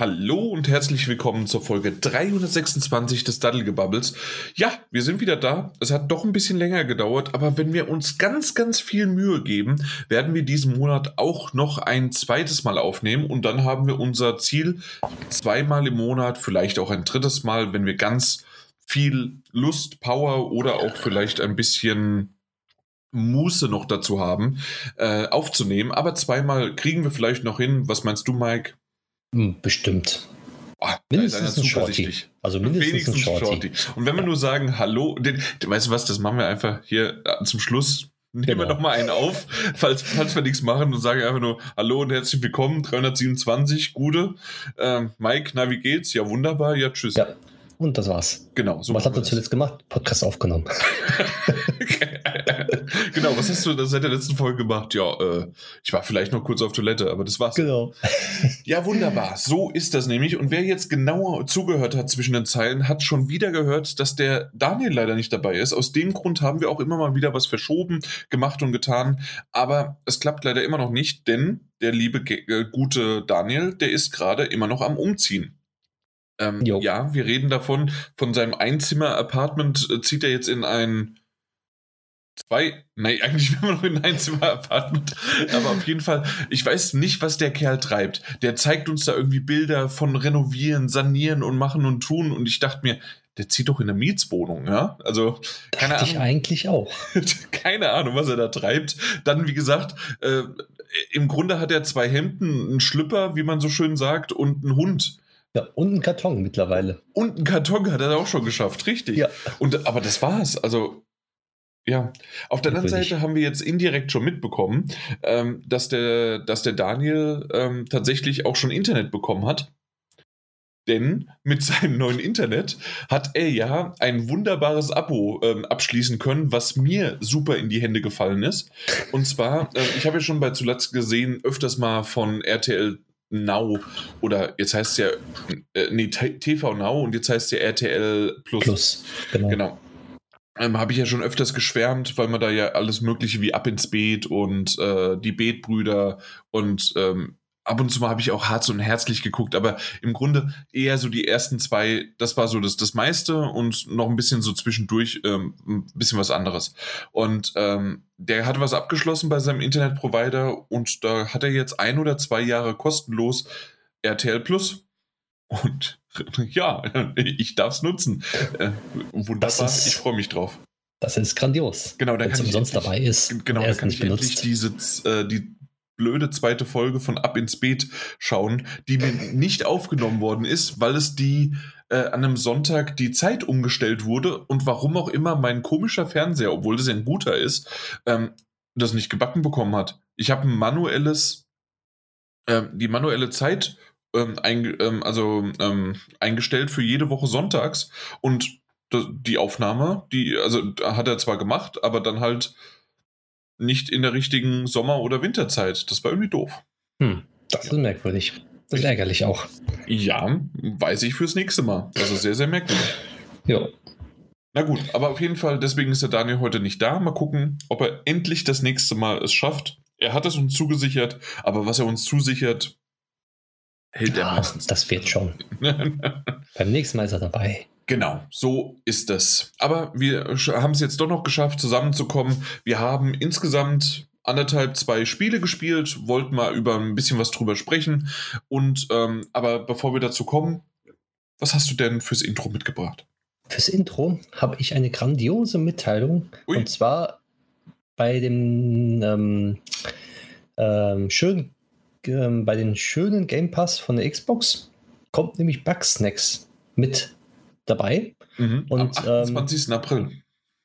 Hallo und herzlich willkommen zur Folge 326 des Daddelgebubbles. Ja, wir sind wieder da. Es hat doch ein bisschen länger gedauert, aber wenn wir uns ganz, ganz viel Mühe geben, werden wir diesen Monat auch noch ein zweites Mal aufnehmen und dann haben wir unser Ziel zweimal im Monat, vielleicht auch ein drittes Mal, wenn wir ganz viel Lust, Power oder auch vielleicht ein bisschen Muße noch dazu haben, äh, aufzunehmen. Aber zweimal kriegen wir vielleicht noch hin. Was meinst du, Mike? Hm, bestimmt. Oh, mindestens ein Shorty. Also mindestens Wenigstens ein Shorty. Shorty. Und wenn wir ja. nur sagen, hallo, den, weißt du was, das machen wir einfach hier äh, zum Schluss. Nehmen genau. wir noch mal einen auf, falls, falls wir nichts machen und sagen einfach nur Hallo und herzlich willkommen, 327, Gude. Ähm, Mike, na, wie geht's? Ja, wunderbar, ja, tschüss. Ja, und das war's. Genau. So was habt ihr zuletzt gemacht? Podcast aufgenommen. genau, was hast du seit der letzten Folge gemacht? Ja, äh, ich war vielleicht noch kurz auf Toilette, aber das war's. Genau. ja, wunderbar. So ist das nämlich. Und wer jetzt genauer zugehört hat zwischen den Zeilen, hat schon wieder gehört, dass der Daniel leider nicht dabei ist. Aus dem Grund haben wir auch immer mal wieder was verschoben, gemacht und getan. Aber es klappt leider immer noch nicht, denn der liebe, äh, gute Daniel, der ist gerade immer noch am Umziehen. Ähm, ja, wir reden davon, von seinem Einzimmer-Apartment äh, zieht er jetzt in ein zwei, nein, eigentlich immer noch in ein Einzimmer-Apartment, aber auf jeden Fall, ich weiß nicht, was der Kerl treibt. Der zeigt uns da irgendwie Bilder von renovieren, sanieren und machen und tun und ich dachte mir, der zieht doch in eine Mietswohnung, ja? Also, keine Ahnung. ich eigentlich auch. keine Ahnung, was er da treibt. Dann, wie gesagt, äh, im Grunde hat er zwei Hemden, einen Schlüpper, wie man so schön sagt, und einen Hund. Ja, und einen Karton mittlerweile. Und einen Karton hat er auch schon geschafft, richtig. Ja. Und, aber das war's. Also, ja. Auf der anderen Seite haben wir jetzt indirekt schon mitbekommen, ähm, dass, der, dass der Daniel ähm, tatsächlich auch schon Internet bekommen hat. Denn mit seinem neuen Internet hat er ja ein wunderbares Abo ähm, abschließen können, was mir super in die Hände gefallen ist. Und zwar, äh, ich habe ja schon bei zuletzt gesehen, öfters mal von RTL Now oder jetzt heißt es ja äh, nee, TV Now und jetzt heißt es ja RTL Plus. Plus, genau. genau. Ähm, Habe ich ja schon öfters geschwärmt, weil man da ja alles Mögliche wie Ab ins Beet und äh, die Beetbrüder und ähm, ab und zu mal habe ich auch hart und herzlich geguckt, aber im Grunde eher so die ersten zwei, das war so das, das meiste und noch ein bisschen so zwischendurch ähm, ein bisschen was anderes. Und ähm, der hat was abgeschlossen bei seinem Internetprovider und da hat er jetzt ein oder zwei Jahre kostenlos RTL Plus. Und ja, ich darf es nutzen. Äh, wunderbar, ist, ich freue mich drauf. Das ist grandios. Genau, da kann ich umsonst endlich, dabei ist. Genau, da kann ich endlich diese, äh, die blöde zweite Folge von Ab ins Beet schauen, die mir nicht aufgenommen worden ist, weil es die äh, an einem Sonntag die Zeit umgestellt wurde und warum auch immer mein komischer Fernseher, obwohl das ein guter ist, ähm, das nicht gebacken bekommen hat. Ich habe ein manuelles, äh, die manuelle Zeit ähm, ein, ähm, also ähm, eingestellt für jede Woche sonntags und die Aufnahme, die, also hat er zwar gemacht, aber dann halt nicht in der richtigen Sommer- oder Winterzeit. Das war irgendwie doof. Hm, das ist merkwürdig. Das ist ärgerlich auch. Ja, weiß ich fürs nächste Mal. Also sehr, sehr merkwürdig. Ja. Na gut, aber auf jeden Fall, deswegen ist der Daniel heute nicht da. Mal gucken, ob er endlich das nächste Mal es schafft. Er hat es uns zugesichert, aber was er uns zusichert, hält ja, er meistens. Das wird schon. Beim nächsten Mal ist er dabei. Genau, so ist es. Aber wir haben es jetzt doch noch geschafft, zusammenzukommen. Wir haben insgesamt anderthalb, zwei Spiele gespielt, wollten mal über ein bisschen was drüber sprechen. Und ähm, aber bevor wir dazu kommen, was hast du denn fürs Intro mitgebracht? Fürs Intro habe ich eine grandiose Mitteilung. Ui. Und zwar bei dem ähm, ähm, schön, ähm, bei den schönen Game Pass von der Xbox kommt nämlich Bugsnacks mit dabei. Mhm, und, am 28. Ähm, April.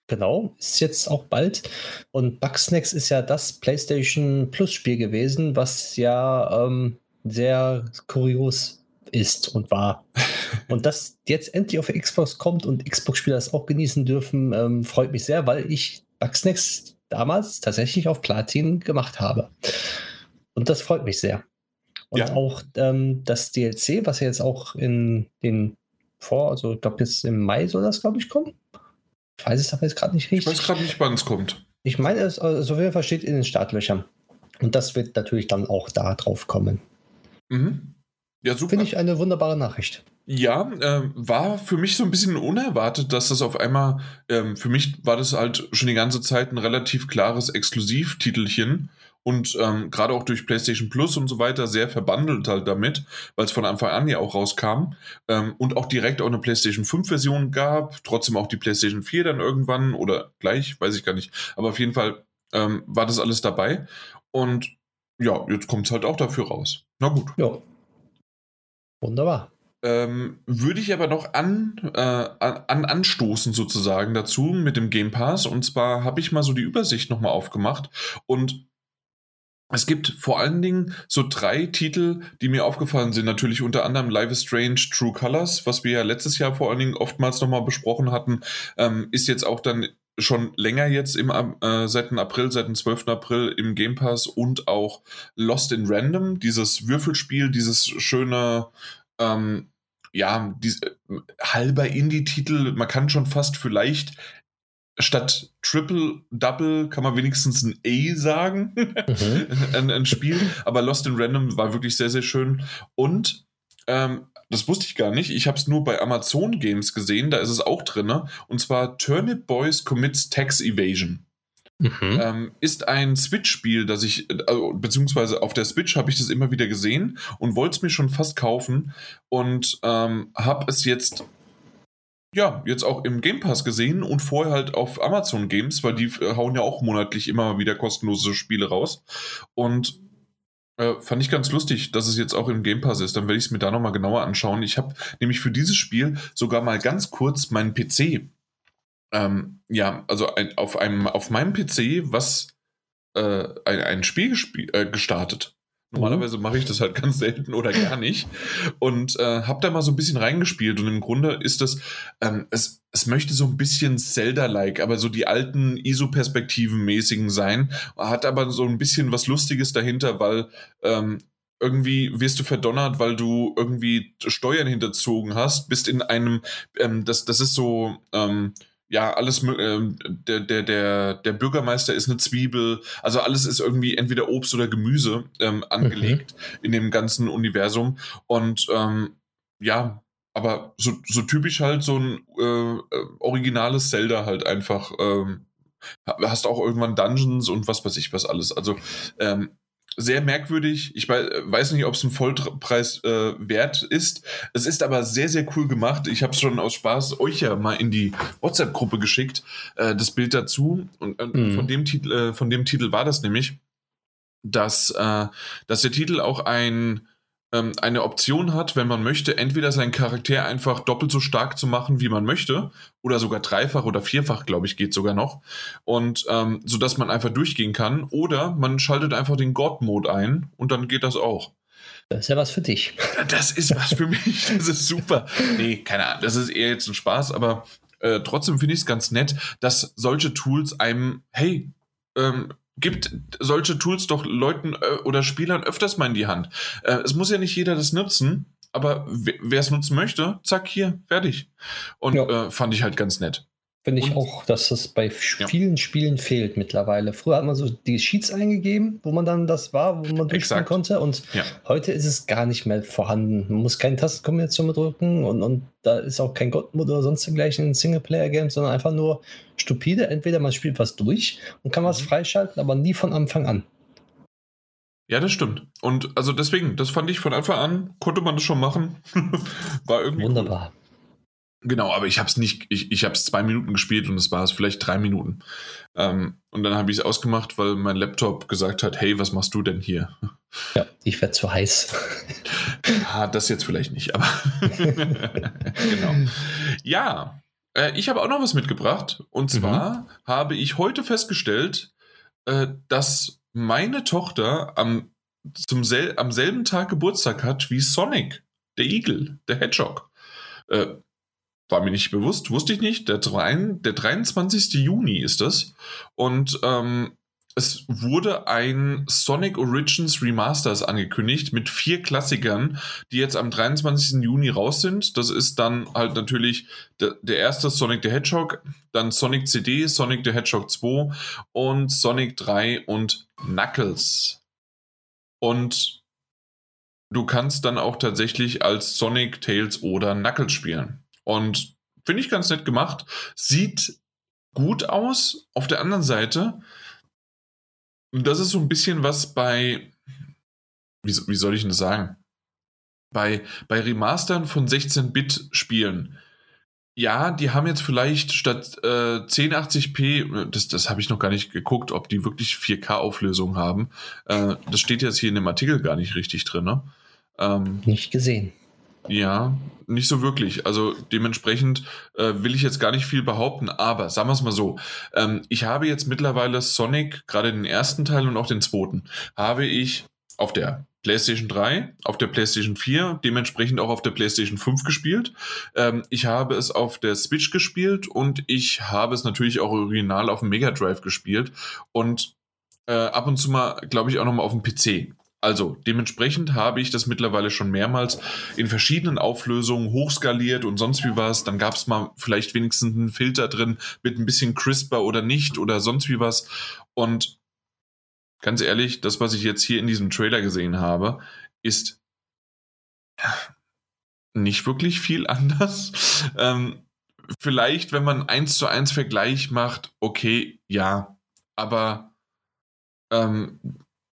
Genau, ist jetzt auch bald. Und Bugsnacks ist ja das PlayStation Plus-Spiel gewesen, was ja ähm, sehr kurios ist und war. und dass jetzt endlich auf Xbox kommt und Xbox-Spieler das auch genießen dürfen, ähm, freut mich sehr, weil ich Bugsnacks damals tatsächlich auf Platin gemacht habe. Und das freut mich sehr. Und ja. auch ähm, das DLC, was ja jetzt auch in den vor. Also ich glaube, jetzt im Mai soll das, glaube ich, kommen. Ich weiß es aber jetzt gerade nicht richtig. Ich weiß gerade nicht, wann es kommt. Ich meine, es also auf jeden Fall steht in den Startlöchern. Und das wird natürlich dann auch da drauf kommen. Mhm. Ja, super. Finde ich eine wunderbare Nachricht. Ja, äh, war für mich so ein bisschen unerwartet, dass das auf einmal, ähm, für mich war das halt schon die ganze Zeit ein relativ klares Exklusivtitelchen und ähm, gerade auch durch PlayStation Plus und so weiter sehr verbandelt halt damit, weil es von Anfang an ja auch rauskam ähm, und auch direkt auch eine PlayStation 5 Version gab, trotzdem auch die PlayStation 4 dann irgendwann oder gleich, weiß ich gar nicht, aber auf jeden Fall ähm, war das alles dabei und ja, jetzt kommt es halt auch dafür raus. Na gut. Ja. Wunderbar. Ähm, würde ich aber noch an, äh, an, anstoßen sozusagen dazu mit dem Game Pass. Und zwar habe ich mal so die Übersicht nochmal aufgemacht und es gibt vor allen Dingen so drei Titel, die mir aufgefallen sind. Natürlich unter anderem Life is Strange True Colors, was wir ja letztes Jahr vor allen Dingen oftmals nochmal besprochen hatten, ähm, ist jetzt auch dann schon länger jetzt im, äh, seit dem April, seit dem 12. April im Game Pass und auch Lost in Random, dieses Würfelspiel, dieses schöne ähm, ja, diese, äh, halber Indie-Titel, man kann schon fast vielleicht statt Triple Double kann man wenigstens ein A sagen, mhm. ein, ein, Spiel. Aber Lost in Random war wirklich sehr, sehr schön. Und ähm, das wusste ich gar nicht. Ich habe es nur bei Amazon Games gesehen. Da ist es auch drin. Und zwar Turnip Boys Commits Tax Evasion. Mhm. Ähm, ist ein Switch-Spiel, das ich, also, beziehungsweise auf der Switch habe ich das immer wieder gesehen und wollte es mir schon fast kaufen und ähm, habe es jetzt ja, jetzt auch im Game Pass gesehen und vorher halt auf Amazon Games, weil die äh, hauen ja auch monatlich immer wieder kostenlose Spiele raus. Und äh, fand ich ganz lustig, dass es jetzt auch im Game Pass ist. Dann werde ich es mir da nochmal genauer anschauen. Ich habe nämlich für dieses Spiel sogar mal ganz kurz meinen PC ähm, ja, also ein, auf, einem, auf meinem PC was äh, ein, ein Spiel äh, gestartet. Normalerweise mache ich das halt ganz selten oder gar nicht. Und äh, habe da mal so ein bisschen reingespielt. Und im Grunde ist das, ähm, es, es möchte so ein bisschen Zelda-like, aber so die alten ISO-Perspektiven-mäßigen sein. Hat aber so ein bisschen was Lustiges dahinter, weil ähm, irgendwie wirst du verdonnert, weil du irgendwie Steuern hinterzogen hast, bist in einem, ähm, das, das ist so, ähm, ja, alles, äh, der, der, der, der Bürgermeister ist eine Zwiebel, also alles ist irgendwie entweder Obst oder Gemüse ähm, angelegt mhm. in dem ganzen Universum. Und ähm, ja, aber so, so typisch halt so ein äh, originales Zelda halt einfach. Ähm, hast auch irgendwann Dungeons und was weiß ich was alles. Also ähm, sehr merkwürdig. Ich weiß nicht, ob es ein Vollpreis äh, wert ist. Es ist aber sehr, sehr cool gemacht. Ich habe es schon aus Spaß euch ja mal in die WhatsApp-Gruppe geschickt, äh, das Bild dazu. Und äh, mhm. von, dem Titel, äh, von dem Titel war das nämlich, dass, äh, dass der Titel auch ein ähm, eine Option hat, wenn man möchte, entweder seinen Charakter einfach doppelt so stark zu machen, wie man möchte, oder sogar dreifach oder vierfach, glaube ich, geht sogar noch. Und ähm, so dass man einfach durchgehen kann. Oder man schaltet einfach den God-Mode ein und dann geht das auch. Das ist ja was für dich. Das ist was für mich. Das ist super. Nee, keine Ahnung. Das ist eher jetzt ein Spaß, aber äh, trotzdem finde ich es ganz nett, dass solche Tools einem, hey, ähm, gibt solche Tools doch Leuten äh, oder Spielern öfters mal in die Hand. Äh, es muss ja nicht jeder das nutzen, aber wer es nutzen möchte, zack, hier, fertig. Und ja. äh, fand ich halt ganz nett. Finde ich auch, dass das bei vielen ja. Spielen fehlt mittlerweile. Früher hat man so die Sheets eingegeben, wo man dann das war, wo man durchspielen konnte. Und ja. heute ist es gar nicht mehr vorhanden. Man muss keine Tastenkombination mehr drücken und, und da ist auch kein God-Mode oder sonst dergleichen in Singleplayer-Game, sondern einfach nur stupide. Entweder man spielt was durch und kann was mhm. freischalten, aber nie von Anfang an. Ja, das stimmt. Und also deswegen, das fand ich von Anfang an, konnte man das schon machen. War irgendwie. Wunderbar. Cool. Genau, aber ich habe es nicht, ich, ich habe es zwei Minuten gespielt und es war es vielleicht drei Minuten. Ähm, und dann habe ich es ausgemacht, weil mein Laptop gesagt hat, hey, was machst du denn hier? Ja, ich werde zu heiß. ah, das jetzt vielleicht nicht, aber genau. Ja, äh, ich habe auch noch was mitgebracht. Und mhm. zwar mhm. habe ich heute festgestellt, äh, dass meine Tochter am, zum sel am selben Tag Geburtstag hat wie Sonic, der Igel, der Hedgehog. Äh, war mir nicht bewusst, wusste ich nicht. Der, der 23. Juni ist das. Und ähm, es wurde ein Sonic Origins Remasters angekündigt mit vier Klassikern, die jetzt am 23. Juni raus sind. Das ist dann halt natürlich der, der erste Sonic the Hedgehog, dann Sonic CD, Sonic the Hedgehog 2 und Sonic 3 und Knuckles. Und du kannst dann auch tatsächlich als Sonic, Tails oder Knuckles spielen. Und finde ich ganz nett gemacht. Sieht gut aus. Auf der anderen Seite, das ist so ein bisschen was bei, wie, wie soll ich denn das sagen? Bei, bei Remastern von 16-Bit-Spielen ja, die haben jetzt vielleicht statt äh, 1080p, das, das habe ich noch gar nicht geguckt, ob die wirklich 4K-Auflösung haben. Äh, das steht jetzt hier in dem Artikel gar nicht richtig drin. Ne? Ähm, nicht gesehen. Ja, nicht so wirklich. Also dementsprechend äh, will ich jetzt gar nicht viel behaupten, aber sagen wir es mal so. Ähm, ich habe jetzt mittlerweile Sonic, gerade den ersten Teil und auch den zweiten, habe ich auf der PlayStation 3, auf der PlayStation 4, dementsprechend auch auf der PlayStation 5 gespielt. Ähm, ich habe es auf der Switch gespielt und ich habe es natürlich auch original auf dem Mega Drive gespielt und äh, ab und zu mal, glaube ich, auch nochmal auf dem PC. Also dementsprechend habe ich das mittlerweile schon mehrmals in verschiedenen Auflösungen hochskaliert und sonst wie was. Dann gab es mal vielleicht wenigstens einen Filter drin mit ein bisschen crisper oder nicht oder sonst wie was. Und ganz ehrlich, das, was ich jetzt hier in diesem Trailer gesehen habe, ist nicht wirklich viel anders. Ähm, vielleicht, wenn man eins zu eins Vergleich macht, okay, ja, aber ähm,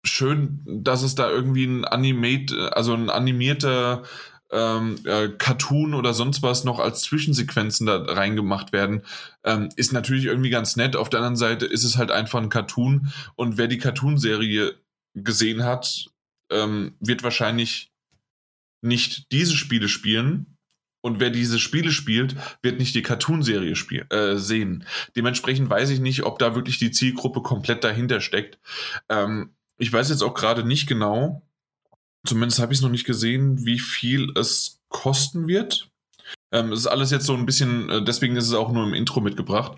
schön, dass es da irgendwie ein Animate, also ein animierter ähm, äh, Cartoon oder sonst was noch als Zwischensequenzen da reingemacht werden, ähm, ist natürlich irgendwie ganz nett. Auf der anderen Seite ist es halt einfach ein Cartoon und wer die Cartoonserie gesehen hat, ähm, wird wahrscheinlich nicht diese Spiele spielen. Und wer diese Spiele spielt, wird nicht die Cartoonserie äh, sehen. Dementsprechend weiß ich nicht, ob da wirklich die Zielgruppe komplett dahinter steckt. Ähm, ich weiß jetzt auch gerade nicht genau, Zumindest habe ich es noch nicht gesehen, wie viel es kosten wird. Ähm, es ist alles jetzt so ein bisschen, äh, deswegen ist es auch nur im Intro mitgebracht.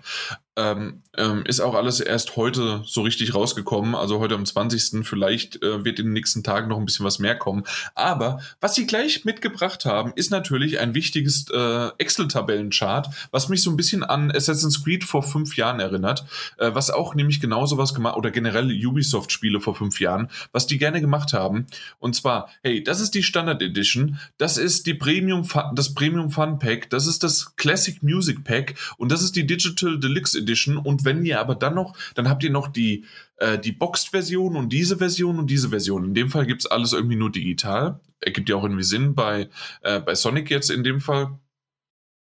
Ähm, ähm, ist auch alles erst heute so richtig rausgekommen, also heute am 20. Vielleicht äh, wird in den nächsten Tagen noch ein bisschen was mehr kommen. Aber was sie gleich mitgebracht haben, ist natürlich ein wichtiges äh, Excel-Tabellenchart, was mich so ein bisschen an Assassin's Creed vor fünf Jahren erinnert, äh, was auch nämlich genau sowas gemacht, oder generell Ubisoft-Spiele vor fünf Jahren, was die gerne gemacht haben. Und zwar, hey, das ist die Standard Edition, das ist die Premium, das Premium Fun Pack, das ist das Classic Music Pack und das ist die Digital Deluxe Edition. Edition. Und wenn ihr aber dann noch, dann habt ihr noch die, äh, die Boxed-Version und diese Version und diese Version. In dem Fall gibt es alles irgendwie nur digital. Ergibt ja auch irgendwie Sinn bei, äh, bei Sonic jetzt in dem Fall.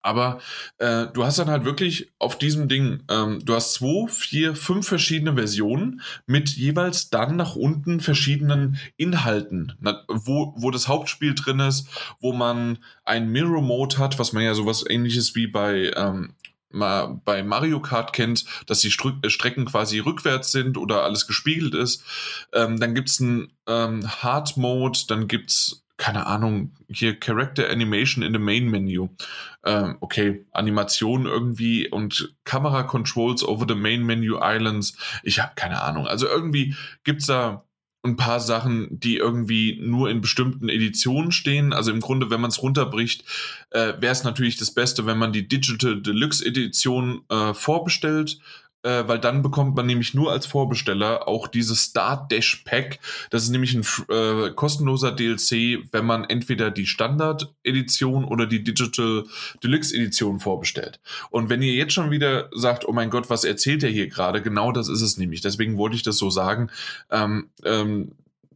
Aber äh, du hast dann halt wirklich auf diesem Ding, ähm, du hast zwei, vier, fünf verschiedene Versionen mit jeweils dann nach unten verschiedenen Inhalten, na, wo, wo das Hauptspiel drin ist, wo man ein Mirror Mode hat, was man ja sowas ähnliches wie bei ähm, mal bei Mario Kart kennt, dass die äh, Strecken quasi rückwärts sind oder alles gespiegelt ist. Ähm, dann gibt es einen ähm, Hard Mode, dann gibt es keine Ahnung, hier Character Animation in the Main Menu. Ähm, okay, Animation irgendwie und Kamera Controls over the Main Menu Islands. Ich habe keine Ahnung. Also irgendwie gibt es da ein paar Sachen, die irgendwie nur in bestimmten Editionen stehen. Also im Grunde, wenn man es runterbricht, äh, wäre es natürlich das Beste, wenn man die Digital Deluxe Edition äh, vorbestellt äh, weil dann bekommt man nämlich nur als Vorbesteller auch dieses Start Dash Pack. Das ist nämlich ein äh, kostenloser DLC, wenn man entweder die Standard Edition oder die Digital Deluxe Edition vorbestellt. Und wenn ihr jetzt schon wieder sagt, oh mein Gott, was erzählt er hier gerade? Genau das ist es nämlich. Deswegen wollte ich das so sagen. Ähm, ähm,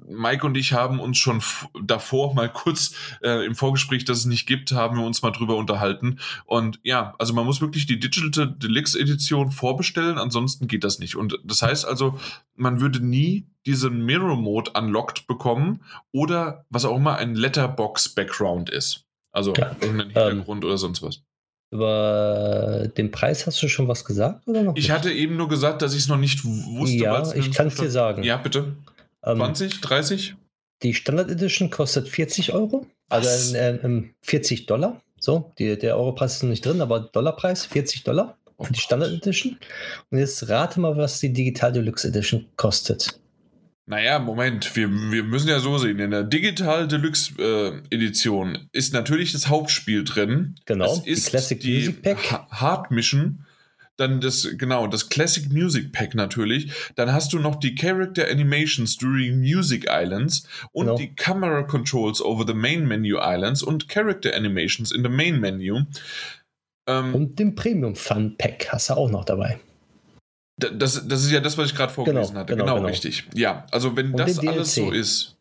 Mike und ich haben uns schon davor mal kurz äh, im Vorgespräch, das es nicht gibt, haben wir uns mal drüber unterhalten. Und ja, also man muss wirklich die Digital Deluxe Edition vorbestellen, ansonsten geht das nicht. Und das heißt also, man würde nie diesen Mirror Mode unlocked bekommen oder was auch immer ein Letterbox Background ist. Also ja, irgendein Hintergrund ähm, oder sonst was. Über den Preis hast du schon was gesagt? Oder noch ich hatte eben nur gesagt, dass ich es noch nicht wusste. Ja, ich kann es dir sagen. Ja, bitte. 20, ähm, 30? Die Standard Edition kostet 40 Euro. Also äh, 40 Dollar. So, die, der Europreis ist noch nicht drin, aber Dollarpreis 40 Dollar oh für die Standard Edition. Und jetzt rate mal, was die Digital Deluxe Edition kostet. Naja, Moment, wir, wir müssen ja so sehen. In der Digital Deluxe äh, Edition ist natürlich das Hauptspiel drin. Genau, das ist die Classic die Music Pack. Hard Mission dann das, genau, das Classic Music Pack natürlich. Dann hast du noch die Character Animations during Music Islands und genau. die Camera Controls over the Main Menu Islands und Character Animations in the Main Menu. Ähm, und den Premium Fun Pack hast du auch noch dabei. Das, das ist ja das, was ich gerade vorgelesen genau, hatte. Genau, genau, genau, richtig. Ja, also wenn und das alles so ist.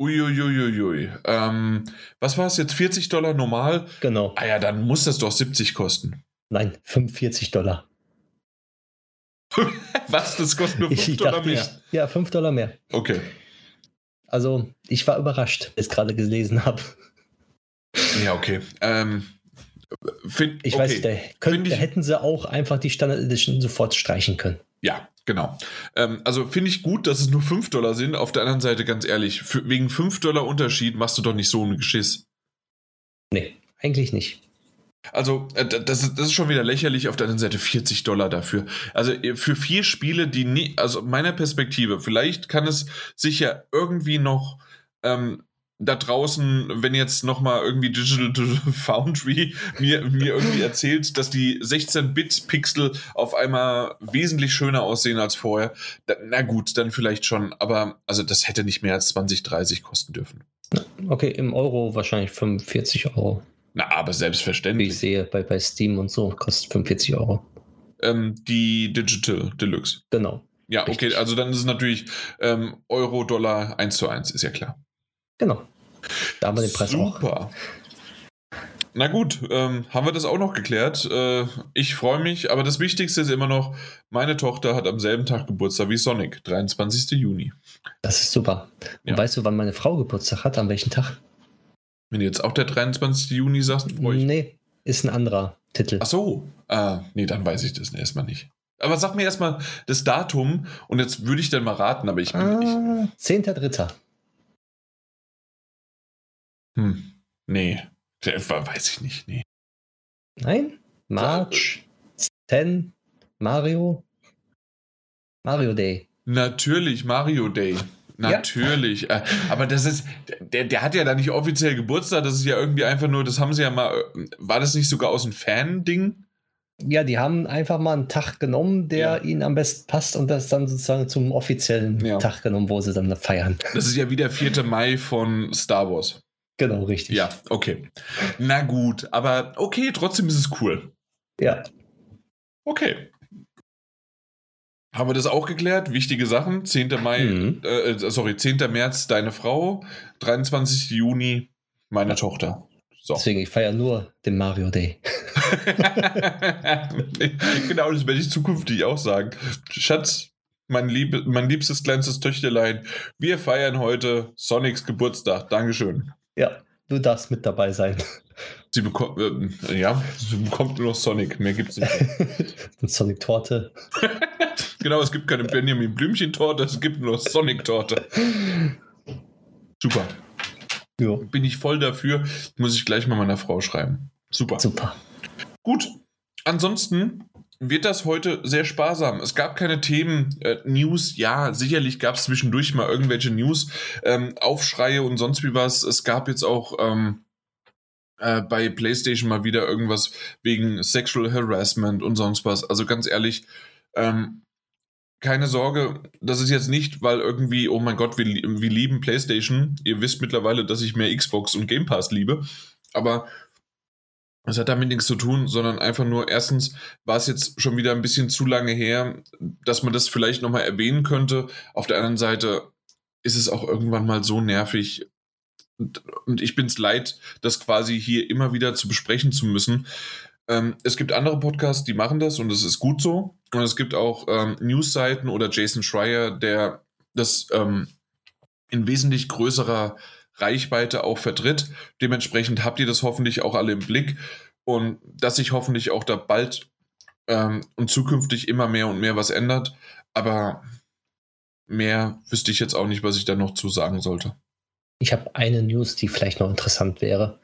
Uiuiuiui. Ähm, was war es jetzt? 40 Dollar normal? Genau. Ah ja, dann muss das doch 70 kosten. Nein, 45 Dollar. was? Das kostet nur 5 Dollar dachte, mehr? Ja, 5 Dollar mehr. Okay. Also, ich war überrascht, als ich gerade gelesen habe. Ja, okay. Ähm, find, ich okay. weiß, da, könnt, da hätten sie auch einfach die Standard Edition sofort streichen können. Ja, genau. Ähm, also finde ich gut, dass es nur 5 Dollar sind. Auf der anderen Seite, ganz ehrlich, für, wegen 5 Dollar Unterschied machst du doch nicht so einen Geschiss. Nee, eigentlich nicht. Also, äh, das, das ist schon wieder lächerlich. Auf der anderen Seite 40 Dollar dafür. Also, äh, für vier Spiele, die nie, also meiner Perspektive, vielleicht kann es sich ja irgendwie noch ähm, da draußen, wenn jetzt nochmal irgendwie Digital Foundry mir, mir irgendwie erzählt, dass die 16-Bit-Pixel auf einmal wesentlich schöner aussehen als vorher, na gut, dann vielleicht schon, aber also das hätte nicht mehr als 20, 30 kosten dürfen. Okay, im Euro wahrscheinlich 45 Euro. Na, aber selbstverständlich. Wie ich sehe, bei, bei Steam und so kostet 45 Euro. Ähm, die Digital Deluxe. Genau. Ja, Richtig. okay, also dann ist es natürlich ähm, Euro, Dollar 1 zu 1, ist ja klar. Genau. Da haben wir den Preis Super. auch. Super. Na gut, ähm, haben wir das auch noch geklärt. Äh, ich freue mich, aber das Wichtigste ist immer noch, meine Tochter hat am selben Tag Geburtstag wie Sonic, 23. Juni. Das ist super. Und ja. weißt du, wann meine Frau Geburtstag hat? An welchem Tag? Wenn du jetzt auch der 23. Juni sagst, freue ich Nee, ist ein anderer Titel. Ach so. Ah, nee, dann weiß ich das erstmal nicht. Aber sag mir erstmal das Datum und jetzt würde ich dann mal raten, aber ich bin. Ah, 10.3. Hm. Nee. Weiß ich nicht. Nee. Nein? March 10 Mario? Mario Day. Natürlich, Mario Day. Natürlich. Ja. Äh, aber das ist, der, der hat ja da nicht offiziell Geburtstag, das ist ja irgendwie einfach nur, das haben sie ja mal, war das nicht sogar aus dem Fan-Ding? Ja, die haben einfach mal einen Tag genommen, der ja. ihnen am besten passt und das dann sozusagen zum offiziellen ja. Tag genommen, wo sie dann feiern. Das ist ja wie der 4. Mai von Star Wars. Genau, richtig. Ja, okay. Na gut, aber okay, trotzdem ist es cool. Ja. Okay. Haben wir das auch geklärt? Wichtige Sachen. 10. Mai, mhm. äh, sorry, 10. März deine Frau, 23. Juni meine Tochter. So. Deswegen, ich feiere nur den Mario Day. genau, das werde ich zukünftig auch sagen. Schatz, mein, lieb, mein liebstes kleinstes Töchterlein, wir feiern heute Sonics Geburtstag. Dankeschön. Ja, du darfst mit dabei sein. Sie bekommt, äh, ja, sie bekommt nur noch Sonic, mehr gibt es nicht. Sonic-Torte. genau, es gibt keine Benjamin Blümchen-Torte, es gibt nur Sonic-Torte. Super. Jo. Bin ich voll dafür, muss ich gleich mal meiner Frau schreiben. Super. Super. Gut. Ansonsten wird das heute sehr sparsam. Es gab keine Themen, äh, News, ja, sicherlich gab es zwischendurch mal irgendwelche News, ähm, Aufschreie und sonst wie was. Es gab jetzt auch ähm, äh, bei PlayStation mal wieder irgendwas wegen Sexual Harassment und sonst was. Also ganz ehrlich, ähm, keine Sorge, das ist jetzt nicht, weil irgendwie, oh mein Gott, wir, wir lieben PlayStation. Ihr wisst mittlerweile, dass ich mehr Xbox und Game Pass liebe. Aber das hat damit nichts zu tun, sondern einfach nur, erstens war es jetzt schon wieder ein bisschen zu lange her, dass man das vielleicht nochmal erwähnen könnte. Auf der anderen Seite ist es auch irgendwann mal so nervig. Und, und ich bin es leid, das quasi hier immer wieder zu besprechen zu müssen. Ähm, es gibt andere Podcasts, die machen das und es ist gut so. Und es gibt auch ähm, Newsseiten oder Jason Schreier, der das ähm, in wesentlich größerer Reichweite auch vertritt. Dementsprechend habt ihr das hoffentlich auch alle im Blick und dass sich hoffentlich auch da bald ähm, und zukünftig immer mehr und mehr was ändert. Aber mehr wüsste ich jetzt auch nicht, was ich da noch zu sagen sollte. Ich habe eine News, die vielleicht noch interessant wäre.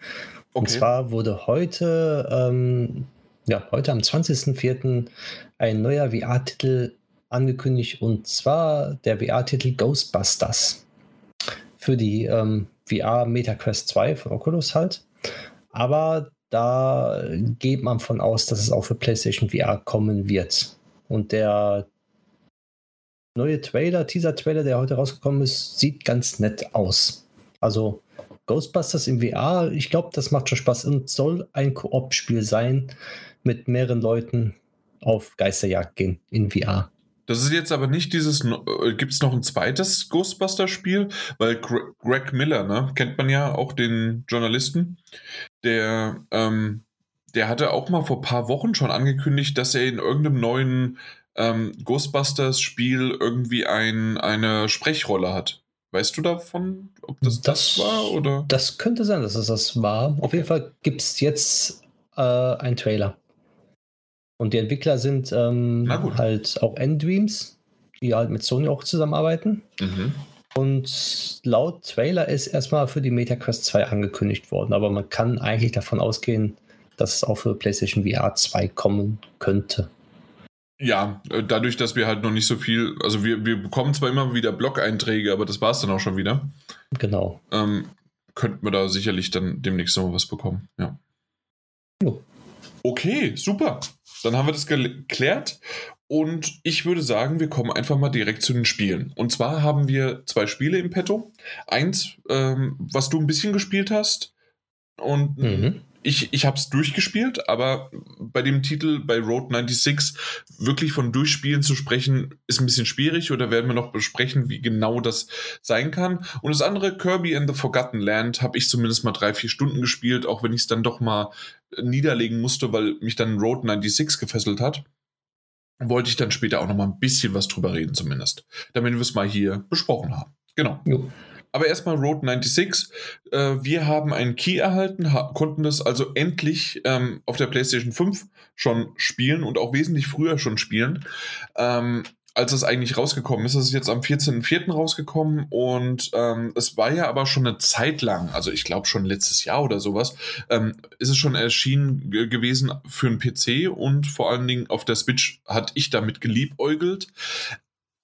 Okay. Und zwar wurde heute, ähm, ja, heute am 20.04. ein neuer VR-Titel angekündigt und zwar der VR-Titel Ghostbusters für die ähm, VR MetaQuest 2 von Oculus halt. Aber da geht man von aus, dass es auch für PlayStation VR kommen wird. Und der neue Trailer, Teaser-Trailer, der heute rausgekommen ist, sieht ganz nett aus. Also Ghostbusters im VR, ich glaube, das macht schon Spaß und soll ein Koop-Spiel sein mit mehreren Leuten auf Geisterjagd gehen in VR. Das ist jetzt aber nicht dieses, äh, gibt es noch ein zweites Ghostbuster-Spiel? Weil Greg Miller, ne, kennt man ja auch den Journalisten, der, ähm, der hatte auch mal vor ein paar Wochen schon angekündigt, dass er in irgendeinem neuen ähm, Ghostbusters-Spiel irgendwie ein, eine Sprechrolle hat. Weißt du davon, ob das das, das war oder? Das könnte sein, dass es das war. Okay. Auf jeden Fall gibt es jetzt äh, einen Trailer. Und die Entwickler sind ähm, halt auch Endreams, die halt mit Sony auch zusammenarbeiten. Mhm. Und laut Trailer ist erstmal für die MetaQuest 2 angekündigt worden, aber man kann eigentlich davon ausgehen, dass es auch für PlayStation VR 2 kommen könnte. Ja, äh, dadurch, dass wir halt noch nicht so viel, also wir, wir bekommen zwar immer wieder Blog-Einträge, aber das war es dann auch schon wieder. Genau. Ähm, könnten wir da sicherlich dann demnächst noch was bekommen, ja. Jo. Okay, super. Dann haben wir das geklärt. Und ich würde sagen, wir kommen einfach mal direkt zu den Spielen. Und zwar haben wir zwei Spiele im Petto. Eins, ähm, was du ein bisschen gespielt hast. Und mhm. Ich, ich habe es durchgespielt, aber bei dem Titel, bei Road 96, wirklich von Durchspielen zu sprechen, ist ein bisschen schwierig. Oder werden wir noch besprechen, wie genau das sein kann. Und das andere, Kirby and the Forgotten Land, habe ich zumindest mal drei, vier Stunden gespielt, auch wenn ich es dann doch mal niederlegen musste, weil mich dann Road 96 gefesselt hat, wollte ich dann später auch noch mal ein bisschen was drüber reden zumindest, damit wir es mal hier besprochen haben. Genau. Jo. Aber erstmal Road 96. Äh, wir haben einen Key erhalten, konnten das also endlich ähm, auf der PlayStation 5 schon spielen und auch wesentlich früher schon spielen. Ähm, als es eigentlich rausgekommen ist. Es ist jetzt am 14.04. rausgekommen und ähm, es war ja aber schon eine Zeit lang, also ich glaube schon letztes Jahr oder sowas, ähm, ist es schon erschienen gewesen für einen PC und vor allen Dingen auf der Switch hat ich damit geliebäugelt.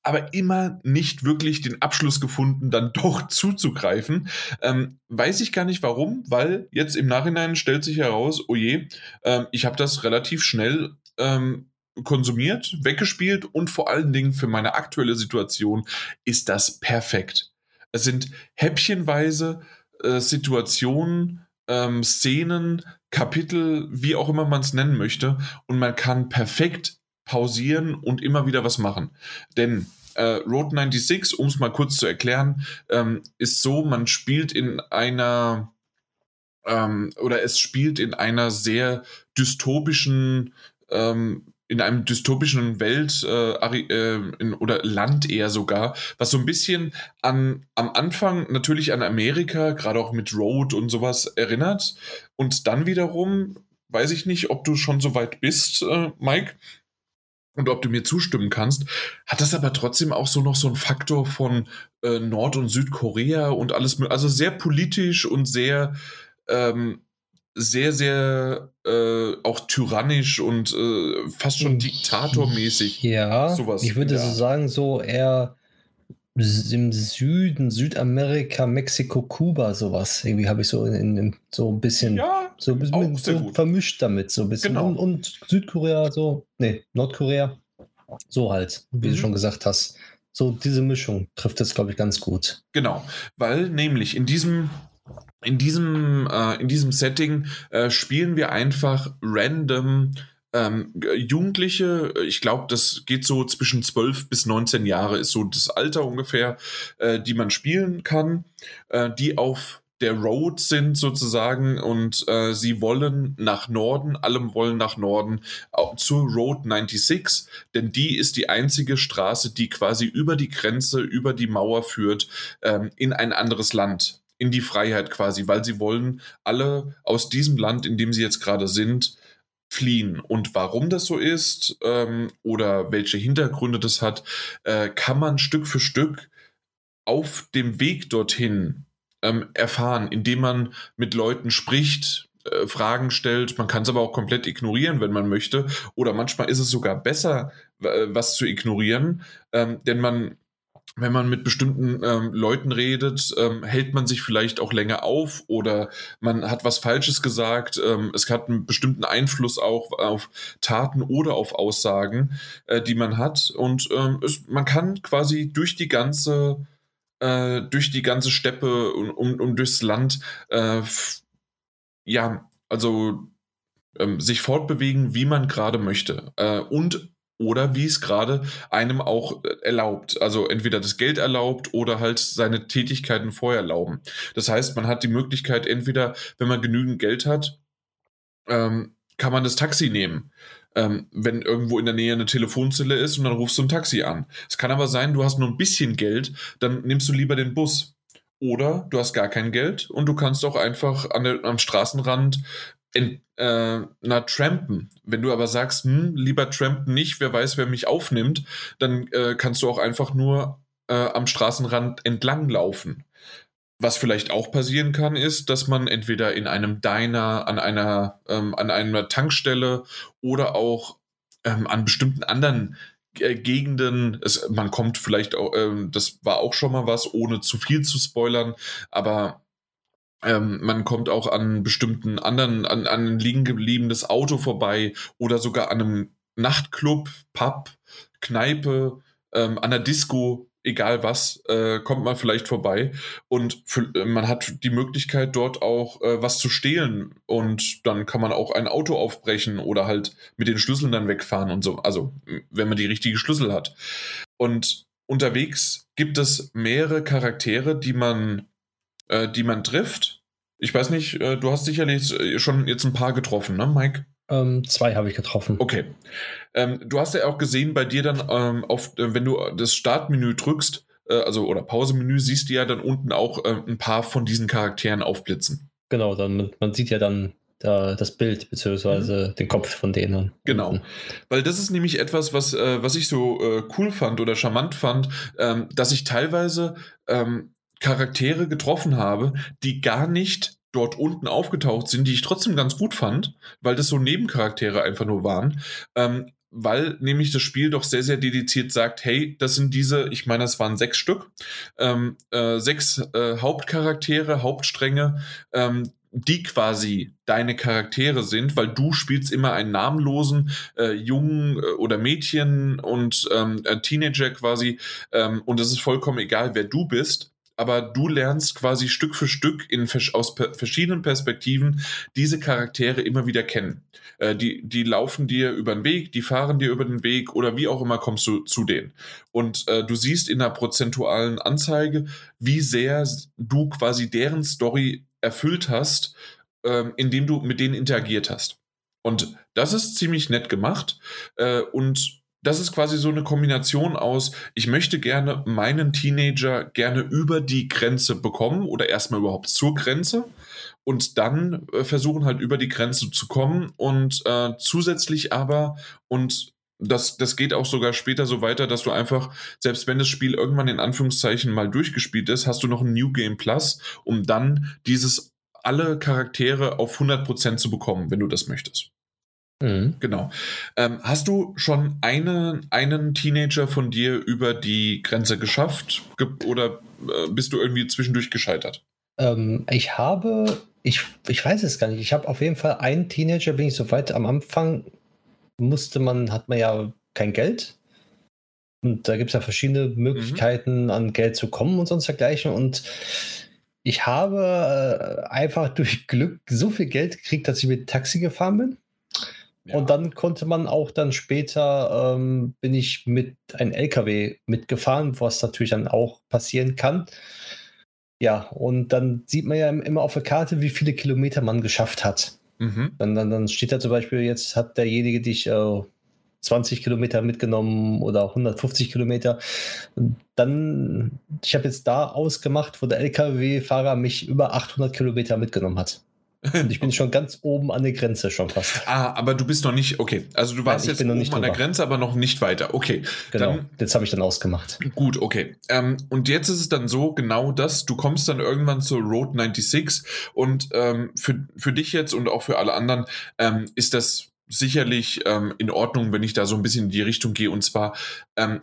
Aber immer nicht wirklich den Abschluss gefunden, dann doch zuzugreifen. Ähm, weiß ich gar nicht warum, weil jetzt im Nachhinein stellt sich heraus, oh je, äh, ich habe das relativ schnell ähm, konsumiert, weggespielt und vor allen Dingen für meine aktuelle Situation ist das perfekt. Es sind häppchenweise äh, Situationen, ähm, Szenen, Kapitel, wie auch immer man es nennen möchte, und man kann perfekt pausieren und immer wieder was machen. Denn äh, Road 96, um es mal kurz zu erklären, ähm, ist so, man spielt in einer ähm, oder es spielt in einer sehr dystopischen ähm, in einem dystopischen Welt äh, äh, in, oder Land eher sogar, was so ein bisschen an am Anfang natürlich an Amerika, gerade auch mit Road und sowas erinnert. Und dann wiederum, weiß ich nicht, ob du schon so weit bist, äh, Mike, und ob du mir zustimmen kannst, hat das aber trotzdem auch so noch so einen Faktor von äh, Nord- und Südkorea und alles, also sehr politisch und sehr ähm, sehr, sehr äh, auch tyrannisch und äh, fast schon diktatormäßig. Ja, sowas ich würde so sagen, so eher im Süden, Südamerika, Mexiko, Kuba, sowas. Irgendwie habe ich so in, in, so ein bisschen, ja, so, bisschen so vermischt damit, so ein bisschen. Genau. Und, und, Südkorea, so, nee, Nordkorea, so halt, wie mhm. du schon gesagt hast. So diese Mischung trifft es, glaube ich, ganz gut. Genau, weil nämlich in diesem in diesem, äh, in diesem Setting äh, spielen wir einfach random ähm, Jugendliche, ich glaube, das geht so zwischen 12 bis 19 Jahre, ist so das Alter ungefähr, äh, die man spielen kann, äh, die auf der Road sind sozusagen und äh, sie wollen nach Norden, allem wollen nach Norden auch zur Road 96, denn die ist die einzige Straße, die quasi über die Grenze, über die Mauer führt ähm, in ein anderes Land in die Freiheit quasi, weil sie wollen alle aus diesem Land, in dem sie jetzt gerade sind, fliehen. Und warum das so ist ähm, oder welche Hintergründe das hat, äh, kann man Stück für Stück auf dem Weg dorthin ähm, erfahren, indem man mit Leuten spricht, äh, Fragen stellt. Man kann es aber auch komplett ignorieren, wenn man möchte. Oder manchmal ist es sogar besser, äh, was zu ignorieren, ähm, denn man wenn man mit bestimmten ähm, Leuten redet, ähm, hält man sich vielleicht auch länger auf oder man hat was Falsches gesagt. Ähm, es hat einen bestimmten Einfluss auch auf Taten oder auf Aussagen, äh, die man hat. Und ähm, es, man kann quasi durch die ganze, äh, durch die ganze Steppe und, und, und durchs Land, äh, ja, also ähm, sich fortbewegen, wie man gerade möchte. Äh, und oder wie es gerade einem auch äh, erlaubt. Also entweder das Geld erlaubt oder halt seine Tätigkeiten vorher erlauben. Das heißt, man hat die Möglichkeit, entweder, wenn man genügend Geld hat, ähm, kann man das Taxi nehmen. Ähm, wenn irgendwo in der Nähe eine Telefonzelle ist und dann rufst du ein Taxi an. Es kann aber sein, du hast nur ein bisschen Geld, dann nimmst du lieber den Bus. Oder du hast gar kein Geld und du kannst auch einfach der, am Straßenrand in, äh, na, trampen. Wenn du aber sagst, hm, lieber trampen nicht, wer weiß, wer mich aufnimmt, dann äh, kannst du auch einfach nur äh, am Straßenrand entlang laufen. Was vielleicht auch passieren kann, ist, dass man entweder in einem Diner, an einer, ähm, an einer Tankstelle oder auch ähm, an bestimmten anderen äh, Gegenden, es, man kommt vielleicht auch, ähm, das war auch schon mal was, ohne zu viel zu spoilern, aber ähm, man kommt auch an bestimmten anderen, an, an ein liegen gebliebenes Auto vorbei oder sogar an einem Nachtclub, Pub, Kneipe, ähm, an der Disco, egal was, äh, kommt man vielleicht vorbei und für, äh, man hat die Möglichkeit dort auch äh, was zu stehlen und dann kann man auch ein Auto aufbrechen oder halt mit den Schlüsseln dann wegfahren und so, also wenn man die richtige Schlüssel hat. Und unterwegs gibt es mehrere Charaktere, die man äh, die man trifft. Ich weiß nicht, äh, du hast sicherlich äh, schon jetzt ein paar getroffen, ne, Mike? Ähm, zwei habe ich getroffen. Okay. Ähm, du hast ja auch gesehen, bei dir dann, ähm, auf, äh, wenn du das Startmenü drückst, äh, also oder Pausemenü, siehst du ja dann unten auch äh, ein paar von diesen Charakteren aufblitzen. Genau, dann man sieht ja dann da, das Bild beziehungsweise mhm. den Kopf von denen. Genau, weil das ist nämlich etwas, was, äh, was ich so cool fand oder charmant fand, ähm, dass ich teilweise ähm, Charaktere getroffen habe, die gar nicht dort unten aufgetaucht sind, die ich trotzdem ganz gut fand, weil das so Nebencharaktere einfach nur waren. Ähm, weil nämlich das Spiel doch sehr, sehr dediziert sagt, hey, das sind diese, ich meine, das waren sechs Stück, ähm, äh, sechs äh, Hauptcharaktere, Hauptstränge, ähm, die quasi deine Charaktere sind, weil du spielst immer einen namenlosen äh, Jungen äh, oder Mädchen und ähm, äh, Teenager quasi ähm, und es ist vollkommen egal, wer du bist aber du lernst quasi Stück für Stück in, aus verschiedenen Perspektiven diese Charaktere immer wieder kennen. Äh, die, die laufen dir über den Weg, die fahren dir über den Weg oder wie auch immer kommst du zu denen. Und äh, du siehst in der prozentualen Anzeige, wie sehr du quasi deren Story erfüllt hast, äh, indem du mit denen interagiert hast. Und das ist ziemlich nett gemacht äh, und das ist quasi so eine Kombination aus, ich möchte gerne meinen Teenager gerne über die Grenze bekommen oder erstmal überhaupt zur Grenze und dann äh, versuchen halt über die Grenze zu kommen und äh, zusätzlich aber und das, das geht auch sogar später so weiter, dass du einfach, selbst wenn das Spiel irgendwann in Anführungszeichen mal durchgespielt ist, hast du noch ein New Game Plus, um dann dieses alle Charaktere auf 100% zu bekommen, wenn du das möchtest. Mhm. Genau. Ähm, hast du schon eine, einen Teenager von dir über die Grenze geschafft ge oder äh, bist du irgendwie zwischendurch gescheitert? Ähm, ich habe, ich, ich weiß es gar nicht, ich habe auf jeden Fall einen Teenager, bin ich so weit am Anfang, musste man, hat man ja kein Geld. Und da gibt es ja verschiedene mhm. Möglichkeiten, mhm. an Geld zu kommen und sonst dergleichen. Und ich habe äh, einfach durch Glück so viel Geld gekriegt, dass ich mit Taxi gefahren bin. Und dann konnte man auch dann später, ähm, bin ich mit einem LKW mitgefahren, was natürlich dann auch passieren kann. Ja, und dann sieht man ja immer auf der Karte, wie viele Kilometer man geschafft hat. Mhm. Dann, dann, dann steht da zum Beispiel, jetzt hat derjenige dich äh, 20 Kilometer mitgenommen oder 150 Kilometer. Dann, ich habe jetzt da ausgemacht, wo der LKW-Fahrer mich über 800 Kilometer mitgenommen hat. Und ich bin schon ganz oben an der Grenze schon fast. Ah, aber du bist noch nicht, okay. Also du warst Nein, jetzt oben an der Grenze, aber noch nicht weiter. Okay. Genau, dann, das habe ich dann ausgemacht. Gut, okay. Ähm, und jetzt ist es dann so, genau das, du kommst dann irgendwann zur Road 96 und ähm, für, für dich jetzt und auch für alle anderen ähm, ist das sicherlich ähm, in Ordnung, wenn ich da so ein bisschen in die Richtung gehe. Und zwar, ähm,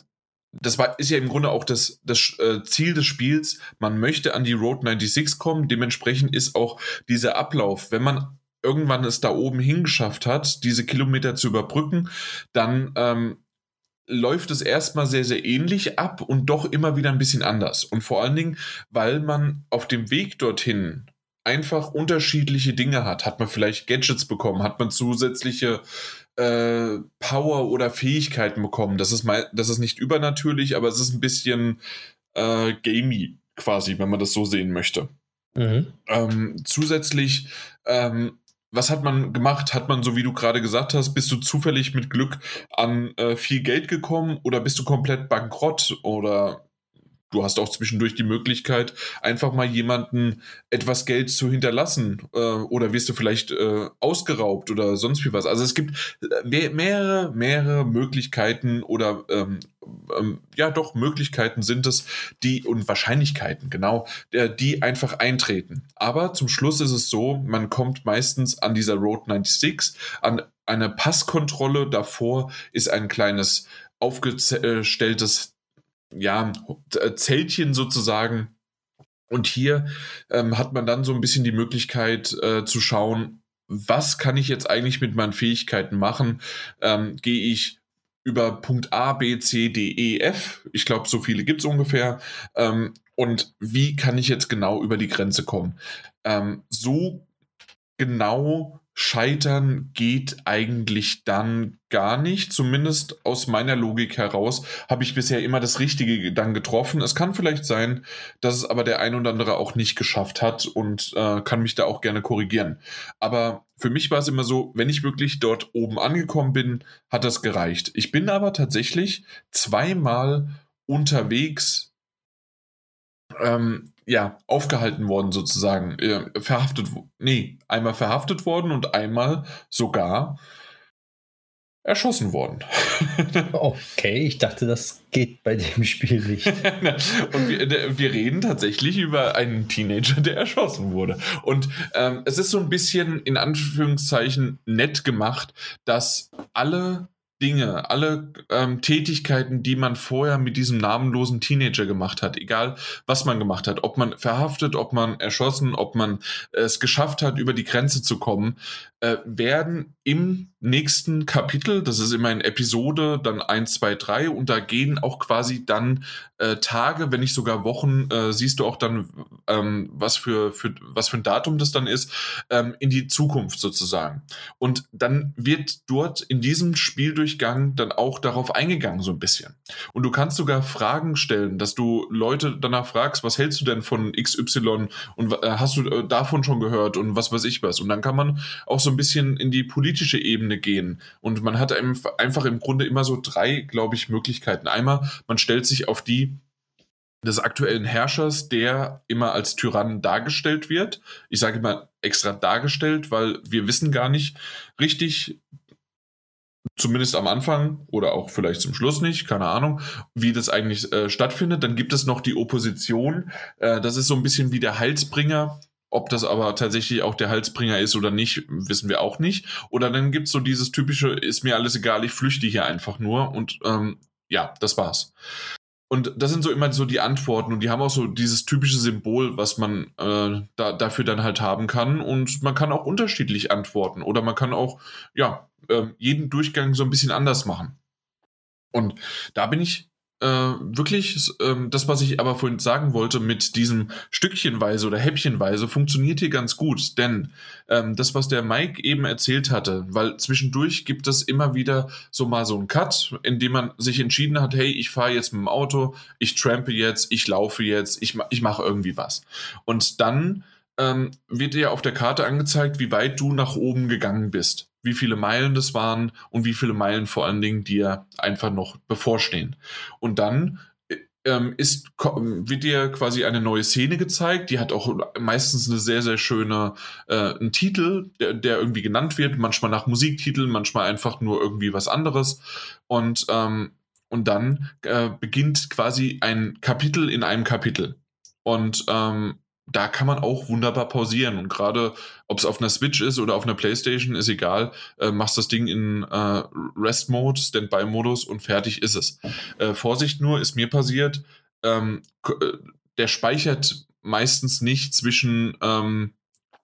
das war, ist ja im Grunde auch das, das äh, Ziel des Spiels. Man möchte an die Road 96 kommen. Dementsprechend ist auch dieser Ablauf, wenn man irgendwann es da oben hingeschafft hat, diese Kilometer zu überbrücken, dann ähm, läuft es erstmal sehr, sehr ähnlich ab und doch immer wieder ein bisschen anders. Und vor allen Dingen, weil man auf dem Weg dorthin einfach unterschiedliche Dinge hat. Hat man vielleicht Gadgets bekommen? Hat man zusätzliche äh, Power oder Fähigkeiten bekommen? Das ist, mal, das ist nicht übernatürlich, aber es ist ein bisschen äh, gamey quasi, wenn man das so sehen möchte. Mhm. Ähm, zusätzlich ähm, was hat man gemacht? Hat man, so wie du gerade gesagt hast, bist du zufällig mit Glück an äh, viel Geld gekommen oder bist du komplett bankrott oder du hast auch zwischendurch die Möglichkeit, einfach mal jemanden etwas Geld zu hinterlassen äh, oder wirst du vielleicht äh, ausgeraubt oder sonst wie was. Also es gibt äh, mehrere, mehrere Möglichkeiten oder ähm, ähm, ja doch Möglichkeiten sind es, die und Wahrscheinlichkeiten, genau, äh, die einfach eintreten. Aber zum Schluss ist es so, man kommt meistens an dieser Road 96, an eine Passkontrolle davor ist ein kleines aufgestelltes ja, äh, Zeltchen sozusagen. Und hier ähm, hat man dann so ein bisschen die Möglichkeit äh, zu schauen, was kann ich jetzt eigentlich mit meinen Fähigkeiten machen? Ähm, Gehe ich über Punkt A, B, C, D, E, F? Ich glaube, so viele gibt es ungefähr. Ähm, und wie kann ich jetzt genau über die Grenze kommen? Ähm, so genau Scheitern geht eigentlich dann gar nicht. Zumindest aus meiner Logik heraus habe ich bisher immer das Richtige dann getroffen. Es kann vielleicht sein, dass es aber der ein oder andere auch nicht geschafft hat und äh, kann mich da auch gerne korrigieren. Aber für mich war es immer so, wenn ich wirklich dort oben angekommen bin, hat das gereicht. Ich bin aber tatsächlich zweimal unterwegs ähm, ja, aufgehalten worden sozusagen, äh, verhaftet, nee, einmal verhaftet worden und einmal sogar erschossen worden. okay, ich dachte, das geht bei dem Spiel nicht. und wir, wir, reden tatsächlich über einen Teenager, der erschossen wurde. Und ähm, es ist so ein bisschen in Anführungszeichen nett gemacht, dass alle Dinge, alle ähm, Tätigkeiten, die man vorher mit diesem namenlosen Teenager gemacht hat, egal was man gemacht hat, ob man verhaftet, ob man erschossen, ob man es geschafft hat, über die Grenze zu kommen, äh, werden im nächsten Kapitel, das ist immer in Episode, dann 1, 2, 3, und da gehen auch quasi dann äh, Tage, wenn nicht sogar Wochen, äh, siehst du auch dann, ähm, was, für, für, was für ein Datum das dann ist, ähm, in die Zukunft sozusagen. Und dann wird dort in diesem Spieldurchgang dann auch darauf eingegangen, so ein bisschen. Und du kannst sogar Fragen stellen, dass du Leute danach fragst, was hältst du denn von XY und äh, hast du äh, davon schon gehört und was weiß ich was. Und dann kann man auch so ein bisschen in die politische Ebene gehen. Und man hat einfach im Grunde immer so drei, glaube ich, Möglichkeiten. Einmal, man stellt sich auf die des aktuellen Herrschers, der immer als Tyrann dargestellt wird. Ich sage immer extra dargestellt, weil wir wissen gar nicht richtig, zumindest am Anfang oder auch vielleicht zum Schluss nicht, keine Ahnung, wie das eigentlich äh, stattfindet. Dann gibt es noch die Opposition. Äh, das ist so ein bisschen wie der Heilsbringer ob das aber tatsächlich auch der Halsbringer ist oder nicht, wissen wir auch nicht. Oder dann gibt es so dieses typische, ist mir alles egal, ich flüchte hier einfach nur und ähm, ja, das war's. Und das sind so immer so die Antworten und die haben auch so dieses typische Symbol, was man äh, da, dafür dann halt haben kann. Und man kann auch unterschiedlich antworten oder man kann auch, ja, äh, jeden Durchgang so ein bisschen anders machen. Und da bin ich äh, wirklich, äh, das, was ich aber vorhin sagen wollte, mit diesem Stückchenweise oder Häppchenweise funktioniert hier ganz gut. Denn ähm, das, was der Mike eben erzählt hatte, weil zwischendurch gibt es immer wieder so mal so einen Cut, in dem man sich entschieden hat, hey, ich fahre jetzt mit dem Auto, ich trampe jetzt, ich laufe jetzt, ich, ich mache irgendwie was. Und dann ähm, wird dir auf der Karte angezeigt, wie weit du nach oben gegangen bist wie viele Meilen das waren und wie viele Meilen vor allen Dingen dir einfach noch bevorstehen. Und dann äh, ähm, ist, wird dir quasi eine neue Szene gezeigt. Die hat auch meistens eine sehr, sehr schöne, äh, einen Titel, der, der, irgendwie genannt wird, manchmal nach Musiktiteln, manchmal einfach nur irgendwie was anderes. Und, ähm, und dann äh, beginnt quasi ein Kapitel in einem Kapitel. Und ähm, da kann man auch wunderbar pausieren. Und gerade ob es auf einer Switch ist oder auf einer Playstation, ist egal. Äh, machst das Ding in äh, Rest-Mode, Standby-Modus und fertig ist es. Äh, Vorsicht nur, ist mir passiert, ähm, äh, der speichert meistens nicht zwischen ähm,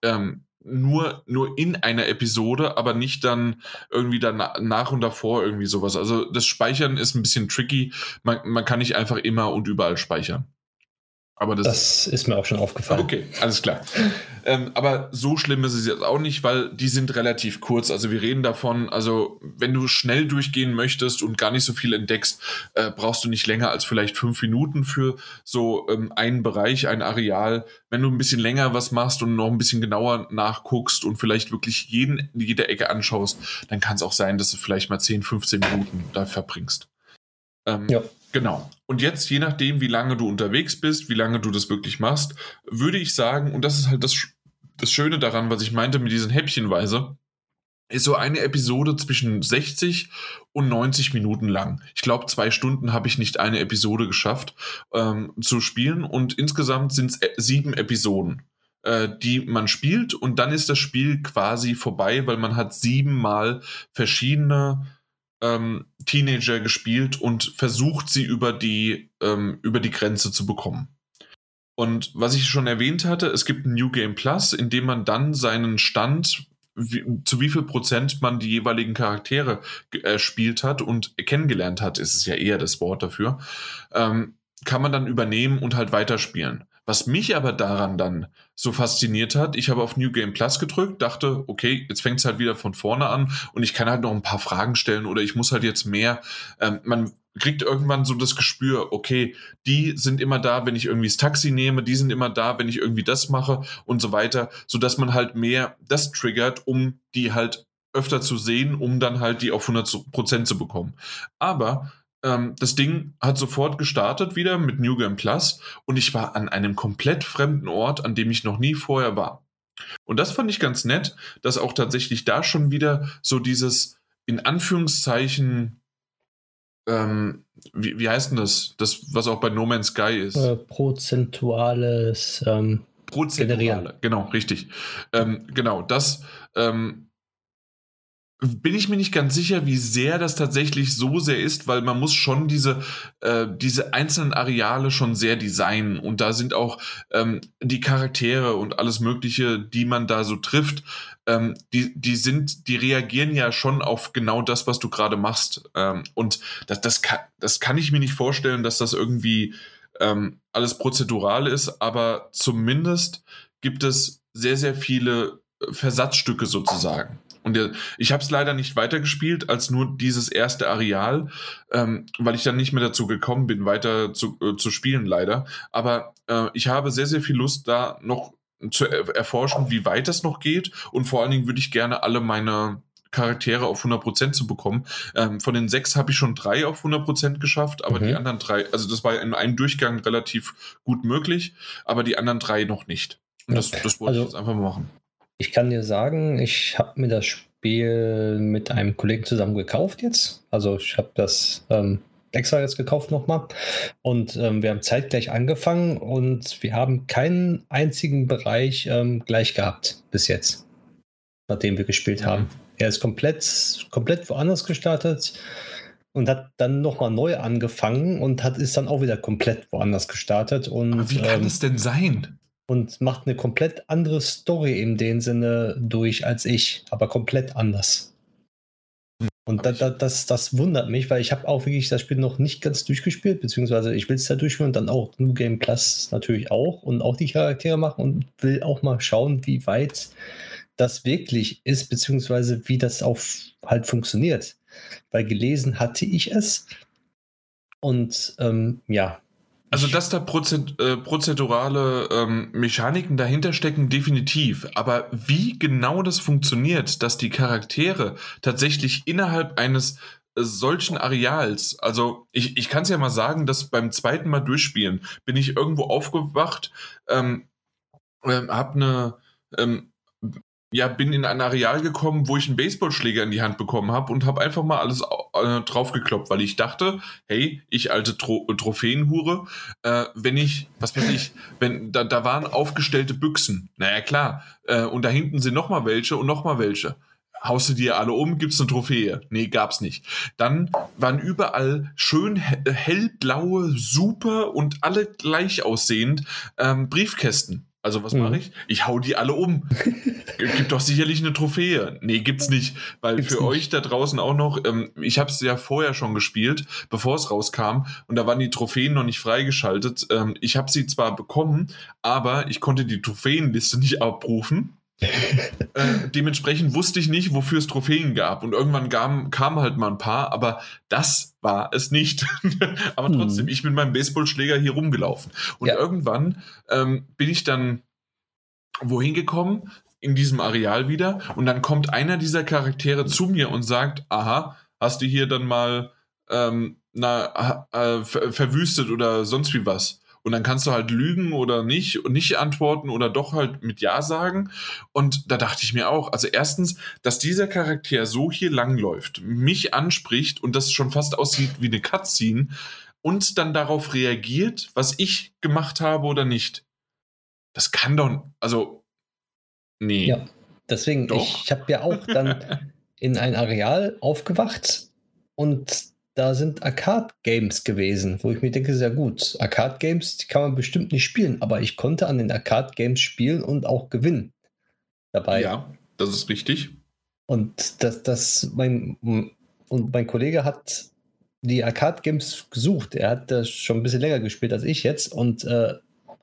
ähm, nur, nur in einer Episode, aber nicht dann irgendwie danach nach und davor irgendwie sowas. Also das Speichern ist ein bisschen tricky. Man, man kann nicht einfach immer und überall speichern. Aber das, das, ist mir auch schon aufgefallen. Okay, alles klar. ähm, aber so schlimm ist es jetzt auch nicht, weil die sind relativ kurz. Also wir reden davon, also wenn du schnell durchgehen möchtest und gar nicht so viel entdeckst, äh, brauchst du nicht länger als vielleicht fünf Minuten für so ähm, einen Bereich, ein Areal. Wenn du ein bisschen länger was machst und noch ein bisschen genauer nachguckst und vielleicht wirklich jeden, jede Ecke anschaust, dann kann es auch sein, dass du vielleicht mal 10, 15 Minuten da verbringst. Ähm, ja. Genau. Und jetzt, je nachdem, wie lange du unterwegs bist, wie lange du das wirklich machst, würde ich sagen, und das ist halt das, das Schöne daran, was ich meinte mit diesen Häppchenweise, ist so eine Episode zwischen 60 und 90 Minuten lang. Ich glaube, zwei Stunden habe ich nicht eine Episode geschafft ähm, zu spielen und insgesamt sind es äh, sieben Episoden, äh, die man spielt und dann ist das Spiel quasi vorbei, weil man hat siebenmal verschiedene ähm, Teenager gespielt und versucht, sie über die, ähm, über die Grenze zu bekommen. Und was ich schon erwähnt hatte, es gibt ein New Game Plus, in dem man dann seinen Stand, wie, zu wie viel Prozent man die jeweiligen Charaktere erspielt äh, hat und kennengelernt hat, ist es ja eher das Wort dafür, ähm, kann man dann übernehmen und halt weiterspielen. Was mich aber daran dann so fasziniert hat, ich habe auf New Game Plus gedrückt, dachte, okay, jetzt fängt es halt wieder von vorne an und ich kann halt noch ein paar Fragen stellen oder ich muss halt jetzt mehr, ähm, man kriegt irgendwann so das Gespür, okay, die sind immer da, wenn ich irgendwie das Taxi nehme, die sind immer da, wenn ich irgendwie das mache und so weiter, so dass man halt mehr das triggert, um die halt öfter zu sehen, um dann halt die auf 100% zu bekommen. Aber ähm, das Ding hat sofort gestartet wieder mit New Game Plus und ich war an einem komplett fremden Ort, an dem ich noch nie vorher war. Und das fand ich ganz nett, dass auch tatsächlich da schon wieder so dieses in Anführungszeichen ähm, wie, wie heißt denn das? Das, was auch bei No Man's Sky ist. Äh, prozentuales ähm, Prozentuale, generieren. genau, richtig. Ähm, genau, das ähm, bin ich mir nicht ganz sicher, wie sehr das tatsächlich so sehr ist, weil man muss schon diese, äh, diese einzelnen Areale schon sehr designen und da sind auch ähm, die Charaktere und alles Mögliche, die man da so trifft, ähm, die, die sind, die reagieren ja schon auf genau das, was du gerade machst. Ähm, und das, das, kann, das kann ich mir nicht vorstellen, dass das irgendwie ähm, alles prozedural ist, aber zumindest gibt es sehr, sehr viele Versatzstücke sozusagen. Und der, ich habe es leider nicht weitergespielt als nur dieses erste Areal, ähm, weil ich dann nicht mehr dazu gekommen bin, weiter zu, äh, zu spielen, leider. Aber äh, ich habe sehr, sehr viel Lust, da noch zu er erforschen, wie weit das noch geht. Und vor allen Dingen würde ich gerne alle meine Charaktere auf 100% zu bekommen. Ähm, von den sechs habe ich schon drei auf 100% geschafft, aber mhm. die anderen drei, also das war in einem Durchgang relativ gut möglich, aber die anderen drei noch nicht. Und das, das wollte also, ich jetzt einfach mal machen. Ich kann dir sagen, ich habe mir das Spiel mit einem Kollegen zusammen gekauft jetzt. Also ich habe das ähm, extra jetzt gekauft nochmal. Und ähm, wir haben zeitgleich angefangen und wir haben keinen einzigen Bereich ähm, gleich gehabt bis jetzt, nachdem wir gespielt haben. Er ist komplett, komplett woanders gestartet und hat dann nochmal neu angefangen und hat ist dann auch wieder komplett woanders gestartet. Und, Aber wie kann ähm, das denn sein? Und macht eine komplett andere Story in dem Sinne durch als ich, aber komplett anders. Und da, da, das, das wundert mich, weil ich habe auch wirklich das Spiel noch nicht ganz durchgespielt, beziehungsweise ich will es da durchspielen und dann auch New Game Plus natürlich auch und auch die Charaktere machen und will auch mal schauen, wie weit das wirklich ist, beziehungsweise wie das auch halt funktioniert. Weil gelesen hatte ich es und ähm, ja, also, dass da Prozed äh, prozedurale ähm, Mechaniken dahinter stecken, definitiv. Aber wie genau das funktioniert, dass die Charaktere tatsächlich innerhalb eines äh, solchen Areals, also ich, ich kann es ja mal sagen, dass beim zweiten Mal durchspielen bin ich irgendwo aufgewacht, ähm, äh, hab eine, ähm, ja, bin in ein Areal gekommen, wo ich einen Baseballschläger in die Hand bekommen habe und habe einfach mal alles äh, draufgekloppt, weil ich dachte, hey, ich alte Tro Trophäenhure, äh, wenn ich, was weiß ich, wenn da, da waren aufgestellte Büchsen, naja klar, äh, und da hinten sind nochmal welche und nochmal welche haust du dir alle um, gibt's eine Trophäe. Nee, gab's nicht. Dann waren überall schön hellblaue, super und alle gleich aussehend ähm, Briefkästen. Also was mhm. mache ich? Ich hau die alle um. Gibt doch sicherlich eine Trophäe. Nee, gibt's nicht, weil gibt's für nicht. euch da draußen auch noch, ähm, ich habe es ja vorher schon gespielt, bevor es rauskam und da waren die Trophäen noch nicht freigeschaltet. Ähm, ich habe sie zwar bekommen, aber ich konnte die Trophäenliste nicht abrufen äh, dementsprechend wusste ich nicht, wofür es Trophäen gab. Und irgendwann kamen kam halt mal ein paar, aber das war es nicht. aber hm. trotzdem, ich mit meinem Baseballschläger hier rumgelaufen. Und ja. irgendwann ähm, bin ich dann wohin gekommen? In diesem Areal wieder. Und dann kommt einer dieser Charaktere zu mir und sagt: Aha, hast du hier dann mal ähm, na, äh, verwüstet oder sonst wie was? Und dann kannst du halt lügen oder nicht und nicht antworten oder doch halt mit Ja sagen. Und da dachte ich mir auch, also erstens, dass dieser Charakter so hier langläuft, mich anspricht und das schon fast aussieht wie eine Cutscene und dann darauf reagiert, was ich gemacht habe oder nicht. Das kann doch, also, nee. Ja, deswegen, doch. ich, ich habe ja auch dann in ein Areal aufgewacht und da sind Arcade-Games gewesen, wo ich mir denke, sehr gut. Arcade-Games, die kann man bestimmt nicht spielen, aber ich konnte an den Arcade-Games spielen und auch gewinnen dabei. Ja, das ist richtig. Und das, das, mein, und mein Kollege hat die Arcade-Games gesucht. Er hat das schon ein bisschen länger gespielt als ich jetzt und äh,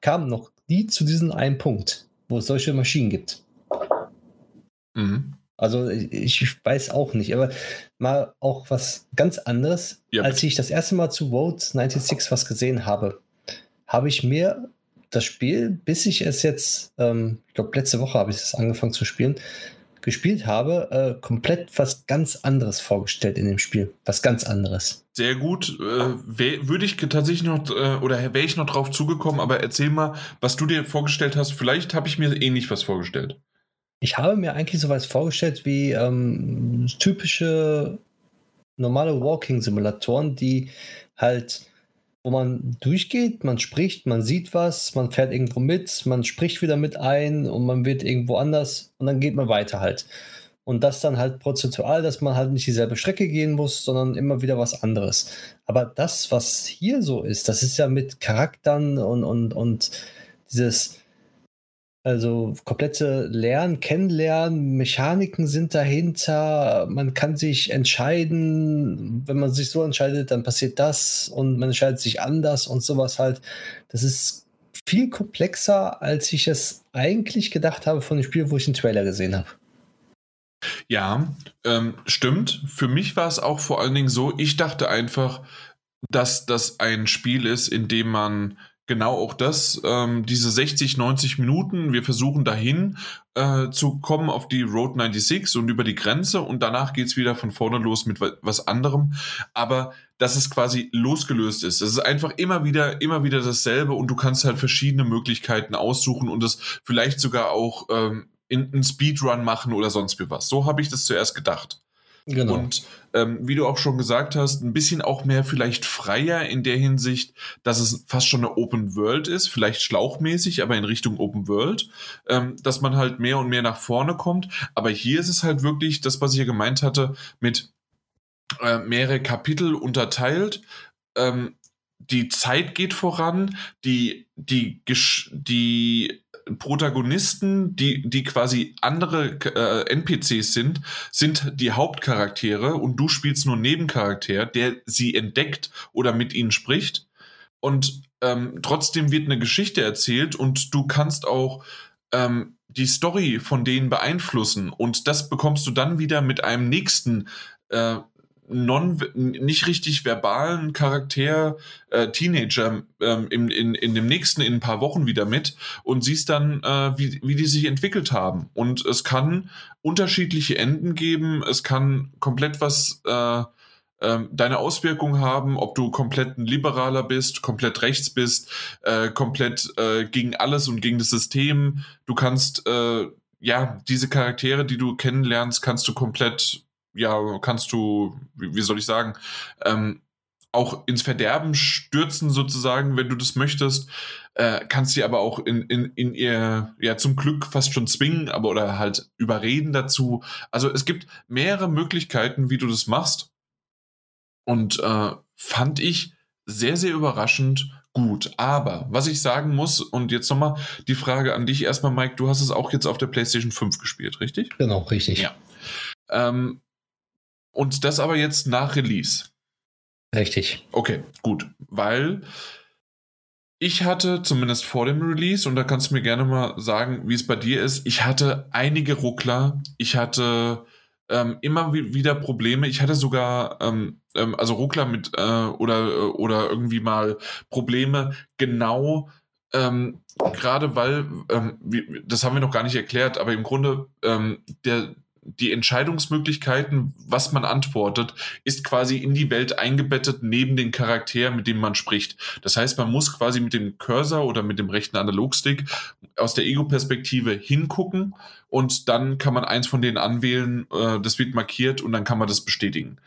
kam noch nie zu diesem einen Punkt, wo es solche Maschinen gibt. Mhm. Also ich weiß auch nicht, aber mal auch was ganz anderes. Ja, Als ich das erste Mal zu Road 96 was gesehen habe, habe ich mir das Spiel, bis ich es jetzt, ähm, ich glaube letzte Woche habe ich es angefangen zu spielen, gespielt habe, äh, komplett was ganz anderes vorgestellt in dem Spiel. Was ganz anderes. Sehr gut. Äh, Würde ich tatsächlich noch, äh, oder wäre ich noch drauf zugekommen, aber erzähl mal, was du dir vorgestellt hast. Vielleicht habe ich mir ähnlich was vorgestellt. Ich habe mir eigentlich sowas vorgestellt wie ähm, typische normale Walking-Simulatoren, die halt, wo man durchgeht, man spricht, man sieht was, man fährt irgendwo mit, man spricht wieder mit ein und man wird irgendwo anders und dann geht man weiter halt. Und das dann halt prozentual, dass man halt nicht dieselbe Strecke gehen muss, sondern immer wieder was anderes. Aber das, was hier so ist, das ist ja mit Charakteren und, und, und dieses also komplette Lernen, Kennenlernen, Mechaniken sind dahinter. Man kann sich entscheiden, wenn man sich so entscheidet, dann passiert das und man entscheidet sich anders und sowas halt. Das ist viel komplexer, als ich es eigentlich gedacht habe von dem Spiel, wo ich den Trailer gesehen habe. Ja, ähm, stimmt. Für mich war es auch vor allen Dingen so, ich dachte einfach, dass das ein Spiel ist, in dem man genau auch das, ähm, diese 60, 90 Minuten, wir versuchen dahin äh, zu kommen auf die Road 96 und über die Grenze und danach geht es wieder von vorne los mit was anderem. Aber dass es quasi losgelöst ist. Es ist einfach immer wieder, immer wieder dasselbe und du kannst halt verschiedene Möglichkeiten aussuchen und es vielleicht sogar auch ähm, in einen Speedrun machen oder sonst wie was. So habe ich das zuerst gedacht. Genau. Und ähm, wie du auch schon gesagt hast, ein bisschen auch mehr vielleicht freier in der Hinsicht, dass es fast schon eine Open World ist, vielleicht schlauchmäßig, aber in Richtung Open World, ähm, dass man halt mehr und mehr nach vorne kommt. Aber hier ist es halt wirklich das, was ich ja gemeint hatte, mit äh, mehrere Kapitel unterteilt. Ähm, die Zeit geht voran, die, die, die Protagonisten, die, die quasi andere äh, NPCs sind, sind die Hauptcharaktere und du spielst nur Nebencharakter, der sie entdeckt oder mit ihnen spricht. Und ähm, trotzdem wird eine Geschichte erzählt und du kannst auch ähm, die Story von denen beeinflussen. Und das bekommst du dann wieder mit einem nächsten äh, non, nicht richtig verbalen Charakter, äh, Teenager ähm, in, in, in dem nächsten, in ein paar Wochen wieder mit und siehst dann, äh, wie, wie die sich entwickelt haben. Und es kann unterschiedliche Enden geben, es kann komplett was äh, äh, deine Auswirkungen haben, ob du komplett ein Liberaler bist, komplett rechts bist, äh, komplett äh, gegen alles und gegen das System. Du kannst, äh, ja, diese Charaktere, die du kennenlernst, kannst du komplett ja, kannst du, wie, wie soll ich sagen, ähm, auch ins Verderben stürzen, sozusagen, wenn du das möchtest. Äh, kannst sie aber auch in, in, in ihr, ja, zum Glück fast schon zwingen, aber oder halt überreden dazu. Also es gibt mehrere Möglichkeiten, wie du das machst. Und äh, fand ich sehr, sehr überraschend gut. Aber was ich sagen muss, und jetzt nochmal die Frage an dich erstmal, Mike, du hast es auch jetzt auf der PlayStation 5 gespielt, richtig? Genau, richtig. Ja. Ähm, und das aber jetzt nach Release. Richtig. Okay, gut. Weil ich hatte zumindest vor dem Release, und da kannst du mir gerne mal sagen, wie es bei dir ist, ich hatte einige Ruckler. Ich hatte ähm, immer wieder Probleme. Ich hatte sogar, ähm, ähm, also Ruckler mit äh, oder, oder irgendwie mal Probleme genau ähm, gerade weil, ähm, wie, das haben wir noch gar nicht erklärt, aber im Grunde ähm, der, die Entscheidungsmöglichkeiten, was man antwortet, ist quasi in die Welt eingebettet neben den Charakter, mit dem man spricht. Das heißt, man muss quasi mit dem Cursor oder mit dem rechten Analogstick aus der Ego-Perspektive hingucken und dann kann man eins von denen anwählen, äh, das wird markiert und dann kann man das bestätigen.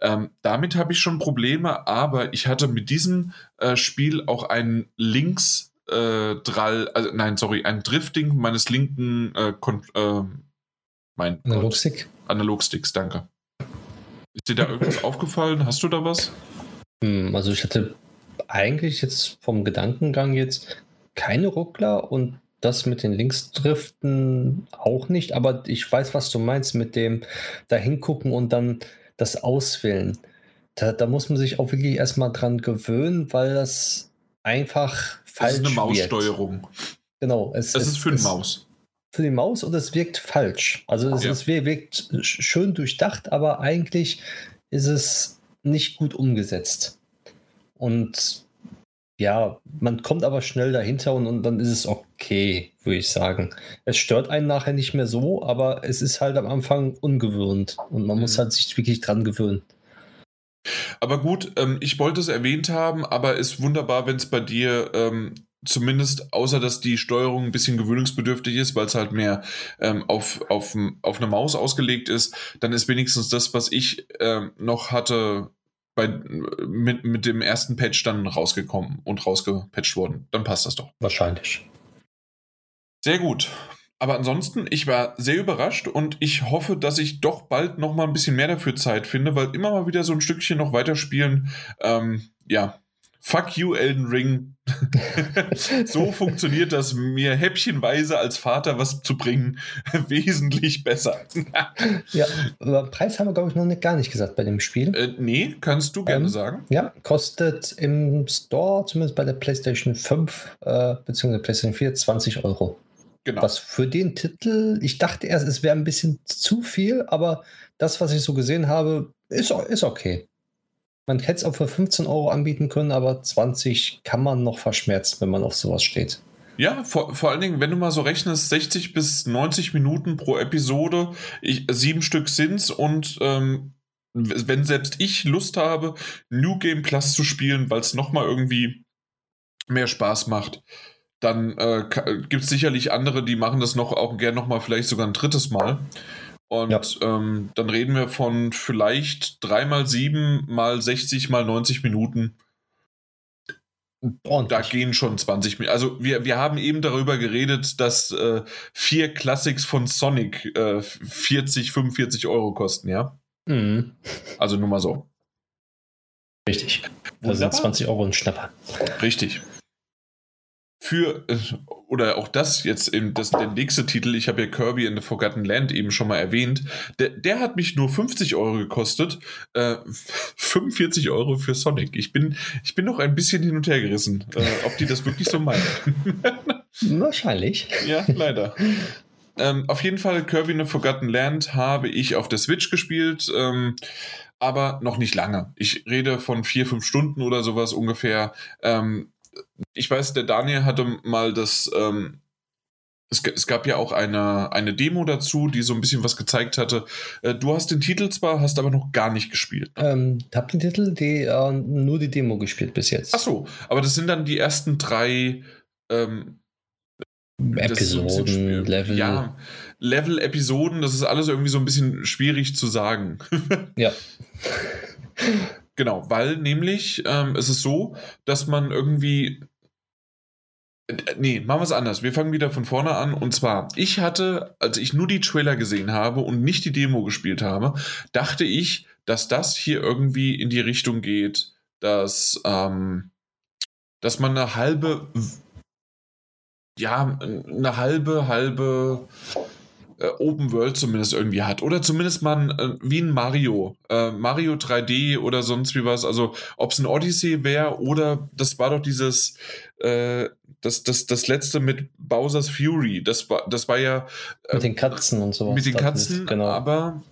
Ähm, damit habe ich schon Probleme, aber ich hatte mit diesem äh, Spiel auch einen Links äh, also, nein, sorry, ein Drifting meines linken äh, äh, mein Analogstick. Analogsticks, danke. Ist dir da irgendwas aufgefallen? Hast du da was? Hm, also ich hatte eigentlich jetzt vom Gedankengang jetzt keine Ruckler und das mit den Linksdriften auch nicht, aber ich weiß, was du meinst mit dem da hingucken und dann das Auswählen. Da, da muss man sich auch wirklich erstmal dran gewöhnen, weil das einfach falsch ist. Das ist eine Maussteuerung. Genau. Es, das es, ist für eine Maus für die Maus und es wirkt falsch. Also es, ja. es wirkt schön durchdacht, aber eigentlich ist es nicht gut umgesetzt. Und ja, man kommt aber schnell dahinter und, und dann ist es okay, würde ich sagen. Es stört einen nachher nicht mehr so, aber es ist halt am Anfang ungewöhnt und man mhm. muss halt sich wirklich dran gewöhnen. Aber gut, ähm, ich wollte es erwähnt haben, aber es ist wunderbar, wenn es bei dir ähm, zumindest, außer dass die Steuerung ein bisschen gewöhnungsbedürftig ist, weil es halt mehr ähm, auf, auf, auf eine Maus ausgelegt ist, dann ist wenigstens das, was ich ähm, noch hatte, bei, mit, mit dem ersten Patch dann rausgekommen und rausgepatcht worden. Dann passt das doch. Wahrscheinlich. Sehr gut. Aber ansonsten, ich war sehr überrascht und ich hoffe, dass ich doch bald noch mal ein bisschen mehr dafür Zeit finde, weil immer mal wieder so ein Stückchen noch weiterspielen, ähm, ja, Fuck you, Elden Ring. so funktioniert das, mir häppchenweise als Vater was zu bringen, wesentlich besser. ja, aber Preis haben wir, glaube ich, noch nicht, gar nicht gesagt bei dem Spiel. Äh, nee, kannst du gerne ähm, sagen. Ja, kostet im Store, zumindest bei der PlayStation 5 äh, bzw. PlayStation 4, 20 Euro. Genau. Was für den Titel, ich dachte erst, es wäre ein bisschen zu viel, aber das, was ich so gesehen habe, ist, ist okay. Man hätte es auch für 15 Euro anbieten können, aber 20 kann man noch verschmerzen, wenn man auf sowas steht. Ja, vor, vor allen Dingen, wenn du mal so rechnest, 60 bis 90 Minuten pro Episode, ich, sieben Stück sind's und ähm, wenn selbst ich Lust habe, New Game Plus zu spielen, weil es nochmal irgendwie mehr Spaß macht, dann äh, gibt es sicherlich andere, die machen das noch auch gern nochmal vielleicht sogar ein drittes Mal. Und ja. ähm, dann reden wir von vielleicht 3 mal 7 mal 60 mal 90 Minuten. Und da gehen schon 20 Minuten. Also wir, wir haben eben darüber geredet, dass äh, vier Classics von Sonic äh, 40, 45 Euro kosten, ja? Mhm. Also nur mal so. Richtig. Da sind 20 Euro ein Schnapper. Richtig für, äh, oder auch das jetzt eben, das, der nächste Titel, ich habe ja Kirby in the Forgotten Land eben schon mal erwähnt, der, der hat mich nur 50 Euro gekostet, äh, 45 Euro für Sonic. Ich bin, ich bin noch ein bisschen hin und her gerissen, äh, ob die das wirklich so meinen. Wahrscheinlich. Ja, leider. Ähm, auf jeden Fall Kirby in the Forgotten Land habe ich auf der Switch gespielt. Ähm, aber noch nicht lange. Ich rede von vier, fünf Stunden oder sowas ungefähr. Ähm, ich weiß, der Daniel hatte mal das, ähm, es, es, gab ja auch eine, eine Demo dazu, die so ein bisschen was gezeigt hatte. Äh, du hast den Titel zwar, hast aber noch gar nicht gespielt. Ne? Ähm, ich habe den Titel, die, äh, nur die Demo gespielt bis jetzt. Ach so, aber das sind dann die ersten drei ähm, Episoden, Level. Ja, Level-Episoden, das ist alles irgendwie so ein bisschen schwierig zu sagen. ja. Genau, weil nämlich ähm, es so, dass man irgendwie Nee, machen wir es anders. Wir fangen wieder von vorne an. Und zwar, ich hatte, als ich nur die Trailer gesehen habe und nicht die Demo gespielt habe, dachte ich, dass das hier irgendwie in die Richtung geht, dass, ähm, dass man eine halbe, ja, eine halbe, halbe äh, Open World zumindest irgendwie hat. Oder zumindest mal äh, wie ein Mario. Äh, Mario 3D oder sonst wie was. Also ob es ein Odyssey wäre oder das war doch dieses, äh, das, das, das letzte mit Bowser's Fury. Das war, das war ja. mit den Katzen und so. Mit den Katzen, genau. aber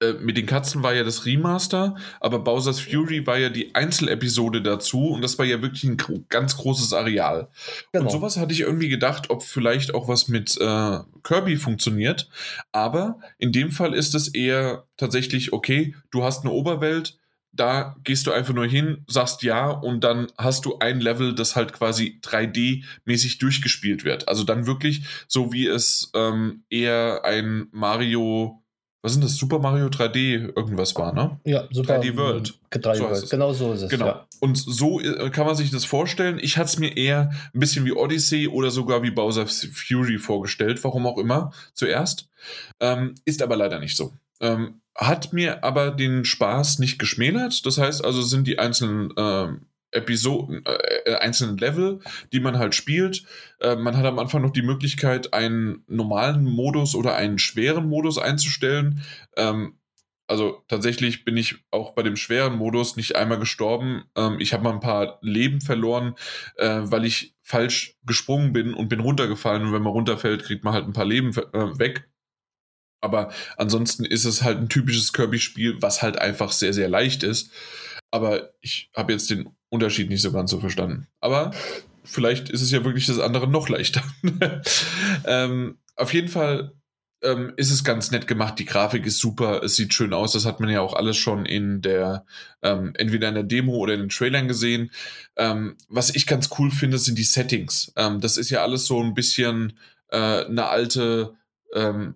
äh, mit den Katzen war ja das Remaster, aber Bowser's Fury war ja die Einzelepisode dazu und das war ja wirklich ein ganz großes Areal. Genau. Und sowas hatte ich irgendwie gedacht, ob vielleicht auch was mit äh, Kirby funktioniert. Aber in dem Fall ist es eher tatsächlich, okay, du hast eine Oberwelt, da gehst du einfach nur hin, sagst ja und dann hast du ein Level, das halt quasi 3D-mäßig durchgespielt wird. Also dann wirklich so wie es ähm, eher ein Mario was sind das? Super Mario 3D irgendwas war, ne? Ja, Super 3D World. 3D so World. Genau so ist es. Genau. Ja. Und so äh, kann man sich das vorstellen. Ich hatte es mir eher ein bisschen wie Odyssey oder sogar wie Bowser's Fury vorgestellt, warum auch immer, zuerst. Ähm, ist aber leider nicht so. Ähm, hat mir aber den Spaß nicht geschmälert. Das heißt also, sind die einzelnen ähm, Episoden, äh, äh, einzelnen Level, die man halt spielt. Äh, man hat am Anfang noch die Möglichkeit, einen normalen Modus oder einen schweren Modus einzustellen. Ähm, also tatsächlich bin ich auch bei dem schweren Modus nicht einmal gestorben. Ähm, ich habe mal ein paar Leben verloren, äh, weil ich falsch gesprungen bin und bin runtergefallen. Und wenn man runterfällt, kriegt man halt ein paar Leben äh, weg. Aber ansonsten ist es halt ein typisches Kirby-Spiel, was halt einfach sehr, sehr leicht ist. Aber ich habe jetzt den Unterschied nicht so ganz so verstanden. Aber vielleicht ist es ja wirklich das andere noch leichter. ähm, auf jeden Fall ähm, ist es ganz nett gemacht. Die Grafik ist super, es sieht schön aus. Das hat man ja auch alles schon in der, ähm, entweder in der Demo oder in den Trailern gesehen. Ähm, was ich ganz cool finde, sind die Settings. Ähm, das ist ja alles so ein bisschen äh, eine alte, ähm,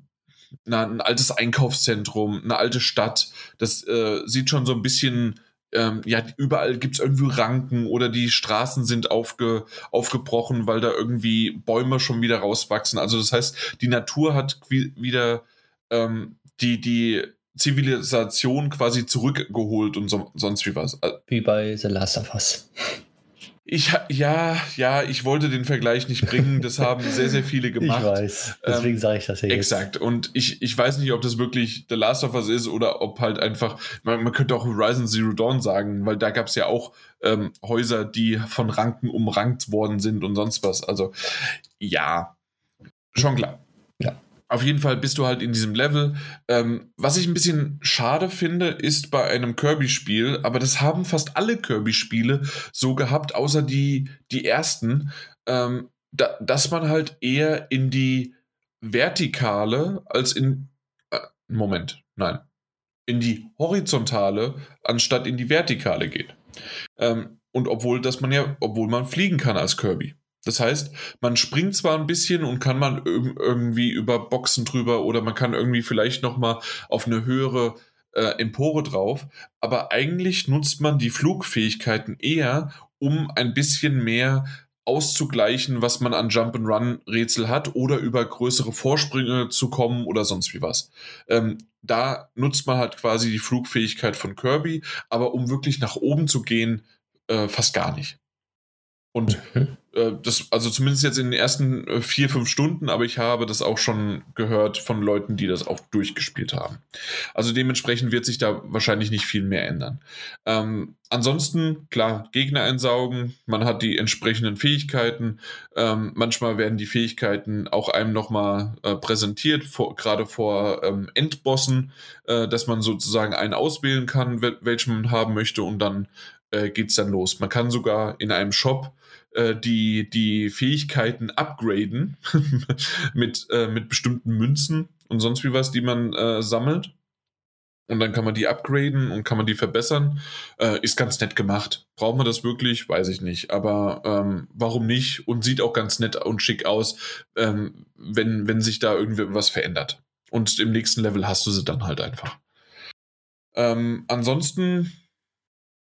na, ein altes Einkaufszentrum, eine alte Stadt. Das äh, sieht schon so ein bisschen ähm, ja, überall gibt es irgendwie Ranken oder die Straßen sind aufge, aufgebrochen, weil da irgendwie Bäume schon wieder rauswachsen. Also das heißt, die Natur hat wieder ähm, die, die Zivilisation quasi zurückgeholt und so, sonst wie was. Wie bei The Last of Us. Ich, ja, ja, ich wollte den Vergleich nicht bringen. Das haben sehr, sehr viele gemacht. Ich weiß. Deswegen ähm, sage ich das ja jetzt. Exakt. Und ich, ich weiß nicht, ob das wirklich The Last of Us ist oder ob halt einfach, man, man könnte auch Horizon Zero Dawn sagen, weil da gab es ja auch ähm, Häuser, die von Ranken umrankt worden sind und sonst was. Also, ja, schon klar. Auf jeden Fall bist du halt in diesem Level. Ähm, was ich ein bisschen schade finde, ist bei einem Kirby-Spiel, aber das haben fast alle Kirby-Spiele so gehabt, außer die, die ersten, ähm, da, dass man halt eher in die Vertikale als in. Äh, Moment, nein. In die Horizontale anstatt in die Vertikale geht. Ähm, und obwohl, dass man ja, obwohl man fliegen kann als Kirby. Das heißt, man springt zwar ein bisschen und kann man irgendwie über Boxen drüber oder man kann irgendwie vielleicht nochmal auf eine höhere äh, Empore drauf, aber eigentlich nutzt man die Flugfähigkeiten eher, um ein bisschen mehr auszugleichen, was man an Jump-and-Run-Rätsel hat oder über größere Vorsprünge zu kommen oder sonst wie was. Ähm, da nutzt man halt quasi die Flugfähigkeit von Kirby, aber um wirklich nach oben zu gehen, äh, fast gar nicht. Und mhm. Äh, das, also zumindest jetzt in den ersten äh, vier, fünf Stunden, aber ich habe das auch schon gehört von Leuten, die das auch durchgespielt haben. Also dementsprechend wird sich da wahrscheinlich nicht viel mehr ändern. Ähm, ansonsten, klar, Gegner einsaugen, man hat die entsprechenden Fähigkeiten. Ähm, manchmal werden die Fähigkeiten auch einem nochmal äh, präsentiert, gerade vor ähm, Endbossen, äh, dass man sozusagen einen auswählen kann, welchen man haben möchte und dann äh, geht es dann los. Man kann sogar in einem Shop äh, die, die Fähigkeiten upgraden mit, äh, mit bestimmten Münzen und sonst wie was, die man äh, sammelt. und dann kann man die upgraden und kann man die verbessern. Äh, ist ganz nett gemacht. Braucht man das wirklich? Weiß ich nicht. Aber ähm, warum nicht? Und sieht auch ganz nett und schick aus, ähm, wenn, wenn sich da irgendwie was verändert. Und im nächsten Level hast du sie dann halt einfach. Ähm, ansonsten,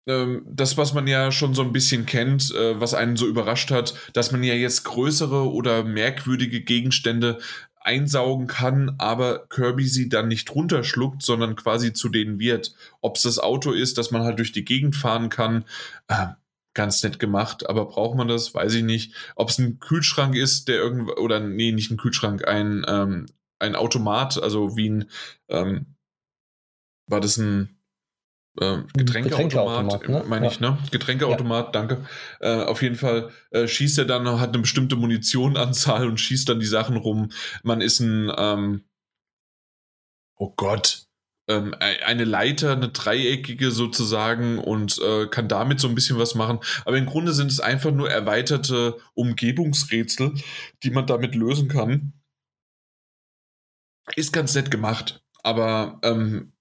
das, was man ja schon so ein bisschen kennt, äh, was einen so überrascht hat, dass man ja jetzt größere oder merkwürdige Gegenstände einsaugen kann, aber Kirby sie dann nicht runterschluckt, sondern quasi zu denen wird. Ob es das Auto ist, dass man halt durch die Gegend fahren kann, äh, ganz nett gemacht, aber braucht man das? Weiß ich nicht. Ob es ein Kühlschrank ist, der irgendwo, oder nee, nicht ein Kühlschrank, ein, ähm, ein Automat, also wie ein, ähm, war das ein äh, Getränkeautomat, Getränkeautomat ne? meine ich, ne? Getränkeautomat, ja. danke. Äh, auf jeden Fall äh, schießt er dann, hat eine bestimmte Munitionanzahl und schießt dann die Sachen rum. Man ist ein, ähm, oh Gott, ähm, eine Leiter, eine dreieckige sozusagen und äh, kann damit so ein bisschen was machen. Aber im Grunde sind es einfach nur erweiterte Umgebungsrätsel, die man damit lösen kann. Ist ganz nett gemacht. Aber ähm,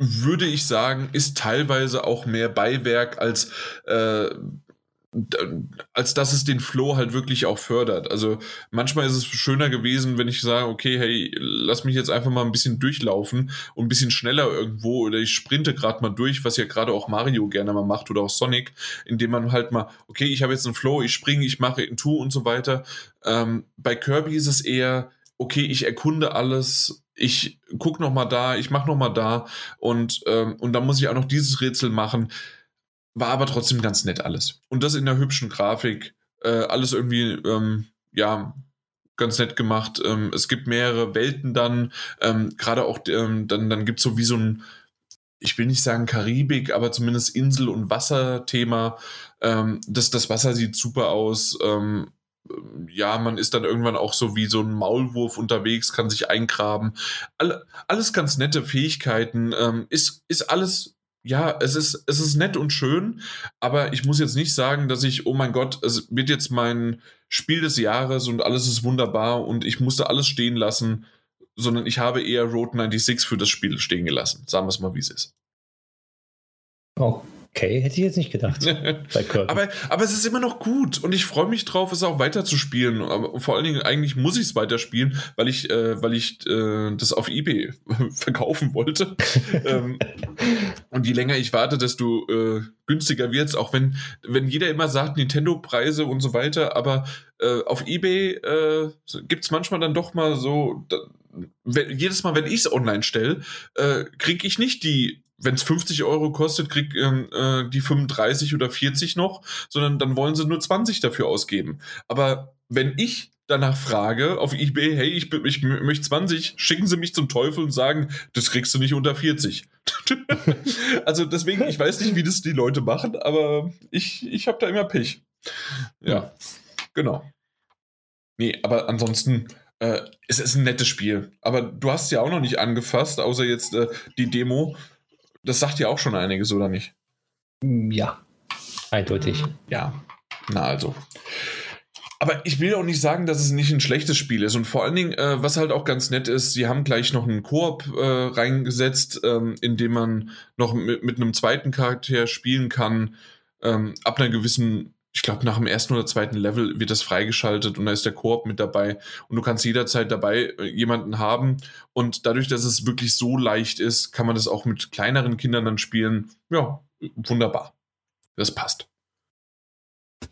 würde ich sagen, ist teilweise auch mehr Beiwerk als äh, als dass es den Flow halt wirklich auch fördert. Also manchmal ist es schöner gewesen, wenn ich sage, okay, hey, lass mich jetzt einfach mal ein bisschen durchlaufen und ein bisschen schneller irgendwo oder ich sprinte gerade mal durch, was ja gerade auch Mario gerne mal macht oder auch Sonic, indem man halt mal, okay, ich habe jetzt einen Flow, ich springe, ich mache Tu und so weiter. Ähm, bei Kirby ist es eher, okay, ich erkunde alles, ich gucke noch mal da, ich mache noch mal da und, ähm, und dann muss ich auch noch dieses Rätsel machen. War aber trotzdem ganz nett alles. Und das in der hübschen Grafik. Äh, alles irgendwie, ähm, ja, ganz nett gemacht. Ähm, es gibt mehrere Welten dann. Ähm, Gerade auch, ähm, dann, dann gibt es so wie so ein, ich will nicht sagen Karibik, aber zumindest Insel- und Wasserthema. Ähm, das, das Wasser sieht super aus. Ähm, ja, man ist dann irgendwann auch so wie so ein Maulwurf unterwegs, kann sich eingraben. All, alles ganz nette Fähigkeiten. Ähm, ist, ist alles, ja, es ist, es ist nett und schön, aber ich muss jetzt nicht sagen, dass ich, oh mein Gott, es wird jetzt mein Spiel des Jahres und alles ist wunderbar und ich musste alles stehen lassen, sondern ich habe eher Road 96 für das Spiel stehen gelassen. Sagen wir es mal, wie es ist. Oh. Okay, hätte ich jetzt nicht gedacht. aber, aber es ist immer noch gut und ich freue mich drauf, es auch weiter zu spielen. Aber vor allen Dingen, eigentlich muss ich es weiterspielen, weil ich, äh, weil ich äh, das auf Ebay verkaufen wollte. ähm, und je länger ich warte, desto äh, günstiger wird es, auch wenn, wenn jeder immer sagt, Nintendo-Preise und so weiter, aber äh, auf Ebay äh, gibt es manchmal dann doch mal so. Da, wenn, jedes Mal, wenn ich es online stelle, äh, kriege ich nicht die wenn es 50 Euro kostet, krieg ähm, äh, die 35 oder 40 noch, sondern dann wollen sie nur 20 dafür ausgeben. Aber wenn ich danach frage auf eBay, hey, ich, ich möchte 20, schicken sie mich zum Teufel und sagen, das kriegst du nicht unter 40. also deswegen, ich weiß nicht, wie das die Leute machen, aber ich, ich habe da immer Pech. Ja, genau. Nee, aber ansonsten, äh, es ist ein nettes Spiel. Aber du hast ja auch noch nicht angefasst, außer jetzt äh, die Demo. Das sagt ja auch schon einiges, oder nicht? Ja, eindeutig. Ja, na also. Aber ich will auch nicht sagen, dass es nicht ein schlechtes Spiel ist. Und vor allen Dingen, äh, was halt auch ganz nett ist, sie haben gleich noch einen Koop äh, reingesetzt, ähm, in dem man noch mit, mit, einem zweiten Charakter spielen kann, ähm, ab einer gewissen ich glaube, nach dem ersten oder zweiten Level wird das freigeschaltet und da ist der Koop mit dabei und du kannst jederzeit dabei äh, jemanden haben und dadurch, dass es wirklich so leicht ist, kann man das auch mit kleineren Kindern dann spielen. Ja, wunderbar. Das passt.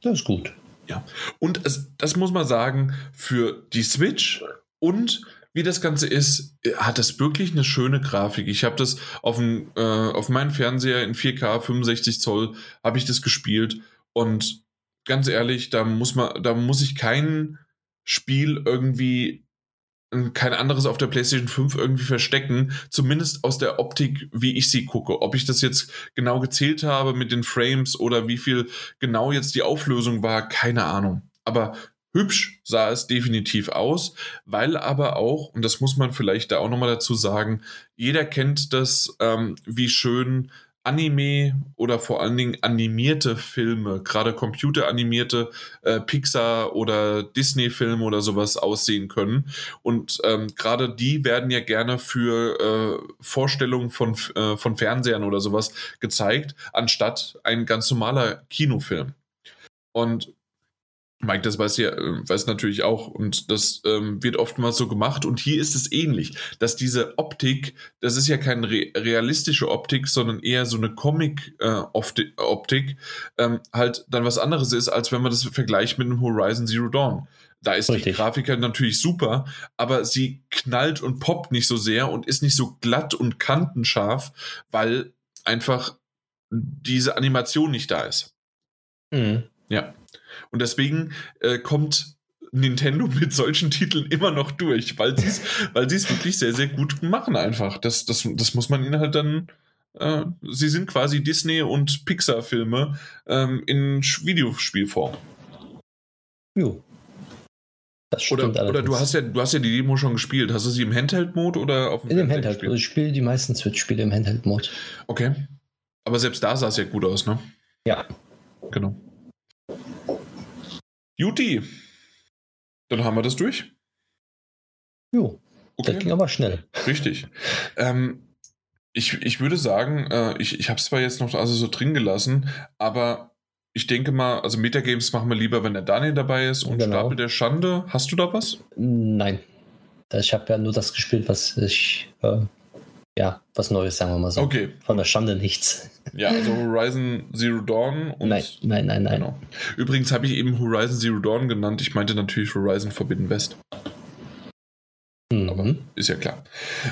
Das ist gut. Ja, und es, das muss man sagen, für die Switch und wie das Ganze ist, äh, hat das wirklich eine schöne Grafik. Ich habe das auf, ein, äh, auf meinem Fernseher in 4K 65 Zoll habe ich das gespielt und ganz ehrlich, da muss man, da muss ich kein Spiel irgendwie äh, kein anderes auf der PlayStation 5 irgendwie verstecken, zumindest aus der Optik, wie ich sie gucke. Ob ich das jetzt genau gezählt habe mit den Frames oder wie viel genau jetzt die Auflösung war, keine Ahnung. Aber hübsch sah es definitiv aus, weil aber auch, und das muss man vielleicht da auch nochmal dazu sagen, jeder kennt das, ähm, wie schön Anime oder vor allen Dingen animierte Filme, gerade computeranimierte äh, Pixar- oder Disney-Filme oder sowas aussehen können. Und ähm, gerade die werden ja gerne für äh, Vorstellungen von, äh, von Fernsehern oder sowas gezeigt, anstatt ein ganz normaler Kinofilm. Und Mike, das weiß ja, äh, weiß natürlich auch und das ähm, wird oftmals so gemacht und hier ist es ähnlich, dass diese Optik, das ist ja keine re realistische Optik, sondern eher so eine Comic-Optik, äh, ähm, halt dann was anderes ist, als wenn man das vergleicht mit einem Horizon Zero Dawn. Da ist Richtig. die Grafik halt natürlich super, aber sie knallt und poppt nicht so sehr und ist nicht so glatt und kantenscharf, weil einfach diese Animation nicht da ist. Mhm. Ja. Und deswegen äh, kommt Nintendo mit solchen Titeln immer noch durch, weil sie es weil wirklich sehr, sehr gut machen einfach. Das, das, das muss man ihnen halt dann. Äh, sie sind quasi Disney- und Pixar-Filme ähm, in Videospielform. Jo. oder, oder du hast ja du hast ja die Demo schon gespielt. Hast du sie im Handheld-Mode oder auf dem In dem Handheld. Also ich spiele die meisten Switch-Spiele im Handheld-Mode. Okay. Aber selbst da sah es ja gut aus, ne? Ja. Genau. Juti. Dann haben wir das durch. Jo. Okay. Das ging aber schnell. Richtig. Ähm, ich, ich würde sagen, äh, ich, ich habe es zwar jetzt noch also so drin gelassen, aber ich denke mal, also Metagames machen wir lieber, wenn der Daniel dabei ist und genau. Stapel der Schande. Hast du da was? Nein. Ich habe ja nur das gespielt, was ich äh, ja, was Neues, sagen wir mal so. Okay. Von der Schande nichts. Ja, also Horizon Zero Dawn und. Nein, nein, nein, nein. Genau. Übrigens habe ich eben Horizon Zero Dawn genannt. Ich meinte natürlich Horizon Forbidden West. Mhm. Aber ist ja klar.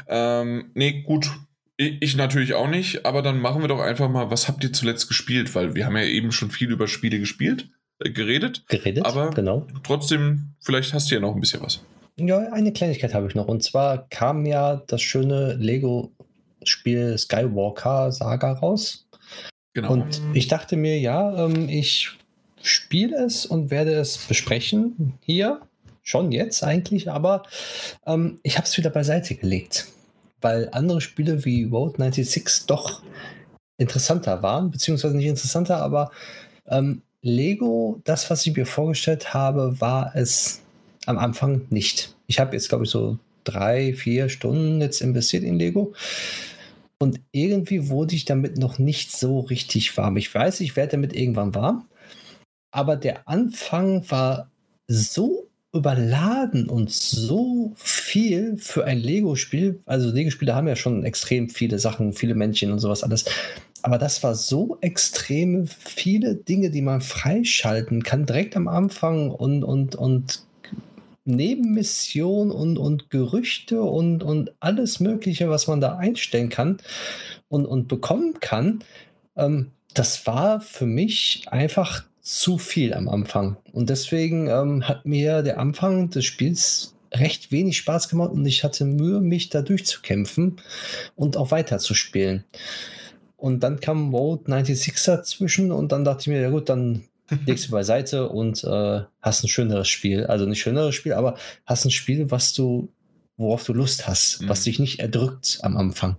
Ähm, nee, gut. Ich, ich natürlich auch nicht, aber dann machen wir doch einfach mal, was habt ihr zuletzt gespielt? Weil wir haben ja eben schon viel über Spiele gespielt, äh, geredet. Geredet, aber genau. Trotzdem, vielleicht hast du ja noch ein bisschen was. Ja, eine Kleinigkeit habe ich noch. Und zwar kam ja das schöne Lego-Spiel Skywalker Saga raus. Genau. Und ich dachte mir, ja, ähm, ich spiele es und werde es besprechen hier. Schon jetzt eigentlich, aber ähm, ich habe es wieder beiseite gelegt. Weil andere Spiele wie Road 96 doch interessanter waren, beziehungsweise nicht interessanter, aber ähm, Lego, das, was ich mir vorgestellt habe, war es am Anfang nicht. Ich habe jetzt, glaube ich, so drei, vier Stunden jetzt investiert in Lego. Und irgendwie wurde ich damit noch nicht so richtig warm. Ich weiß, ich werde damit irgendwann warm. Aber der Anfang war so überladen und so viel für ein Lego-Spiel. Also Lego-Spiele haben ja schon extrem viele Sachen, viele Männchen und sowas alles. Aber das war so extrem viele Dinge, die man freischalten kann, direkt am Anfang und, und, und Nebenmission und, und Gerüchte und, und alles Mögliche, was man da einstellen kann und, und bekommen kann, ähm, das war für mich einfach zu viel am Anfang. Und deswegen ähm, hat mir der Anfang des Spiels recht wenig Spaß gemacht und ich hatte Mühe, mich da durchzukämpfen und auch weiter zu spielen. Und dann kam Road 96 dazwischen und dann dachte ich mir, ja gut, dann legst du beiseite und äh, hast ein schöneres Spiel. Also nicht schöneres Spiel, aber hast ein Spiel, was du, worauf du Lust hast, mhm. was dich nicht erdrückt am Anfang.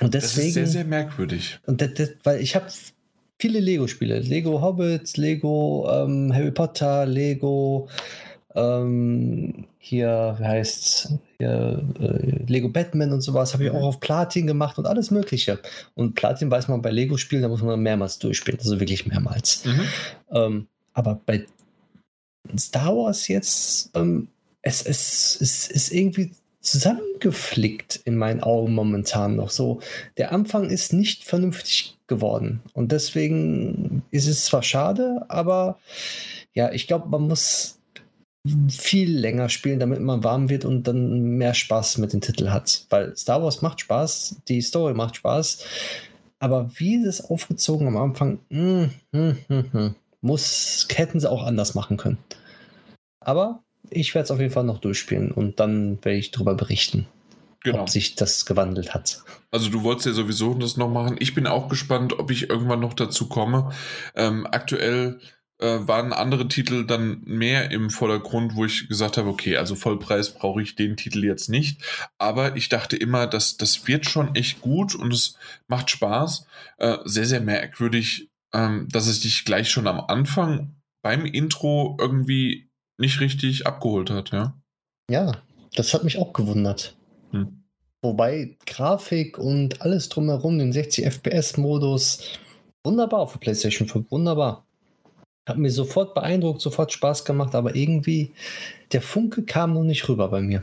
Und deswegen, das ist sehr, sehr merkwürdig. Und das, das, weil ich habe viele Lego-Spiele. Lego Hobbit, Lego ähm, Harry Potter, Lego ähm, hier, wie heißt's, hier, äh, Lego Batman und sowas, habe ich auch mhm. auf Platin gemacht und alles Mögliche. Und Platin weiß man bei Lego-Spielen, da muss man mehrmals durchspielen, also wirklich mehrmals. Mhm. Ähm, aber bei Star Wars jetzt, ähm, es, es, es ist irgendwie zusammengeflickt in meinen Augen momentan noch so. Der Anfang ist nicht vernünftig geworden. Und deswegen ist es zwar schade, aber ja, ich glaube, man muss viel länger spielen, damit man warm wird und dann mehr Spaß mit dem Titel hat. Weil Star Wars macht Spaß, die Story macht Spaß, aber wie es aufgezogen am Anfang, mm, mm, mm, muss, hätten sie auch anders machen können. Aber ich werde es auf jeden Fall noch durchspielen und dann werde ich darüber berichten. Genau. ob sich das gewandelt hat. Also du wolltest ja sowieso das noch machen. Ich bin auch gespannt, ob ich irgendwann noch dazu komme. Ähm, aktuell äh, waren andere Titel dann mehr im Vordergrund, wo ich gesagt habe, okay, also Vollpreis brauche ich den Titel jetzt nicht. Aber ich dachte immer, dass das wird schon echt gut und es macht Spaß. Äh, sehr, sehr merkwürdig, ähm, dass es dich gleich schon am Anfang beim Intro irgendwie nicht richtig abgeholt hat, ja. Ja, das hat mich auch gewundert. Hm. Wobei Grafik und alles drumherum, den 60 FPS-Modus, wunderbar auf der PlayStation 5, wunderbar. Hat mir sofort beeindruckt, sofort Spaß gemacht, aber irgendwie der Funke kam noch nicht rüber bei mir.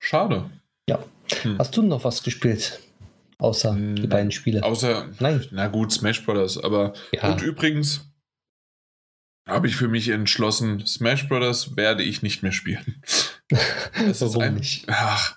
Schade. Ja. Hm. Hast du noch was gespielt? Außer hm, die beiden Spiele. Außer, Nein. na gut, Smash Brothers. Aber ja. und übrigens habe ich für mich entschlossen, Smash Brothers werde ich nicht mehr spielen. Das ist ein, nicht? Ach,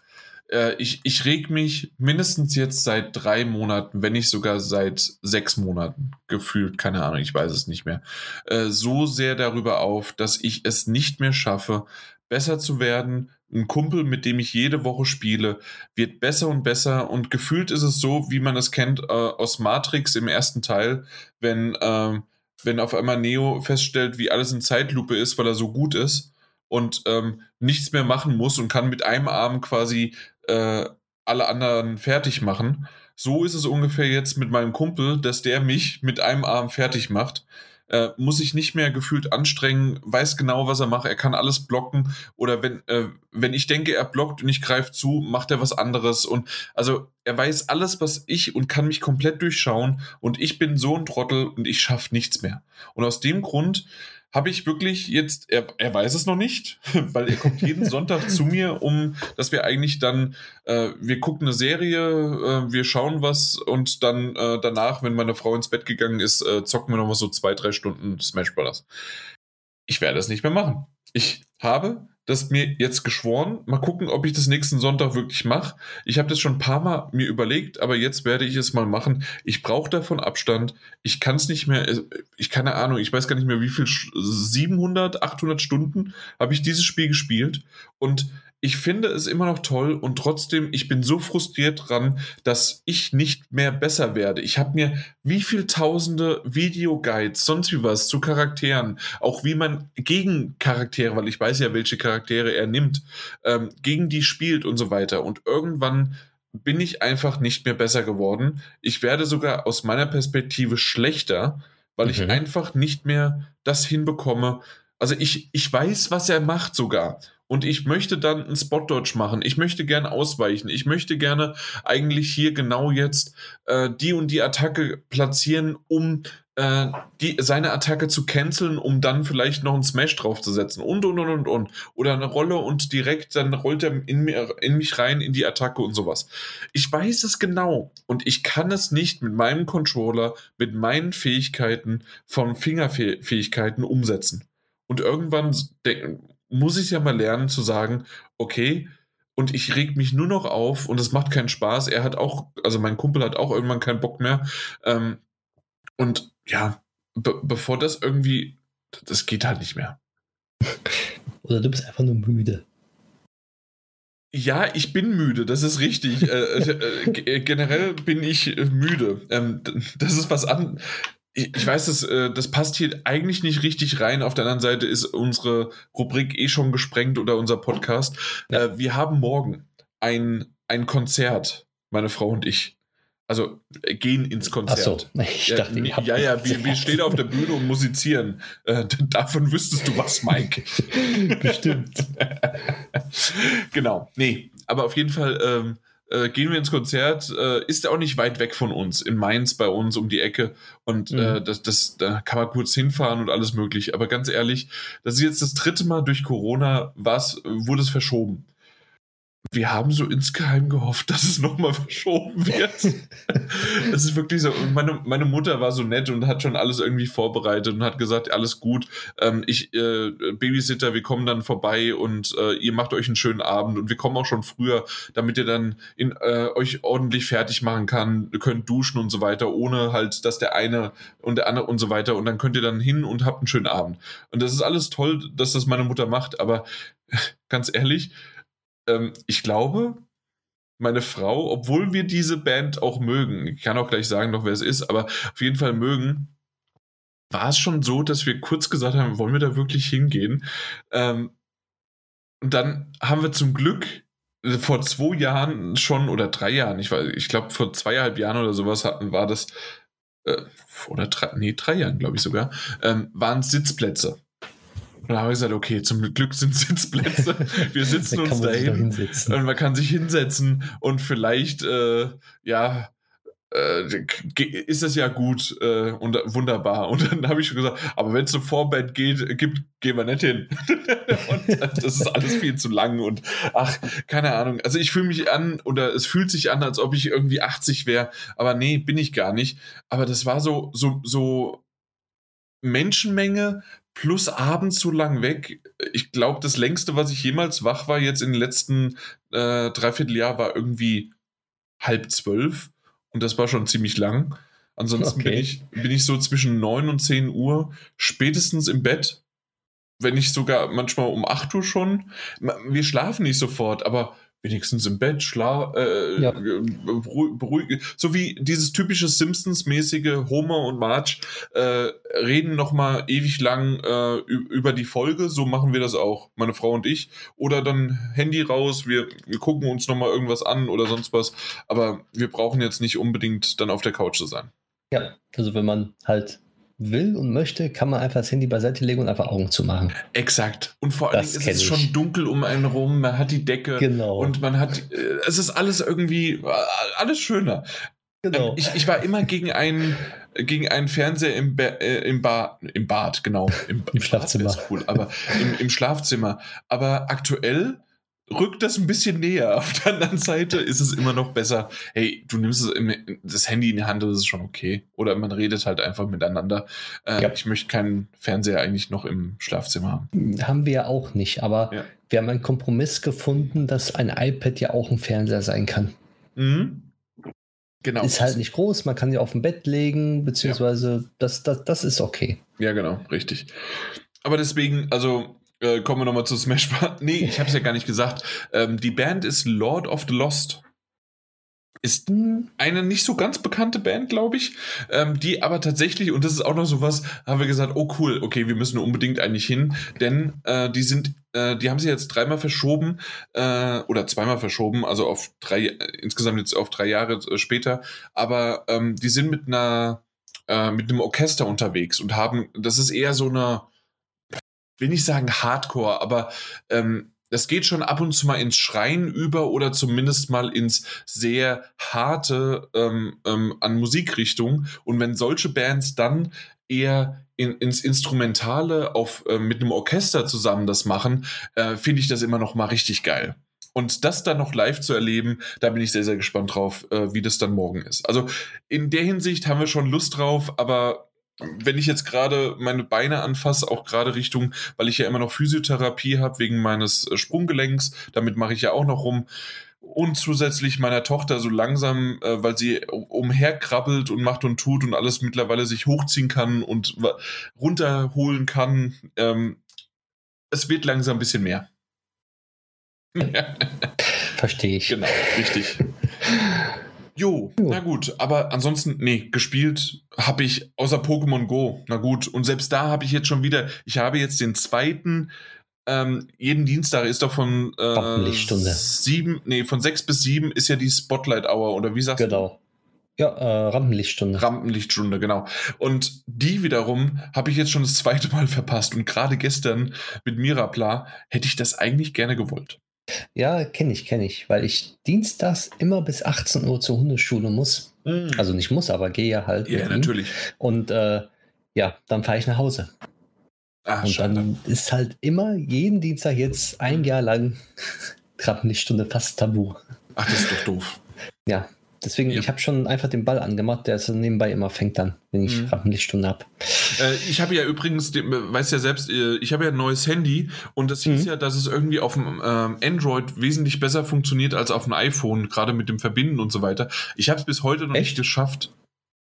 äh, ich, ich reg mich mindestens jetzt seit drei Monaten, wenn nicht sogar seit sechs Monaten gefühlt, keine Ahnung, ich weiß es nicht mehr, äh, so sehr darüber auf, dass ich es nicht mehr schaffe, besser zu werden. Ein Kumpel, mit dem ich jede Woche spiele, wird besser und besser und gefühlt ist es so, wie man es kennt äh, aus Matrix im ersten Teil, wenn, äh, wenn auf einmal Neo feststellt, wie alles in Zeitlupe ist, weil er so gut ist und ähm, nichts mehr machen muss und kann mit einem Arm quasi äh, alle anderen fertig machen. So ist es ungefähr jetzt mit meinem Kumpel, dass der mich mit einem Arm fertig macht. Äh, muss sich nicht mehr gefühlt anstrengen, weiß genau, was er macht, er kann alles blocken oder wenn, äh, wenn ich denke, er blockt und ich greife zu, macht er was anderes und also er weiß alles, was ich und kann mich komplett durchschauen und ich bin so ein Trottel und ich schaffe nichts mehr. Und aus dem Grund habe ich wirklich jetzt, er, er weiß es noch nicht, weil er kommt jeden Sonntag zu mir, um, dass wir eigentlich dann, äh, wir gucken eine Serie, äh, wir schauen was und dann äh, danach, wenn meine Frau ins Bett gegangen ist, äh, zocken wir nochmal so zwei, drei Stunden Smash Bros. Ich werde es nicht mehr machen. Ich habe das mir jetzt geschworen. Mal gucken, ob ich das nächsten Sonntag wirklich mache. Ich habe das schon ein paar Mal mir überlegt, aber jetzt werde ich es mal machen. Ich brauche davon Abstand. Ich kann es nicht mehr, äh, ich keine Ahnung, ich weiß gar nicht mehr, wie viel, 700, 800 Stunden habe ich dieses Spiel gespielt und ich finde es immer noch toll und trotzdem, ich bin so frustriert dran, dass ich nicht mehr besser werde. Ich habe mir wie viel tausende Videoguides, sonst wie was zu Charakteren, auch wie man gegen Charaktere, weil ich weiß ja, welche Charaktere er nimmt, ähm, gegen die spielt und so weiter. Und irgendwann bin ich einfach nicht mehr besser geworden. Ich werde sogar aus meiner Perspektive schlechter, weil mhm. ich einfach nicht mehr das hinbekomme. Also ich, ich weiß, was er macht sogar und ich möchte dann einen Spot-Dodge machen. Ich möchte gerne ausweichen. Ich möchte gerne eigentlich hier genau jetzt äh, die und die Attacke platzieren, um äh, die, seine Attacke zu canceln, um dann vielleicht noch einen Smash draufzusetzen und und und und und. Oder eine Rolle und direkt dann rollt er in, mir, in mich rein in die Attacke und sowas. Ich weiß es genau und ich kann es nicht mit meinem Controller, mit meinen Fähigkeiten von Fingerfähigkeiten umsetzen. Und irgendwann muss ich ja mal lernen zu sagen, okay, und ich reg mich nur noch auf und es macht keinen Spaß. Er hat auch, also mein Kumpel hat auch irgendwann keinen Bock mehr. Ähm, und ja, be bevor das irgendwie, das geht halt nicht mehr. Oder du bist einfach nur müde. Ja, ich bin müde, das ist richtig. äh, äh, äh generell bin ich müde. Ähm, das ist was an ich, ich weiß, das, äh, das passt hier eigentlich nicht richtig rein. Auf der anderen Seite ist unsere Rubrik eh schon gesprengt oder unser Podcast. Ja. Äh, wir haben morgen ein, ein Konzert, meine Frau und ich. Also äh, gehen ins Konzert. Ach so, ich ja, dachte, ja, ja, ja wir, wir stehen auf der Bühne und musizieren. Äh, davon wüsstest du was, Mike. Bestimmt. genau. Nee, aber auf jeden Fall ähm, äh, gehen wir ins Konzert, äh, ist auch nicht weit weg von uns, in Mainz bei uns um die Ecke. Und äh, mhm. äh, das, das, da kann man kurz hinfahren und alles möglich. Aber ganz ehrlich, das ist jetzt das dritte Mal durch Corona, was, wurde es verschoben wir haben so insgeheim gehofft, dass es nochmal verschoben wird. Es ist wirklich so. Meine, meine Mutter war so nett und hat schon alles irgendwie vorbereitet und hat gesagt, alles gut. Ähm, ich, äh, Babysitter, wir kommen dann vorbei und äh, ihr macht euch einen schönen Abend und wir kommen auch schon früher, damit ihr dann in, äh, euch ordentlich fertig machen kann, ihr könnt duschen und so weiter, ohne halt, dass der eine und der andere und so weiter und dann könnt ihr dann hin und habt einen schönen Abend. Und das ist alles toll, dass das meine Mutter macht, aber ganz ehrlich, ähm, ich glaube, meine Frau, obwohl wir diese Band auch mögen, ich kann auch gleich sagen noch, wer es ist, aber auf jeden Fall mögen, war es schon so, dass wir kurz gesagt haben, wollen wir da wirklich hingehen? Ähm, und dann haben wir zum Glück äh, vor zwei Jahren schon oder drei Jahren, ich, ich glaube vor zweieinhalb Jahren oder sowas hatten, war das, äh, oder drei, nee, drei Jahren glaube ich sogar, ähm, waren Sitzplätze. Und da habe ich gesagt, okay, zum Glück sind Sitzplätze. Wir sitzen uns dahin und man kann sich hinsetzen und vielleicht, äh, ja, äh, ist das ja gut äh, und wunderbar. Und dann habe ich schon gesagt, aber wenn es eine Vorband geht, gibt, gehen wir nicht hin. und das ist alles viel zu lang und ach, keine Ahnung. Also ich fühle mich an oder es fühlt sich an, als ob ich irgendwie 80 wäre, aber nee, bin ich gar nicht. Aber das war so, so, so Menschenmenge plus abends so lang weg. Ich glaube, das längste, was ich jemals wach war, jetzt in den letzten äh, Dreivierteljahr, war irgendwie halb zwölf. Und das war schon ziemlich lang. Ansonsten okay. bin, ich, bin ich so zwischen 9 und 10 Uhr spätestens im Bett. Wenn nicht sogar manchmal um 8 Uhr schon. Wir schlafen nicht sofort, aber wenigstens im Bett, schla äh, ja. beruhigen. So wie dieses typische Simpsons-mäßige Homer und Marge äh, reden nochmal ewig lang äh, über die Folge. So machen wir das auch, meine Frau und ich. Oder dann Handy raus, wir, wir gucken uns nochmal irgendwas an oder sonst was. Aber wir brauchen jetzt nicht unbedingt dann auf der Couch zu sein. Ja, also wenn man halt will und möchte, kann man einfach das Handy beiseite legen und einfach Augen zu machen. Exakt. Und vor allen Dingen ist es ich. schon dunkel um einen rum, man hat die Decke genau. und man hat, äh, es ist alles irgendwie, äh, alles schöner. Genau. Ähm, ich, ich war immer gegen einen, gegen einen Fernseher im, ba äh, im, ba im Bad, genau. Im, Im Schlafzimmer. Cool, aber im, im Schlafzimmer. Aber aktuell rückt das ein bisschen näher. Auf der anderen Seite ist es immer noch besser, hey, du nimmst das Handy in die Hand, das ist schon okay. Oder man redet halt einfach miteinander. Äh, ja. Ich möchte keinen Fernseher eigentlich noch im Schlafzimmer haben. Haben wir ja auch nicht, aber ja. wir haben einen Kompromiss gefunden, dass ein iPad ja auch ein Fernseher sein kann. Mhm. Genau. Ist halt nicht groß, man kann ja auf dem Bett legen, beziehungsweise ja. das, das, das ist okay. Ja, genau, richtig. Aber deswegen, also äh, kommen wir nochmal zu Smash Bros. Nee, ich habe es ja gar nicht gesagt. Ähm, die Band ist Lord of the Lost. Ist eine nicht so ganz bekannte Band, glaube ich, ähm, die aber tatsächlich, und das ist auch noch so was, haben wir gesagt, oh cool, okay, wir müssen unbedingt eigentlich hin, denn äh, die sind, äh, die haben sie jetzt dreimal verschoben äh, oder zweimal verschoben, also auf drei, insgesamt jetzt auf drei Jahre äh, später, aber ähm, die sind mit einer, äh, mit einem Orchester unterwegs und haben, das ist eher so eine, will nicht sagen Hardcore, aber ähm, das geht schon ab und zu mal ins Schreien über oder zumindest mal ins sehr harte ähm, ähm, an Musikrichtung. Und wenn solche Bands dann eher in, ins Instrumentale auf, äh, mit einem Orchester zusammen das machen, äh, finde ich das immer noch mal richtig geil. Und das dann noch live zu erleben, da bin ich sehr, sehr gespannt drauf, äh, wie das dann morgen ist. Also in der Hinsicht haben wir schon Lust drauf, aber wenn ich jetzt gerade meine Beine anfasse, auch gerade Richtung, weil ich ja immer noch Physiotherapie habe wegen meines äh, Sprunggelenks, damit mache ich ja auch noch rum. Und zusätzlich meiner Tochter so langsam, äh, weil sie umherkrabbelt und macht und tut und alles mittlerweile sich hochziehen kann und runterholen kann. Ähm, es wird langsam ein bisschen mehr. Verstehe ich. Genau, richtig. Jo, jo, na gut, aber ansonsten, nee, gespielt habe ich außer Pokémon Go. Na gut, und selbst da habe ich jetzt schon wieder, ich habe jetzt den zweiten, ähm, jeden Dienstag ist doch von äh, sieben, nee, von sechs bis sieben ist ja die Spotlight Hour, oder wie sagst genau. du? Genau. Ja, äh, Rampenlichtstunde. Rampenlichtstunde, genau. Und die wiederum habe ich jetzt schon das zweite Mal verpasst. Und gerade gestern mit Mirapla hätte ich das eigentlich gerne gewollt. Ja, kenne ich, kenne ich, weil ich dienstags immer bis 18 Uhr zur Hundeschule muss. Mm. Also nicht muss, aber gehe ja halt. Ja, natürlich. Und äh, ja, dann fahre ich nach Hause. Ach, und schade. dann ist halt immer jeden Dienstag jetzt ein Jahr lang Treppenlichtstunde fast tabu. Ach, das ist doch doof. Ja, Deswegen, ja. ich habe schon einfach den Ball angemacht, der so nebenbei immer fängt dann, wenn ich mhm. Rampenlichtstunde habe. Äh, ich habe ja übrigens, weißt ja selbst, äh, ich habe ja ein neues Handy und das hieß mhm. ja, dass es irgendwie auf dem ähm, Android wesentlich besser funktioniert als auf dem iPhone, gerade mit dem Verbinden und so weiter. Ich habe es bis heute noch echt? nicht geschafft.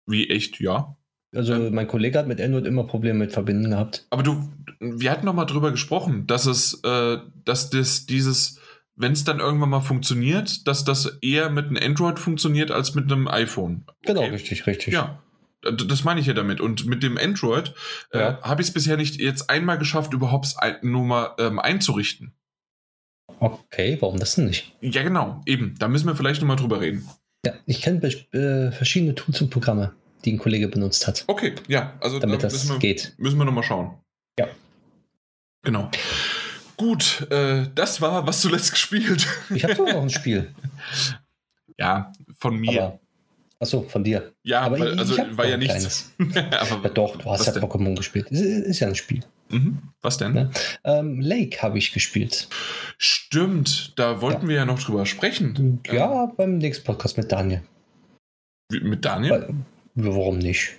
Wie echt, ja. Also ähm, mein Kollege hat mit Android immer Probleme mit Verbinden gehabt. Aber du, wir hatten noch mal drüber gesprochen, dass es, äh, dass das dieses wenn es dann irgendwann mal funktioniert, dass das eher mit einem Android funktioniert als mit einem iPhone. Genau, okay. Genau, richtig, richtig. Ja. das meine ich ja damit. Und mit dem Android äh, ja. äh, habe ich es bisher nicht jetzt einmal geschafft, überhaupt nur mal ähm, einzurichten. Okay, warum das denn nicht? Ja, genau, eben. Da müssen wir vielleicht nochmal drüber reden. Ja, ich kenne äh, verschiedene Tools und Programme, die ein Kollege benutzt hat. Okay, ja, also damit da das wir, geht. Müssen wir nochmal schauen. Ja. Genau. Gut, äh, das war, was zuletzt gespielt. Ich habe noch ein Spiel. Ja, von mir. Aber, achso, von dir. Ja, aber weil, also ich war ja nichts. aber ja, doch, du hast ja Pokémon gespielt. Ist, ist, ja ein Spiel. Mhm. Was denn? Ja. Ähm, Lake habe ich gespielt. Stimmt, da wollten ja. wir ja noch drüber sprechen. Ja, ähm. beim nächsten Podcast mit Daniel. Mit Daniel? Weil, warum nicht?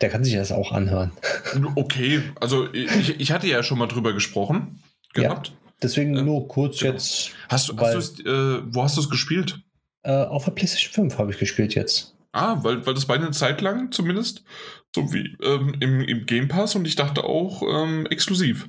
Der kann sich das auch anhören. Okay, also ich, ich hatte ja schon mal drüber gesprochen gehabt. Ja, deswegen ähm, nur kurz genau. jetzt. Hast du, hast äh, wo hast du es gespielt? Äh, auf der PlayStation 5 habe ich gespielt jetzt. Ah, weil, weil das war eine Zeit lang zumindest so wie ähm, im, im Game Pass und ich dachte auch ähm, exklusiv.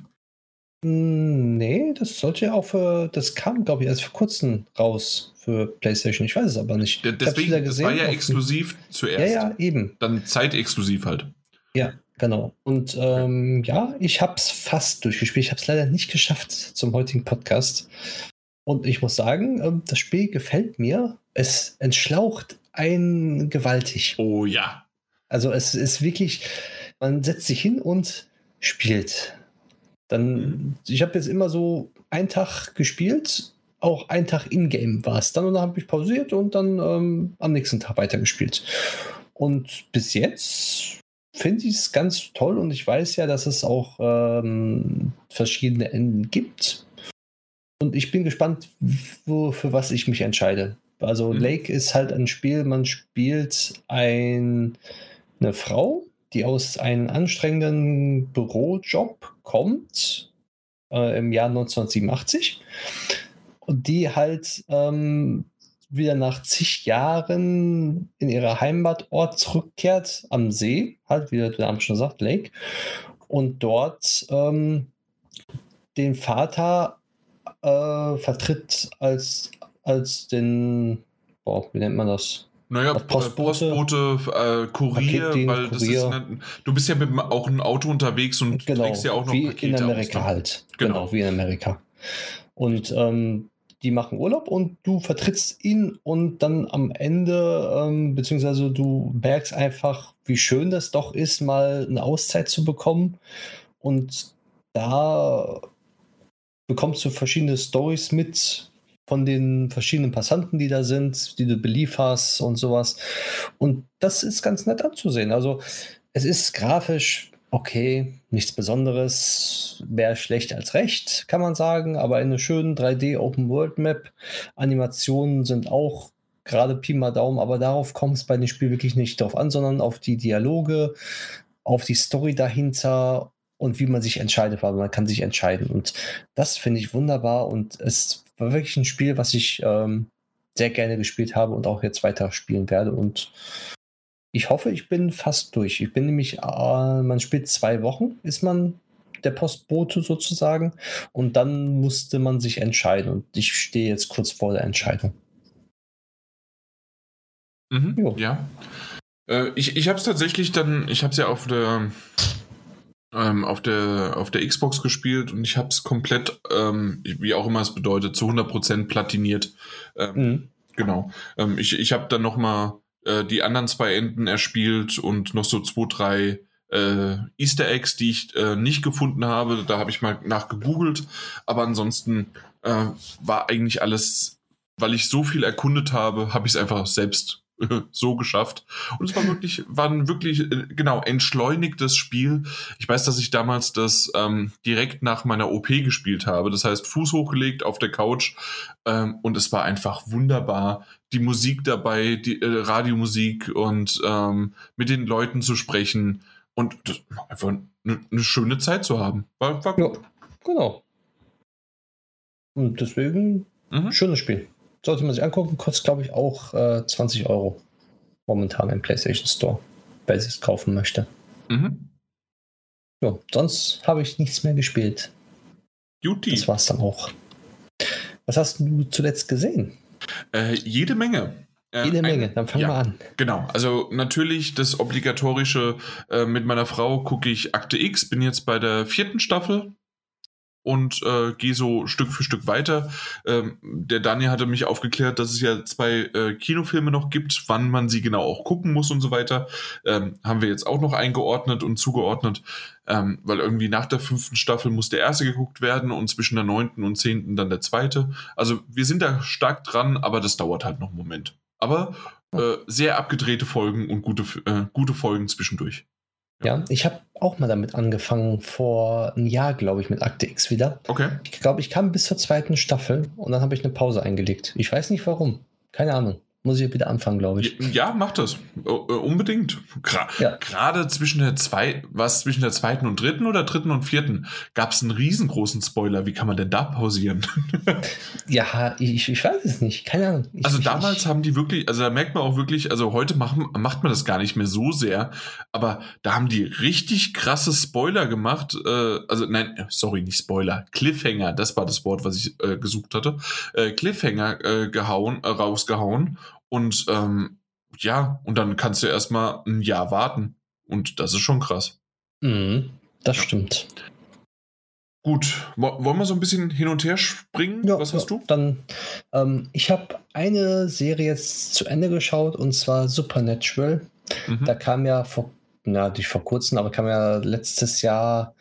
Hm, nee, das sollte ja auch für, das kam, glaube ich, erst vor kurzem raus für PlayStation. Ich weiß es aber nicht. Deswegen, gesehen, das war ja exklusiv zuerst. Ja, ja, eben. Dann zeitexklusiv halt. Ja, genau. Und ähm, ja, ich habe es fast durchgespielt. Ich habe es leider nicht geschafft zum heutigen Podcast. Und ich muss sagen, ähm, das Spiel gefällt mir. Es entschlaucht ein gewaltig. Oh ja. Also es ist wirklich, man setzt sich hin und spielt. Dann, mhm. ich habe jetzt immer so einen Tag gespielt, auch einen Tag in-game war es dann und dann habe ich pausiert und dann ähm, am nächsten Tag weitergespielt. Und bis jetzt finde ich es ganz toll und ich weiß ja, dass es auch ähm, verschiedene Enden gibt. Und ich bin gespannt, wo, für was ich mich entscheide. Also mhm. Lake ist halt ein Spiel, man spielt ein eine Frau, die aus einem anstrengenden Bürojob kommt äh, im Jahr 1987 und die halt ähm, wieder nach zig Jahren in ihrer Heimatort zurückkehrt am See, halt wie der Name schon sagt, Lake, und dort ähm, den Vater äh, vertritt als, als den, boah, wie nennt man das? Naja, Postbote, Postbote äh, Kurier, weil das Kurier. ist eine, du bist ja mit auch ein Auto unterwegs und genau, trägst ja auch noch wie Pakete in Amerika aus, ne? halt. Genau. genau. wie in Amerika. Und ähm, die machen Urlaub und du vertrittst ihn und dann am Ende, ähm, beziehungsweise du merkst einfach, wie schön das doch ist, mal eine Auszeit zu bekommen. Und da bekommst du verschiedene Stories mit, von den verschiedenen Passanten, die da sind, die du belieferst und sowas. Und das ist ganz nett anzusehen. Also es ist grafisch okay, nichts Besonderes, mehr schlecht als recht, kann man sagen, aber eine schöne 3D Open World Map. Animationen sind auch gerade Pi mal Daumen, aber darauf kommt es bei dem Spiel wirklich nicht drauf an, sondern auf die Dialoge, auf die Story dahinter und wie man sich entscheidet, weil man kann sich entscheiden. Und das finde ich wunderbar und es war wirklich ein Spiel, was ich ähm, sehr gerne gespielt habe und auch jetzt weiter spielen werde. Und ich hoffe, ich bin fast durch. Ich bin nämlich, äh, man spielt zwei Wochen, ist man der Postbote sozusagen. Und dann musste man sich entscheiden. Und ich stehe jetzt kurz vor der Entscheidung. Mhm, ja. Äh, ich ich habe es tatsächlich dann, ich habe es ja auf der ähm, auf, der, auf der Xbox gespielt und ich habe es komplett, ähm, wie auch immer es bedeutet, zu 100% platiniert. Ähm, mhm. Genau. Ähm, ich ich habe dann nochmal äh, die anderen zwei Enden erspielt und noch so zwei, drei äh, Easter Eggs, die ich äh, nicht gefunden habe. Da habe ich mal nachgegoogelt. Aber ansonsten äh, war eigentlich alles, weil ich so viel erkundet habe, habe ich es einfach selbst so geschafft. Und es war wirklich, war ein wirklich, äh, genau, entschleunigtes Spiel. Ich weiß, dass ich damals das ähm, direkt nach meiner OP gespielt habe. Das heißt, Fuß hochgelegt auf der Couch. Ähm, und es war einfach wunderbar. Die Musik dabei, die äh, Radiomusik und ähm, mit den Leuten zu sprechen und das, einfach eine, eine schöne Zeit zu haben. War, war gut. Ja, genau. Und deswegen, mhm. schönes Spiel sollte man sich angucken. Kostet, glaube ich, auch äh, 20 Euro momentan im PlayStation Store, wer es kaufen möchte. Mhm. Ja, sonst habe ich nichts mehr gespielt. Duty. Das war es dann auch. Was hast du zuletzt gesehen? Äh, jede Menge. Äh, Jede Menge, dann fangen ja, wir an. Genau, also natürlich das obligatorische, äh, mit meiner Frau gucke ich Akte X, bin jetzt bei der vierten Staffel und äh, gehe so Stück für Stück weiter. Ähm, der Daniel hatte mich aufgeklärt, dass es ja zwei äh, Kinofilme noch gibt, wann man sie genau auch gucken muss und so weiter. Ähm, haben wir jetzt auch noch eingeordnet und zugeordnet, ähm, weil irgendwie nach der fünften Staffel muss der erste geguckt werden und zwischen der neunten und zehnten dann der zweite. Also wir sind da stark dran, aber das dauert halt noch einen Moment. Aber äh, sehr abgedrehte Folgen und gute, äh, gute Folgen zwischendurch. Ja, ich habe auch mal damit angefangen, vor einem Jahr, glaube ich, mit Akte X wieder. Okay. Ich glaube, ich kam bis zur zweiten Staffel und dann habe ich eine Pause eingelegt. Ich weiß nicht warum. Keine Ahnung. Muss ich wieder anfangen, glaube ich. Ja, mach das. Äh, unbedingt. Gra ja. Gerade zwischen der zwei, was zwischen der zweiten und dritten oder dritten und vierten gab es einen riesengroßen Spoiler. Wie kann man denn da pausieren? ja, ich, ich weiß es nicht. Keine Ahnung. Ich, also damals ich, haben die wirklich, also da merkt man auch wirklich, also heute machen, macht man das gar nicht mehr so sehr, aber da haben die richtig krasse Spoiler gemacht. Äh, also nein, sorry, nicht Spoiler, Cliffhanger, das war das Wort, was ich äh, gesucht hatte. Äh, Cliffhanger äh, gehauen, äh, rausgehauen und ähm, ja, und dann kannst du erstmal ein Jahr warten. Und das ist schon krass. Mhm, das ja. stimmt. Gut, wollen wir so ein bisschen hin und her springen? Ja, Was hast ja, du? Dann, ähm, ich habe eine Serie jetzt zu Ende geschaut und zwar Supernatural. Mhm. Da kam ja vor, na, nicht vor kurzem, aber kam ja letztes Jahr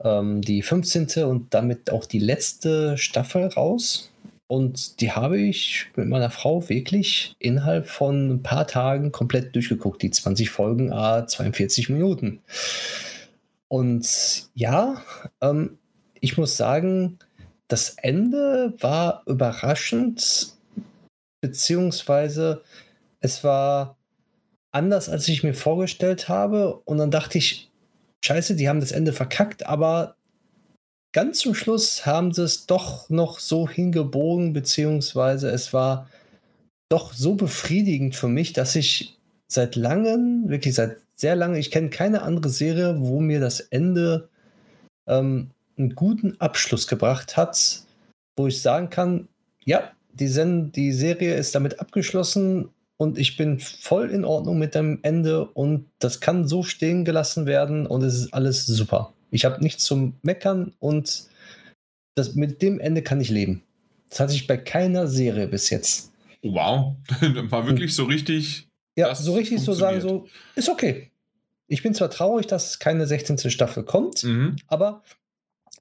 ähm, die 15. und damit auch die letzte Staffel raus. Und die habe ich mit meiner Frau wirklich innerhalb von ein paar Tagen komplett durchgeguckt. Die 20 Folgen, a 42 Minuten. Und ja, ähm, ich muss sagen, das Ende war überraschend, beziehungsweise es war anders, als ich mir vorgestellt habe. Und dann dachte ich, scheiße, die haben das Ende verkackt, aber ganz zum Schluss haben sie es doch noch so hingebogen, beziehungsweise es war doch so befriedigend für mich, dass ich seit langem, wirklich seit sehr lange, ich kenne keine andere Serie, wo mir das Ende ähm, einen guten Abschluss gebracht hat, wo ich sagen kann, ja, die, Sen die Serie ist damit abgeschlossen und ich bin voll in Ordnung mit dem Ende und das kann so stehen gelassen werden und es ist alles super. Ich habe nichts zum Meckern und das, mit dem Ende kann ich leben. Das hatte ich bei keiner Serie bis jetzt. Wow, war wirklich so richtig. Ja, so richtig so sagen, so ist okay. Ich bin zwar traurig, dass keine 16. Staffel kommt, mhm. aber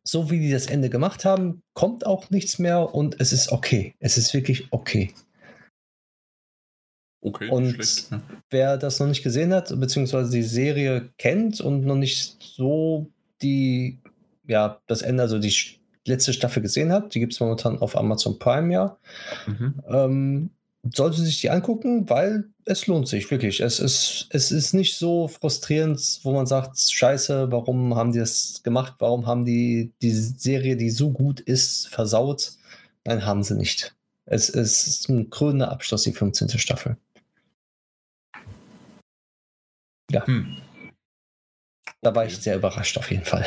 so wie die das Ende gemacht haben, kommt auch nichts mehr und es ist okay. Es ist wirklich okay. Okay, und schlecht, wer das noch nicht gesehen hat, beziehungsweise die Serie kennt und noch nicht so die, ja, das Ende, also die letzte Staffel gesehen hat, die gibt es momentan auf Amazon Prime, ja, mhm. ähm, sollte sich die angucken, weil es lohnt sich wirklich. Es ist, es ist nicht so frustrierend, wo man sagt, scheiße, warum haben die das gemacht? Warum haben die die Serie, die so gut ist, versaut? Nein, haben sie nicht. Es, es ist ein krönender Abschluss, die 15. Staffel. Ja. Hm. Da war ich sehr überrascht auf jeden Fall.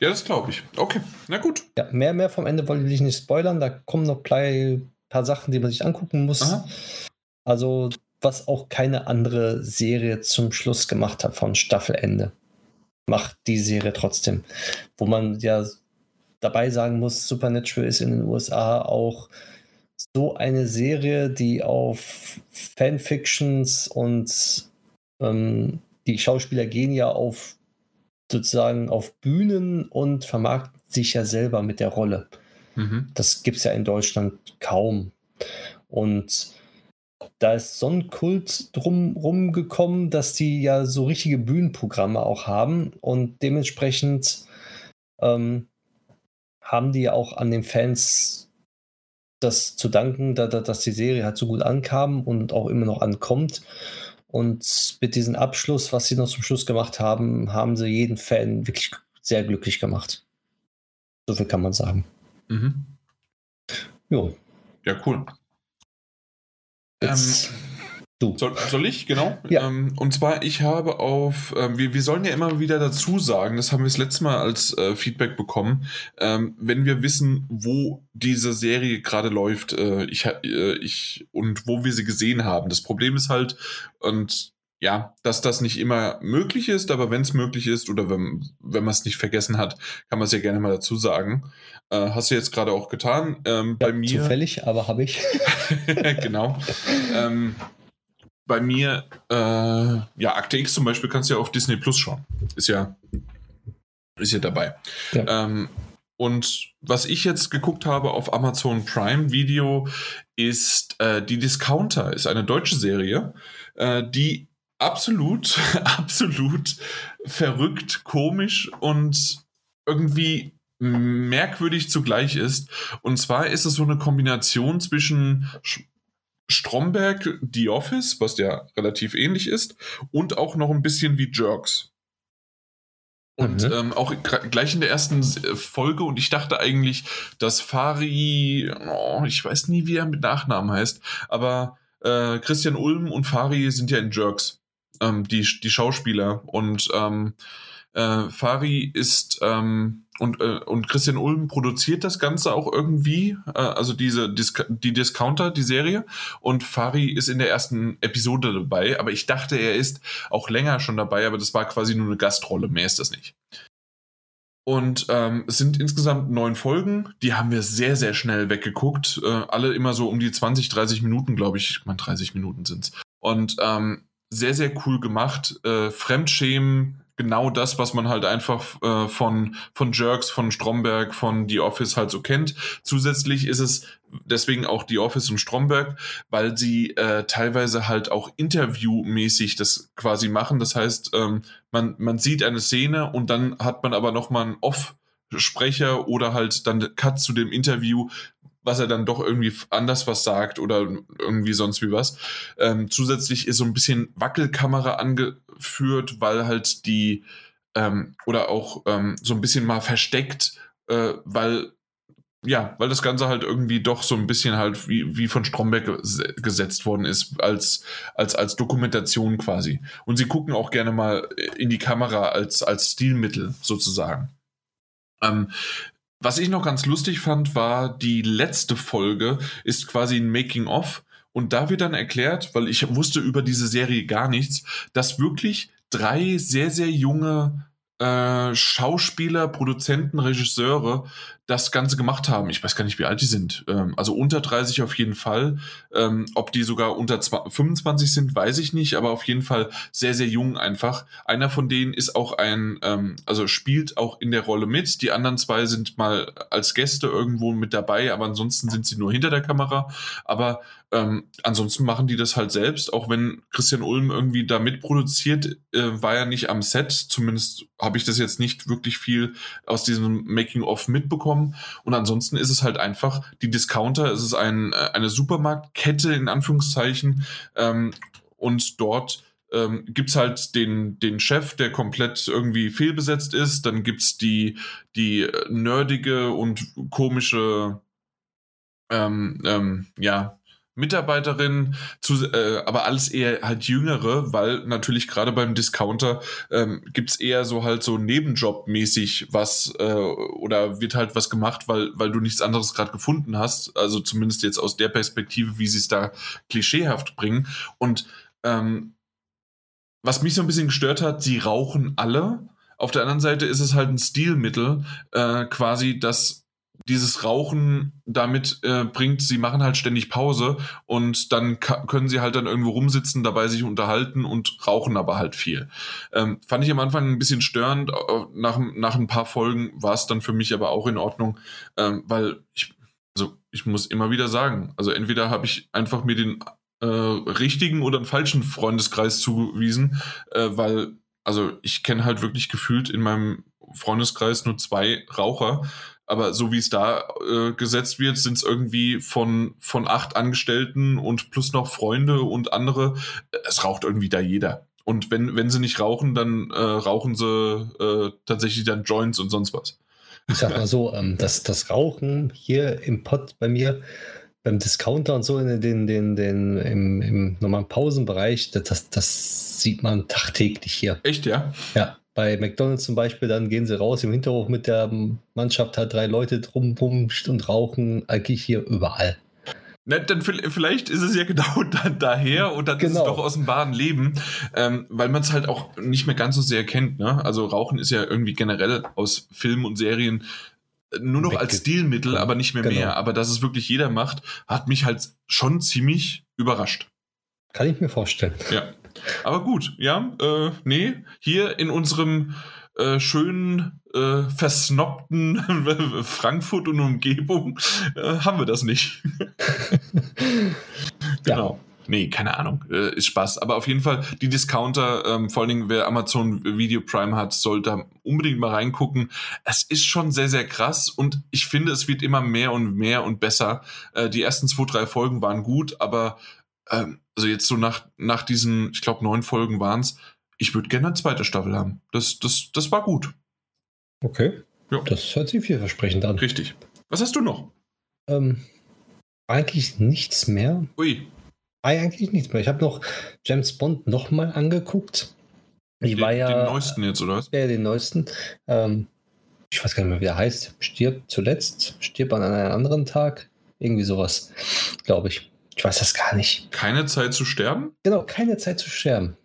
Ja, das glaube ich. Okay, na gut. Ja, mehr, mehr vom Ende wollte ich nicht spoilern. Da kommen noch ein paar Sachen, die man sich angucken muss. Aha. Also, was auch keine andere Serie zum Schluss gemacht hat von Staffelende, macht die Serie trotzdem. Wo man ja dabei sagen muss, Supernatural ist in den USA auch so eine Serie, die auf Fanfictions und ähm, die Schauspieler gehen ja auf sozusagen auf Bühnen und vermarkten sich ja selber mit der Rolle. Mhm. Das gibt es ja in Deutschland kaum. Und da ist so ein Kult drumherum gekommen, dass die ja so richtige Bühnenprogramme auch haben und dementsprechend ähm, haben die auch an den Fans das zu danken, da, da, dass die Serie halt so gut ankam und auch immer noch ankommt. Und mit diesem Abschluss, was sie noch zum Schluss gemacht haben, haben sie jeden Fan wirklich sehr glücklich gemacht. So viel kann man sagen. Mhm. Jo. Ja, cool. Jetzt, ähm, Du. Soll, soll ich, genau? Ja. Ähm, und zwar, ich habe auf, äh, wir, wir sollen ja immer wieder dazu sagen, das haben wir das letzte Mal als äh, Feedback bekommen, ähm, wenn wir wissen, wo diese Serie gerade läuft, äh, ich, äh, ich, und wo wir sie gesehen haben. Das Problem ist halt, und ja, dass das nicht immer möglich ist, aber wenn es möglich ist oder wenn, wenn man es nicht vergessen hat, kann man es ja gerne mal dazu sagen. Äh, hast du jetzt gerade auch getan. Ähm, ja, bei mir. Zufällig, aber habe ich. genau. ähm, bei mir, äh, ja, Akte X zum Beispiel kannst du ja auf Disney Plus schauen. Ist ja, ist ja dabei. Ja. Ähm, und was ich jetzt geguckt habe auf Amazon Prime Video ist äh, Die Discounter, ist eine deutsche Serie, äh, die absolut, absolut verrückt, komisch und irgendwie merkwürdig zugleich ist. Und zwar ist es so eine Kombination zwischen Stromberg The Office, was ja relativ ähnlich ist, und auch noch ein bisschen wie Jerks. Und mhm. ähm, auch gleich in der ersten äh, Folge, und ich dachte eigentlich, dass Fari, oh, ich weiß nie, wie er mit Nachnamen heißt, aber äh, Christian Ulm und Fari sind ja in Jerks, ähm, die, die Schauspieler. Und ähm, äh, Fari ist ähm, und, äh, und Christian Ulm produziert das Ganze auch irgendwie, äh, also diese Dis die Discounter, die Serie. Und Fari ist in der ersten Episode dabei, aber ich dachte, er ist auch länger schon dabei, aber das war quasi nur eine Gastrolle, mehr ist das nicht. Und ähm, es sind insgesamt neun Folgen, die haben wir sehr, sehr schnell weggeguckt. Äh, alle immer so um die 20, 30 Minuten, glaube ich. Ich meine, 30 Minuten sind's. Und ähm, sehr, sehr cool gemacht. Äh, Fremdschämen genau das, was man halt einfach äh, von, von Jerks, von Stromberg, von The Office halt so kennt. Zusätzlich ist es deswegen auch The Office und Stromberg, weil sie äh, teilweise halt auch interviewmäßig das quasi machen. Das heißt, ähm, man, man sieht eine Szene und dann hat man aber nochmal einen Off- Sprecher oder halt dann Cut zu dem Interview, was er dann doch irgendwie anders was sagt oder irgendwie sonst wie was. Ähm, zusätzlich ist so ein bisschen Wackelkamera angeführt, weil halt die ähm, oder auch ähm, so ein bisschen mal versteckt, äh, weil ja, weil das Ganze halt irgendwie doch so ein bisschen halt wie, wie von Stromberg gesetzt worden ist, als, als, als Dokumentation quasi. Und sie gucken auch gerne mal in die Kamera als, als Stilmittel sozusagen. Ähm, was ich noch ganz lustig fand, war die letzte Folge ist quasi ein Making-of. Und da wird dann erklärt, weil ich wusste über diese Serie gar nichts, dass wirklich drei sehr, sehr junge äh, Schauspieler, Produzenten, Regisseure das Ganze gemacht haben. Ich weiß gar nicht, wie alt die sind. Ähm, also unter 30 auf jeden Fall. Ähm, ob die sogar unter 25 sind, weiß ich nicht, aber auf jeden Fall sehr, sehr jung einfach. Einer von denen ist auch ein, ähm, also spielt auch in der Rolle mit. Die anderen zwei sind mal als Gäste irgendwo mit dabei, aber ansonsten sind sie nur hinter der Kamera. Aber ähm, ansonsten machen die das halt selbst, auch wenn Christian Ulm irgendwie da mitproduziert, äh, war er nicht am Set. Zumindest habe ich das jetzt nicht wirklich viel aus diesem Making-of mitbekommen. Und ansonsten ist es halt einfach die Discounter, es ist ein, äh, eine Supermarktkette in Anführungszeichen. Ähm, und dort ähm, gibt halt den, den Chef, der komplett irgendwie fehlbesetzt ist. Dann gibt es die, die nerdige und komische ähm, ähm, ja, Mitarbeiterin, zu, äh, aber alles eher halt jüngere, weil natürlich gerade beim Discounter ähm, gibt eher so halt so Nebenjob-mäßig was äh, oder wird halt was gemacht, weil, weil du nichts anderes gerade gefunden hast. Also zumindest jetzt aus der Perspektive, wie sie es da klischeehaft bringen. Und ähm, was mich so ein bisschen gestört hat, sie rauchen alle. Auf der anderen Seite ist es halt ein Stilmittel, äh, quasi, dass dieses Rauchen damit äh, bringt, sie machen halt ständig Pause und dann können sie halt dann irgendwo rumsitzen, dabei sich unterhalten und rauchen aber halt viel. Ähm, fand ich am Anfang ein bisschen störend. Nach, nach ein paar Folgen war es dann für mich aber auch in Ordnung, ähm, weil ich, also ich muss immer wieder sagen, also entweder habe ich einfach mir den äh, richtigen oder einen falschen Freundeskreis zugewiesen, äh, weil also ich kenne halt wirklich gefühlt in meinem Freundeskreis nur zwei Raucher aber so wie es da äh, gesetzt wird, sind es irgendwie von, von acht Angestellten und plus noch Freunde und andere. Es raucht irgendwie da jeder. Und wenn, wenn sie nicht rauchen, dann äh, rauchen sie äh, tatsächlich dann Joints und sonst was. Ich sag mal so, ähm, das, das Rauchen hier im Pott bei mir, beim Discounter und so in den, den, den, im, im normalen Pausenbereich, das, das, das sieht man tagtäglich hier. Echt, ja? Ja. Bei McDonalds zum Beispiel, dann gehen sie raus im Hinterhof mit der Mannschaft, hat drei Leute drum und rauchen, eigentlich hier überall. Na, dann vielleicht ist es ja genau da, daher und dann genau. ist es doch aus dem wahren Leben, ähm, weil man es halt auch nicht mehr ganz so sehr kennt. Ne? Also Rauchen ist ja irgendwie generell aus Filmen und Serien nur noch als Stilmittel, aber nicht mehr genau. mehr. Aber dass es wirklich jeder macht, hat mich halt schon ziemlich überrascht. Kann ich mir vorstellen. Ja. Aber gut, ja, äh, nee, hier in unserem äh, schönen, äh, versnobten Frankfurt und Umgebung äh, haben wir das nicht. genau. Ja. Nee, keine Ahnung. Äh, ist Spaß. Aber auf jeden Fall, die Discounter, ähm, vor allen Dingen, wer Amazon Video Prime hat, sollte unbedingt mal reingucken. Es ist schon sehr, sehr krass und ich finde, es wird immer mehr und mehr und besser. Äh, die ersten zwei, drei Folgen waren gut, aber ähm, also jetzt so nach, nach diesen, ich glaube, neun Folgen waren es, ich würde gerne eine zweite Staffel haben. Das, das, das war gut. Okay. Ja. Das hört sich vielversprechend an. Richtig. Was hast du noch? Ähm, eigentlich nichts mehr. Ui. Eigentlich nichts mehr. Ich habe noch James Bond nochmal angeguckt. Ich war ja, den neuesten jetzt, oder was? Ja, den neuesten. Ähm, ich weiß gar nicht mehr, wie der heißt. Stirbt zuletzt, stirbt an einem anderen Tag. Irgendwie sowas, glaube ich. Ich weiß das gar nicht. Keine Zeit zu sterben? Genau, keine Zeit zu sterben.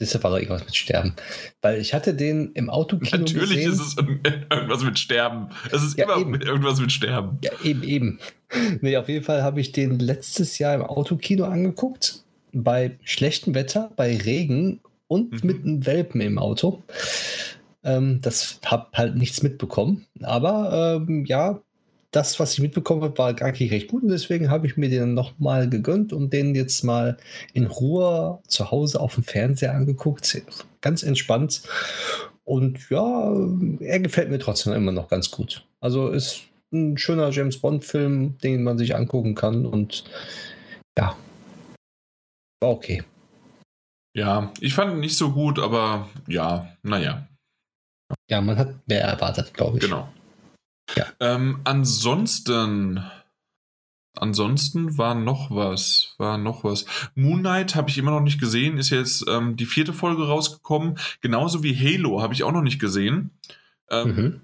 Das war doch irgendwas mit Sterben. Weil ich hatte den im Autokino Natürlich gesehen. ist es irgendwas mit Sterben. Es ist ja, immer eben. irgendwas mit Sterben. Ja, eben, eben. Nee, auf jeden Fall habe ich den letztes Jahr im Autokino angeguckt. Bei schlechtem Wetter, bei Regen und mhm. mit einem Welpen im Auto. Ähm, das habe halt nichts mitbekommen. Aber ähm, ja, das, was ich mitbekommen habe, war eigentlich recht gut und deswegen habe ich mir den nochmal gegönnt und den jetzt mal in Ruhe zu Hause auf dem Fernseher angeguckt. Ganz entspannt. Und ja, er gefällt mir trotzdem immer noch ganz gut. Also ist ein schöner James Bond-Film, den man sich angucken kann und ja, war okay. Ja, ich fand ihn nicht so gut, aber ja, naja. Ja, man hat mehr erwartet, glaube ich. Genau. Ja. Ähm, ansonsten, ansonsten war noch was, war noch was. Moon Knight habe ich immer noch nicht gesehen, ist jetzt ähm, die vierte Folge rausgekommen. Genauso wie Halo habe ich auch noch nicht gesehen. Ähm, mhm.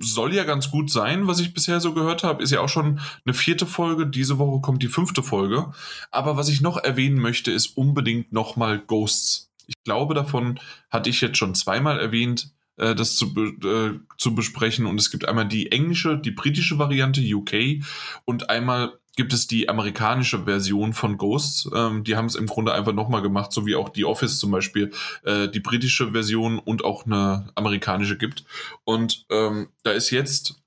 Soll ja ganz gut sein, was ich bisher so gehört habe. Ist ja auch schon eine vierte Folge. Diese Woche kommt die fünfte Folge. Aber was ich noch erwähnen möchte, ist unbedingt nochmal Ghosts. Ich glaube, davon hatte ich jetzt schon zweimal erwähnt. Äh, das zu, äh, zu besprechen. Und es gibt einmal die englische, die britische Variante, UK, und einmal gibt es die amerikanische Version von Ghosts. Ähm, die haben es im Grunde einfach nochmal gemacht, so wie auch die Office zum Beispiel äh, die britische Version und auch eine amerikanische gibt. Und ähm, da ist jetzt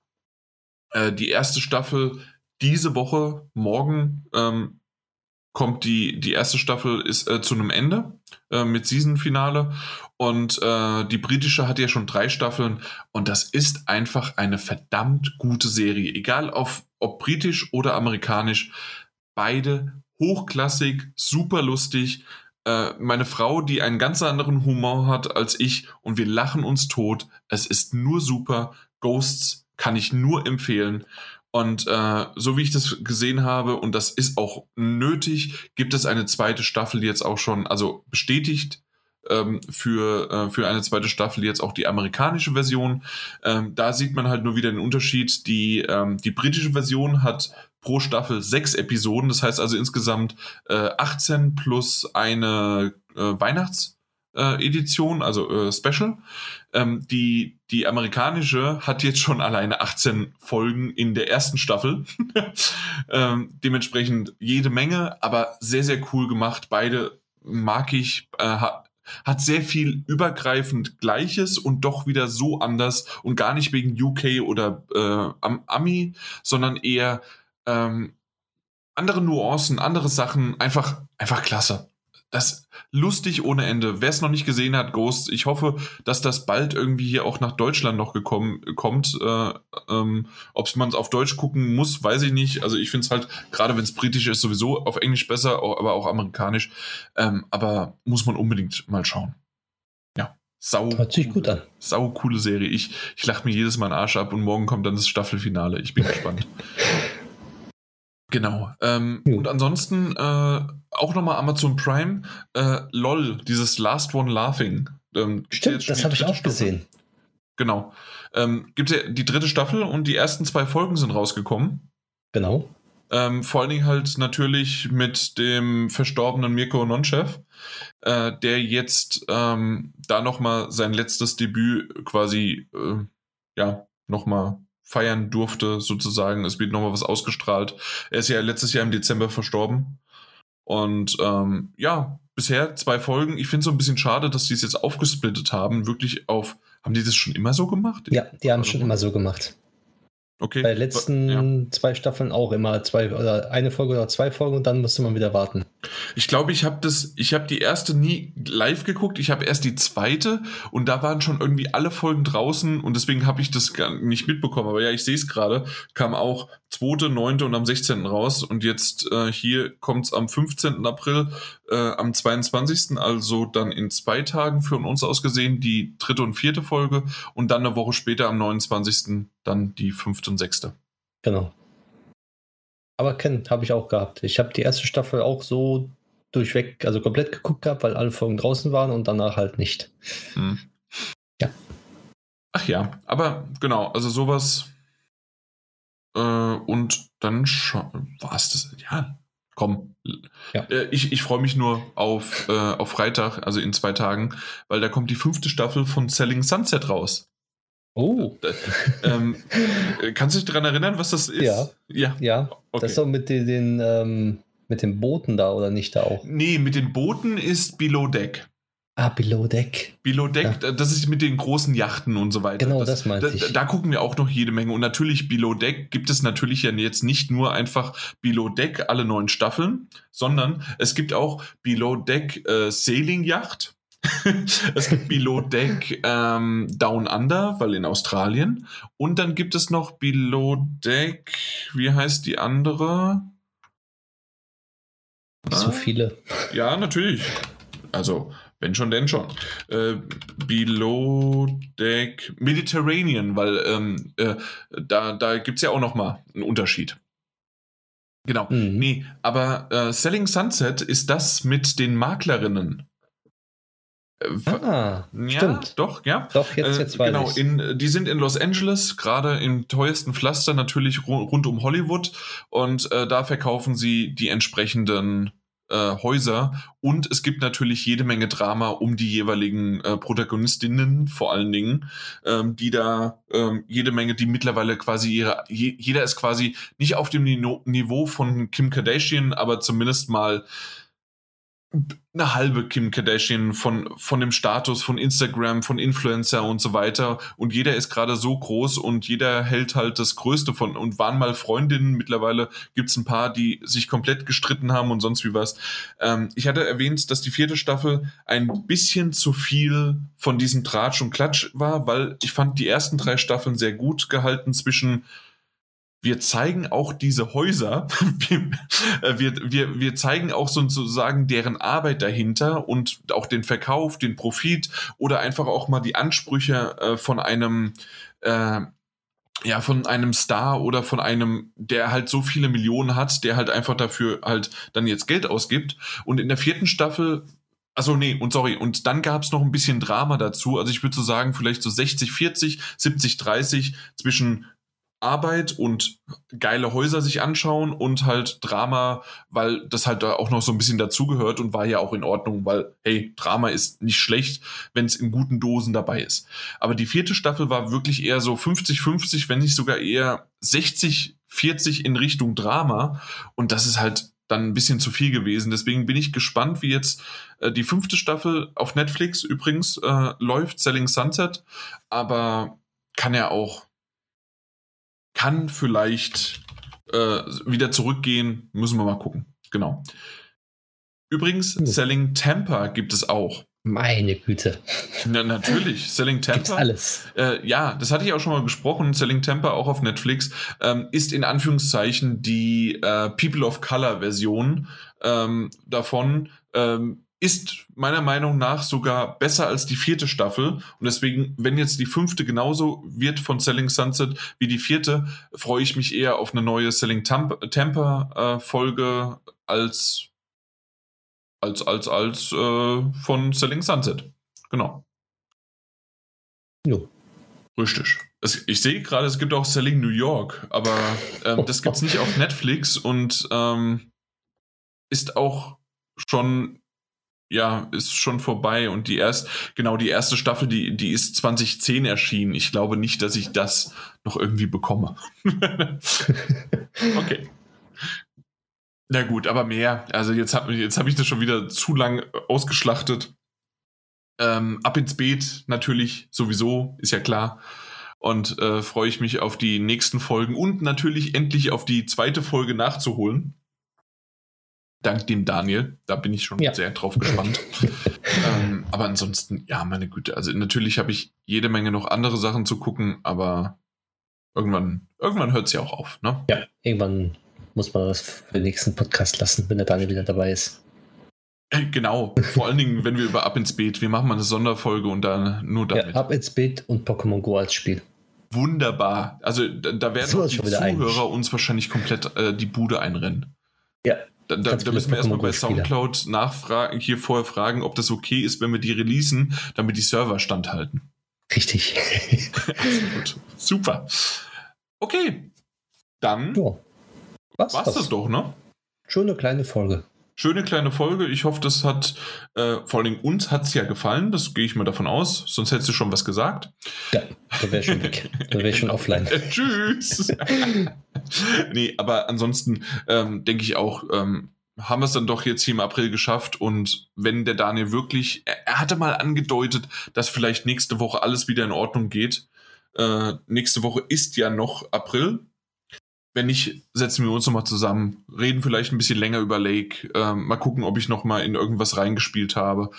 äh, die erste Staffel diese Woche, morgen ähm, kommt die, die erste Staffel ist äh, zu einem Ende äh, mit Season-Finale und äh, die britische hat ja schon drei Staffeln und das ist einfach eine verdammt gute Serie. Egal auf, ob britisch oder amerikanisch, beide hochklassig, super lustig. Äh, meine Frau, die einen ganz anderen Humor hat als ich und wir lachen uns tot. Es ist nur super. Ghosts kann ich nur empfehlen. Und äh, so wie ich das gesehen habe, und das ist auch nötig, gibt es eine zweite Staffel jetzt auch schon, also bestätigt ähm, für, äh, für eine zweite Staffel jetzt auch die amerikanische Version. Ähm, da sieht man halt nur wieder den Unterschied. Die, ähm, die britische Version hat pro Staffel sechs Episoden, das heißt also insgesamt äh, 18 plus eine äh, Weihnachts- äh, Edition, also äh, Special. Ähm, die, die amerikanische hat jetzt schon alleine 18 Folgen in der ersten Staffel. ähm, dementsprechend jede Menge, aber sehr, sehr cool gemacht. Beide mag ich, äh, hat sehr viel übergreifend Gleiches und doch wieder so anders und gar nicht wegen UK oder äh, Ami, sondern eher ähm, andere Nuancen, andere Sachen, einfach, einfach klasse. Das lustig ohne Ende. Wer es noch nicht gesehen hat, Ghost, ich hoffe, dass das bald irgendwie hier auch nach Deutschland noch gekommen kommt. Äh, ähm, Ob man es auf Deutsch gucken muss, weiß ich nicht. Also ich finde es halt, gerade wenn es britisch ist, sowieso auf Englisch besser, aber auch amerikanisch. Ähm, aber muss man unbedingt mal schauen. Ja. Sau, Hört sich gut an. Sau coole Serie. Ich, ich lache mir jedes Mal einen Arsch ab und morgen kommt dann das Staffelfinale. Ich bin gespannt. Genau. Ähm, hm. Und ansonsten äh, auch nochmal Amazon Prime, äh, LOL, dieses Last One Laughing. Ähm, Stimmt, das habe ich auch Staffel. gesehen. Genau. Ähm, gibt ja die dritte Staffel und die ersten zwei Folgen sind rausgekommen. Genau. Ähm, vor allen Dingen halt natürlich mit dem verstorbenen Mirko Nonchev, äh, der jetzt ähm, da nochmal sein letztes Debüt quasi, äh, ja, nochmal feiern durfte, sozusagen. Es wird nochmal was ausgestrahlt. Er ist ja letztes Jahr im Dezember verstorben. Und ähm, ja, bisher zwei Folgen. Ich finde es so ein bisschen schade, dass die es jetzt aufgesplittet haben. Wirklich auf. Haben die das schon immer so gemacht? Ja, die haben es schon immer so gemacht. Okay. Bei den letzten ja. zwei Staffeln auch immer zwei oder eine Folge oder zwei Folgen und dann musste man wieder warten. Ich glaube, ich habe das, ich habe die erste nie live geguckt, ich habe erst die zweite und da waren schon irgendwie alle Folgen draußen und deswegen habe ich das gar nicht mitbekommen. Aber ja, ich sehe es gerade, kam auch zweite, neunte und am 16. raus und jetzt äh, hier kommt es am 15. April, äh, am 22. also dann in zwei Tagen für uns aus gesehen die dritte und vierte Folge und dann eine Woche später am 29. dann die fünfte und sechste. Genau. Aber Ken habe ich auch gehabt. Ich habe die erste Staffel auch so durchweg, also komplett geguckt gehabt, weil alle Folgen draußen waren und danach halt nicht. Hm. Ja. Ach ja, aber genau, also sowas. Äh, und dann war es das. Ja, komm. Ja. Äh, ich, ich freue mich nur auf, äh, auf Freitag, also in zwei Tagen, weil da kommt die fünfte Staffel von Selling Sunset raus. Oh. ähm, kannst du dich daran erinnern, was das ist? Ja. Ja. ja. Okay. Das ist doch mit den, den ähm, mit den Booten da oder nicht da auch? Nee, mit den Booten ist Below Deck. Ah, Below Deck. Below Deck, ja. das ist mit den großen Yachten und so weiter. Genau, das, das meinte ich. Da, gucken wir auch noch jede Menge. Und natürlich Below Deck gibt es natürlich ja jetzt nicht nur einfach Below Deck alle neun Staffeln, sondern es gibt auch Below Deck äh, Sailing Yacht. es gibt Below Deck ähm, Down Under, weil in Australien. Und dann gibt es noch Below Deck, wie heißt die andere? So ah. viele. Ja, natürlich. Also, wenn schon, denn schon. Äh, Below Deck Mediterranean, weil ähm, äh, da, da gibt es ja auch nochmal einen Unterschied. Genau. Mhm. Nee, aber äh, Selling Sunset ist das mit den Maklerinnen. Ah, ja, stimmt. Doch, ja. Doch, jetzt, jetzt äh, Genau, in, die sind in Los Angeles, gerade im teuersten Pflaster natürlich rund um Hollywood und äh, da verkaufen sie die entsprechenden äh, Häuser. Und es gibt natürlich jede Menge Drama um die jeweiligen äh, Protagonistinnen vor allen Dingen, ähm, die da ähm, jede Menge, die mittlerweile quasi ihre, je, jeder ist quasi nicht auf dem Niveau von Kim Kardashian, aber zumindest mal eine halbe Kim Kardashian von, von dem Status von Instagram, von Influencer und so weiter. Und jeder ist gerade so groß und jeder hält halt das Größte von und waren mal Freundinnen. Mittlerweile gibt es ein paar, die sich komplett gestritten haben und sonst wie was. Ähm, ich hatte erwähnt, dass die vierte Staffel ein bisschen zu viel von diesem Tratsch und Klatsch war, weil ich fand die ersten drei Staffeln sehr gut gehalten zwischen wir zeigen auch diese Häuser, äh, wir, wir, wir zeigen auch sozusagen deren Arbeit dahinter und auch den Verkauf, den Profit oder einfach auch mal die Ansprüche äh, von einem äh, ja, von einem Star oder von einem, der halt so viele Millionen hat, der halt einfach dafür halt dann jetzt Geld ausgibt. Und in der vierten Staffel also nee, und sorry, und dann gab es noch ein bisschen Drama dazu. Also ich würde so sagen, vielleicht so 60, 40, 70, 30 zwischen Arbeit und geile Häuser sich anschauen und halt Drama, weil das halt da auch noch so ein bisschen dazugehört und war ja auch in Ordnung, weil, hey, Drama ist nicht schlecht, wenn es in guten Dosen dabei ist. Aber die vierte Staffel war wirklich eher so 50-50, wenn nicht sogar eher 60-40 in Richtung Drama und das ist halt dann ein bisschen zu viel gewesen. Deswegen bin ich gespannt, wie jetzt äh, die fünfte Staffel auf Netflix übrigens äh, läuft, Selling Sunset, aber kann ja auch kann vielleicht äh, wieder zurückgehen. Müssen wir mal gucken. Genau. Übrigens, hm. Selling Tampa gibt es auch. Meine Güte. Na, natürlich, Selling Tampa. Gibt's alles. Äh, ja, das hatte ich auch schon mal gesprochen. Selling Tampa auch auf Netflix ähm, ist in Anführungszeichen die äh, People of Color Version ähm, davon. Ähm, ist meiner Meinung nach sogar besser als die vierte Staffel. Und deswegen, wenn jetzt die fünfte genauso wird von Selling Sunset wie die vierte, freue ich mich eher auf eine neue Selling Tampa äh, Folge als als als als äh, von Selling Sunset. Genau. Jo. Richtig. Es, ich sehe gerade, es gibt auch Selling New York, aber ähm, das gibt es nicht auf Netflix und ähm, ist auch schon ja, ist schon vorbei und die erst, genau, die erste Staffel, die, die ist 2010 erschienen. Ich glaube nicht, dass ich das noch irgendwie bekomme. okay. Na gut, aber mehr. Also jetzt habe jetzt hab ich das schon wieder zu lang ausgeschlachtet. Ähm, ab ins Beet natürlich sowieso, ist ja klar. Und äh, freue ich mich auf die nächsten Folgen und natürlich endlich auf die zweite Folge nachzuholen dank dem Daniel. Da bin ich schon ja. sehr drauf gespannt. ähm, aber ansonsten, ja, meine Güte. Also natürlich habe ich jede Menge noch andere Sachen zu gucken, aber irgendwann, irgendwann hört es ja auch auf. Ne? Ja, irgendwann muss man das für den nächsten Podcast lassen, wenn der Daniel wieder dabei ist. Äh, genau, vor allen Dingen, wenn wir über Ab ins Beet, wir machen mal eine Sonderfolge und dann nur damit. Ja, Ab ins Beet und Pokémon Go als Spiel. Wunderbar. Also da, da werden die Zuhörer eigentlich. uns wahrscheinlich komplett äh, die Bude einrennen. Ja, da, da, da müssen wir erstmal bei Soundcloud nachfragen, hier vorher fragen, ob das okay ist, wenn wir die releasen, damit die Server standhalten. Richtig. Super. Okay. Dann ja. Was war's das doch, ne? Schöne kleine Folge schöne kleine Folge. Ich hoffe, das hat, äh, vor allem uns hat es ja gefallen. Das gehe ich mal davon aus. Sonst hättest du schon was gesagt. Ja, da wäre schon weg. Da wäre schon offline. Tschüss. nee, aber ansonsten ähm, denke ich auch, ähm, haben wir es dann doch jetzt hier im April geschafft. Und wenn der Daniel wirklich, er, er hatte mal angedeutet, dass vielleicht nächste Woche alles wieder in Ordnung geht. Äh, nächste Woche ist ja noch April wenn nicht, setzen wir uns nochmal zusammen, reden vielleicht ein bisschen länger über Lake, äh, mal gucken, ob ich nochmal in irgendwas reingespielt habe.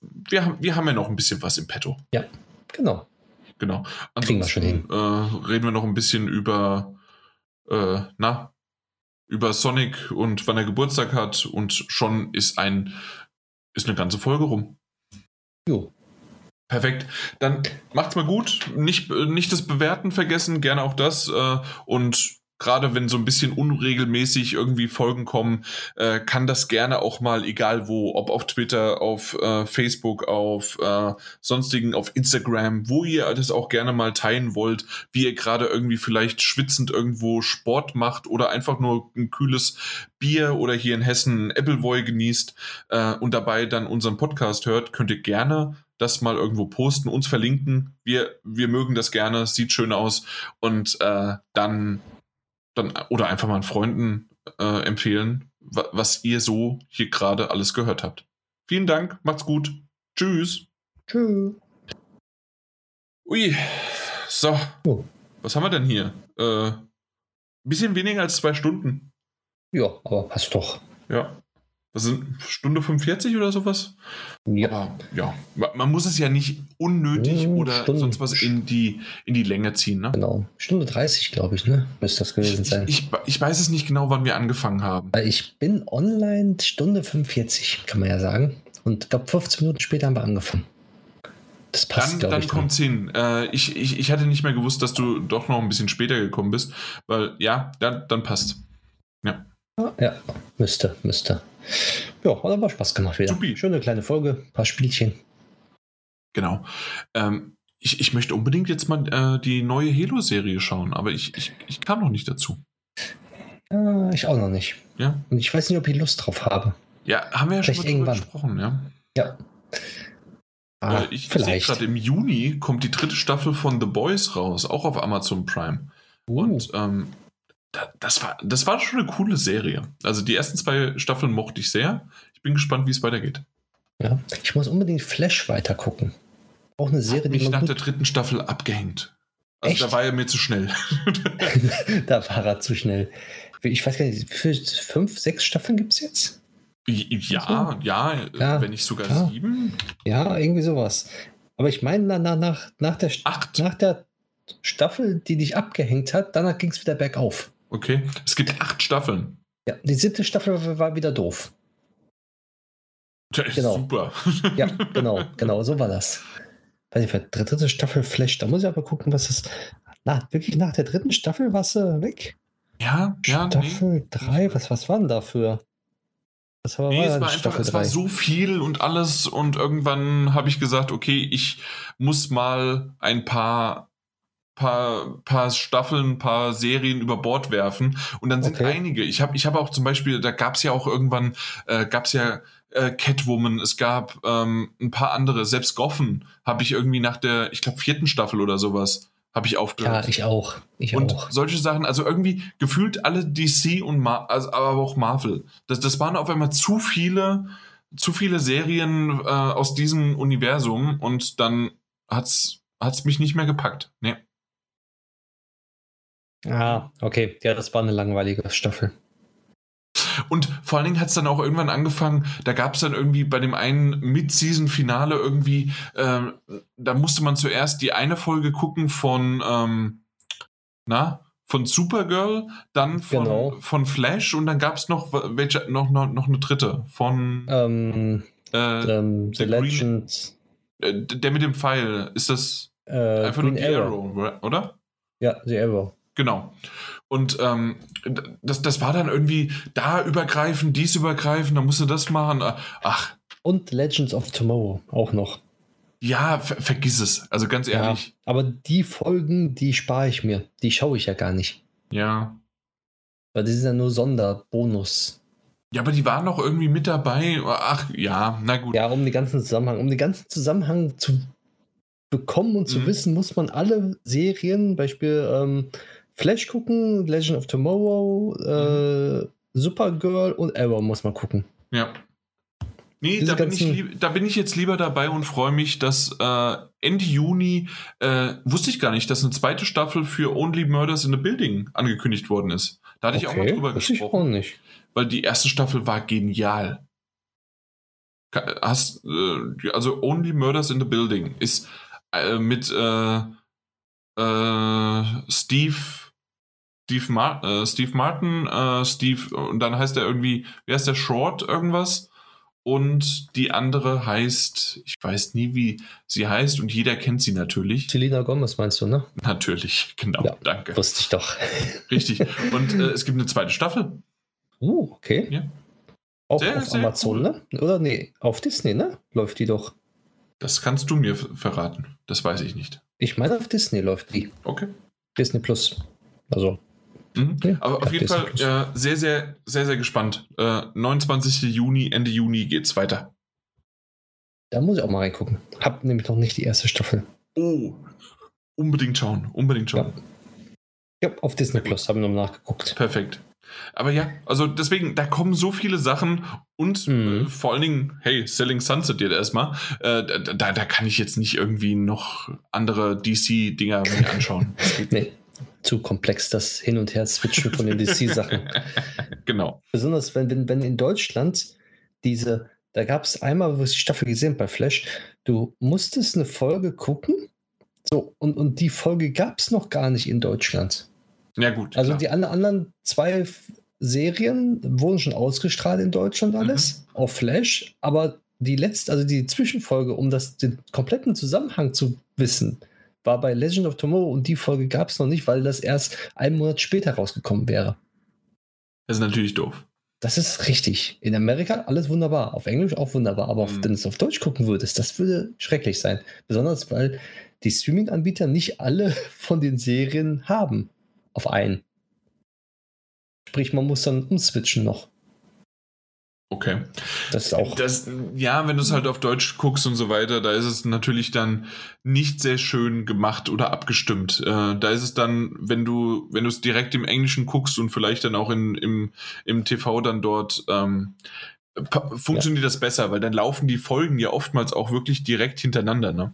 Wir, wir haben ja noch ein bisschen was im Petto. Ja, genau. Genau. Ansonsten, Kriegen wir schon hin. Äh, reden wir noch ein bisschen über, äh, na, über Sonic und wann er Geburtstag hat und schon ist ein, ist eine ganze Folge rum. Jo. Perfekt. Dann macht's mal gut. Nicht, nicht das Bewerten vergessen, gerne auch das. Äh, und gerade wenn so ein bisschen unregelmäßig irgendwie Folgen kommen, äh, kann das gerne auch mal, egal wo, ob auf Twitter, auf äh, Facebook, auf äh, sonstigen, auf Instagram, wo ihr das auch gerne mal teilen wollt, wie ihr gerade irgendwie vielleicht schwitzend irgendwo Sport macht oder einfach nur ein kühles Bier oder hier in Hessen Appleboy genießt äh, und dabei dann unseren Podcast hört, könnt ihr gerne das mal irgendwo posten, uns verlinken. Wir, wir mögen das gerne, sieht schön aus. Und äh, dann dann oder einfach mal Freunden äh, empfehlen, wa was ihr so hier gerade alles gehört habt. Vielen Dank, macht's gut. Tschüss. Tschüss. Ui, so. Oh. Was haben wir denn hier? Äh, bisschen weniger als zwei Stunden. Ja, aber passt doch. Ja. Das sind Stunde 45 oder sowas? Ja. Aber ja, man muss es ja nicht unnötig oh, oder Stunde. sonst was in die, in die Länge ziehen. Ne? Genau. Stunde 30, glaube ich, ne? Müsste das gewesen sein. Ich, ich, ich, weiß es nicht genau, wann wir angefangen haben. Ich bin online Stunde 45, kann man ja sagen. Und ich glaube, 15 Minuten später haben wir angefangen. Das passt, dann, dann kommt es hin. Äh, ich, ich, ich hatte nicht mehr gewusst, dass du doch noch ein bisschen später gekommen bist, weil ja, dann, dann passt. Ja. Ja, müsste, müsste. Ja, hat aber Spaß gemacht wieder. Supi. Schöne kleine Folge, paar Spielchen. Genau. Ähm, ich, ich möchte unbedingt jetzt mal äh, die neue Halo-Serie schauen, aber ich, ich, ich kam noch nicht dazu. Äh, ich auch noch nicht. Ja. Und ich weiß nicht, ob ich Lust drauf habe. Ja, haben wir ja vielleicht schon irgendwann. gesprochen, ja. Ja. Ah, ich sehe gerade im Juni kommt die dritte Staffel von The Boys raus, auch auf Amazon Prime. Uh. Und ähm, das war, das war schon eine coole Serie. Also die ersten zwei Staffeln mochte ich sehr. Ich bin gespannt, wie es weitergeht. Ja, ich muss unbedingt Flash weitergucken. Auch eine Serie, Hat mich die nach der dritten Staffel abgehängt. Also Echt? da war er mir zu schnell. da war er zu schnell. Ich weiß gar nicht, fünf, sechs Staffeln gibt es jetzt? Ja, ja, ja, wenn nicht sogar ja. sieben. Ja, irgendwie sowas. Aber ich meine, nach, nach, nach, der, Acht. nach der Staffel, die dich abgehängt hat, danach ging es wieder bergauf. Okay. Es gibt acht Staffeln. Ja, die siebte Staffel war wieder doof. Ist Genau. super. Ja, genau, genau, so war das. Weiß die dritte Staffel Flash, da muss ich aber gucken, was das. Na, wirklich nach der dritten Staffel warst du weg? Ja, ja, nee. Staffel 3, was, was war denn dafür? Was war, Nee, war es war einfach, es war 3? so viel und alles und irgendwann habe ich gesagt, okay, ich muss mal ein paar, paar, paar Staffeln, paar Serien über Bord werfen und dann sind Okay. einige. Ich habe ich hab auch zum Beispiel, da gab es ja auch irgendwann, äh, gab es ja äh, Catwoman, es gab ähm, ein paar andere, selbst Goffen habe ich irgendwie nach der, ich glaube, vierten Staffel oder sowas, habe ich aufgehört. Ja, ich auch. Ich Und auch. solche Sachen, also irgendwie gefühlt alle DC und Mar also, aber auch Marvel. Das, das waren auf einmal zu viele, zu viele Serien äh, aus diesem Universum und dann hat's, hat's mich nicht mehr gepackt. Nee. Ah, okay. Ja, das war eine langweilige Staffel. Und vor allen Dingen hat's dann auch irgendwann angefangen, da gab's dann irgendwie bei dem einen Mid-Season-Finale irgendwie, ähm, da musste man zuerst die eine Folge gucken von, ähm, na, von Supergirl, dann von, Genau. von Flash und dann gab's noch welche, noch, noch, noch eine dritte von Ähm, äh, ähm, The Green- Legend. äh, der mit dem Pfeil. Ist das Äh, einfach Green nur die Arrow, oder? Ja, The Arrow. Genau. Und ähm, das, das war dann irgendwie da übergreifend, dies übergreifend, da musste das machen. Ach, Und Legends of Tomorrow auch noch. ja, ver vergiss es. Also ganz Ja, ehrlich. aber die Folgen, die spare ich mir. Die schaue ich ja gar nicht. Ja. Weil die sind ja nur Sonderbonus. Ja, aber die waren noch irgendwie mit dabei. Ach, ja, na gut. Ja, um den ganzen Zusammenhang, um den ganzen Zusammenhang zu bekommen und zu Mhm. wissen, muss man alle Serien, Beispiel ähm, Flash gucken, Legend of Tomorrow, äh, Supergirl und Arrow muss man gucken. Ja. Nee, da bin, ich da bin ich jetzt lieber dabei und freue mich, dass äh, Ende Juni, äh, wusste ich gar nicht, dass eine zweite Staffel für Only Murders in the Building angekündigt worden ist. Da hatte ich auch mal drüber wusste ich gesprochen. auch nicht. weil die erste Staffel war genial. Hast, äh, also Only Murders in the Building ist äh, mit äh, äh, Steve, Steve, Mar äh, Steve Martin, äh, Steve, und dann heißt er irgendwie, wie heißt der Short irgendwas? Und die andere heißt, ich weiß nie, wie sie heißt, und jeder kennt sie natürlich. Selena Gomez meinst du, ne? Natürlich, genau, Ja. danke. Wusste ich doch. Richtig. Und äh, es gibt eine zweite Staffel. Uh, okay. Ja. Auch Sehr, auf sehr Amazon, cool. ne? Oder nee, auf Disney, ne? Läuft die doch. Das kannst du mir ver- verraten. Das weiß ich nicht. Ich meine, auf Disney läuft die. Okay. Disney Plus. Also, Mhm. Ja, Aber auf ja, jeden Fall äh, sehr, sehr, sehr, sehr gespannt. Äh, 29. Juni, Ende Juni geht's weiter. da muss ich auch mal reingucken. Hab nämlich noch nicht die erste Staffel. Oh, unbedingt schauen. Unbedingt schauen. Ja, auf Disney Plus, habe ich noch nachgeguckt. Perfekt. Aber ja, also deswegen, da kommen so viele Sachen und Mhm. äh, vor allen Dingen, hey, Selling Sunset jetzt erstmal, äh, da, da kann ich jetzt nicht irgendwie noch andere DC-Dinger mir anschauen. Nee, zu komplex, das Hin- und Her-Switchen von den DC-Sachen. genau. Besonders wenn, wenn, wenn in Deutschland diese, da gab es einmal, wo ich die Staffel gesehen habe bei Flash, du musstest eine Folge gucken, so, und, und die Folge gab es noch gar nicht in Deutschland. Ja, gut. Also klar. die alle anderen zwei Serien wurden schon ausgestrahlt in Deutschland alles, Mhm. auf Flash, aber die letzte, also die Zwischenfolge, um das, den kompletten Zusammenhang zu wissen, war bei Legend of Tomorrow und die Folge gab es noch nicht, weil das erst einen Monat später rausgekommen wäre. das ist natürlich doof. Das ist richtig. In Amerika alles wunderbar, auf Englisch auch wunderbar, aber Mhm. wenn du es auf Deutsch gucken würdest, das würde schrecklich sein. Besonders weil die Streaming-Anbieter nicht alle von den Serien haben auf einen. Sprich, man muss dann umswitchen noch. Okay. Das ist auch. Das, ja, wenn du es halt auf Deutsch guckst und so weiter, da ist es natürlich dann nicht sehr schön gemacht oder abgestimmt. Äh, da ist es dann, wenn du, wenn du es direkt im Englischen guckst und vielleicht dann auch in, im, im TV dann dort ähm, funktioniert das besser, weil dann laufen die Folgen ja oftmals auch wirklich direkt hintereinander, ne?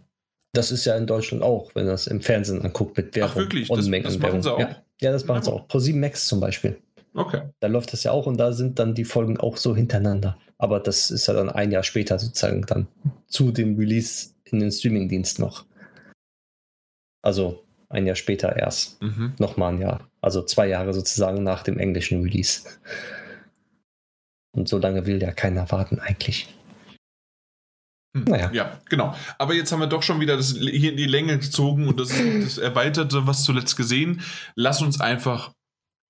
Das ist ja in Deutschland auch, wenn man das im Fernsehen anguckt mit Werbung. wirklich? und Das- das machen Werbung. sie auch? Ja, ja das machen sie Ja. auch. ProSieben Max zum Beispiel. Okay. Da läuft das ja auch und da sind dann die Folgen auch so hintereinander. Aber das ist ja dann ein Jahr später sozusagen dann zu dem Release in den Streamingdienst noch. Also ein Jahr später erst. Mhm. Nochmal ein Jahr. Also zwei Jahre sozusagen nach dem englischen Release. Und so lange will ja keiner warten eigentlich. Hm. Naja. Ja, genau. Aber jetzt haben wir doch schon wieder das hier in die Länge gezogen und das, das Erweiterte, was zuletzt gesehen. Lass uns einfach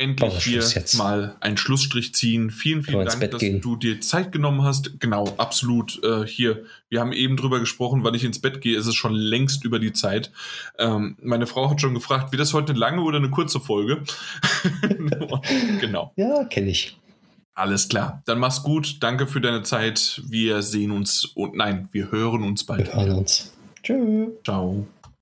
endlich hier jetzt. mal einen Schlussstrich ziehen. Vielen, vielen Dank, dass gehen. du dir Zeit genommen hast. Genau, absolut. Äh, hier, wir haben eben drüber gesprochen, weil ich ins Bett gehe, ist es schon längst über die Zeit. Ähm, meine Frau hat schon gefragt, wird das heute eine lange oder eine kurze Folge? genau. Ja, kenne ich. Alles klar. Dann mach's gut. Danke für deine Zeit. Wir sehen uns und nein, wir hören uns bald. Wir hören uns. Tschüss. Ciao.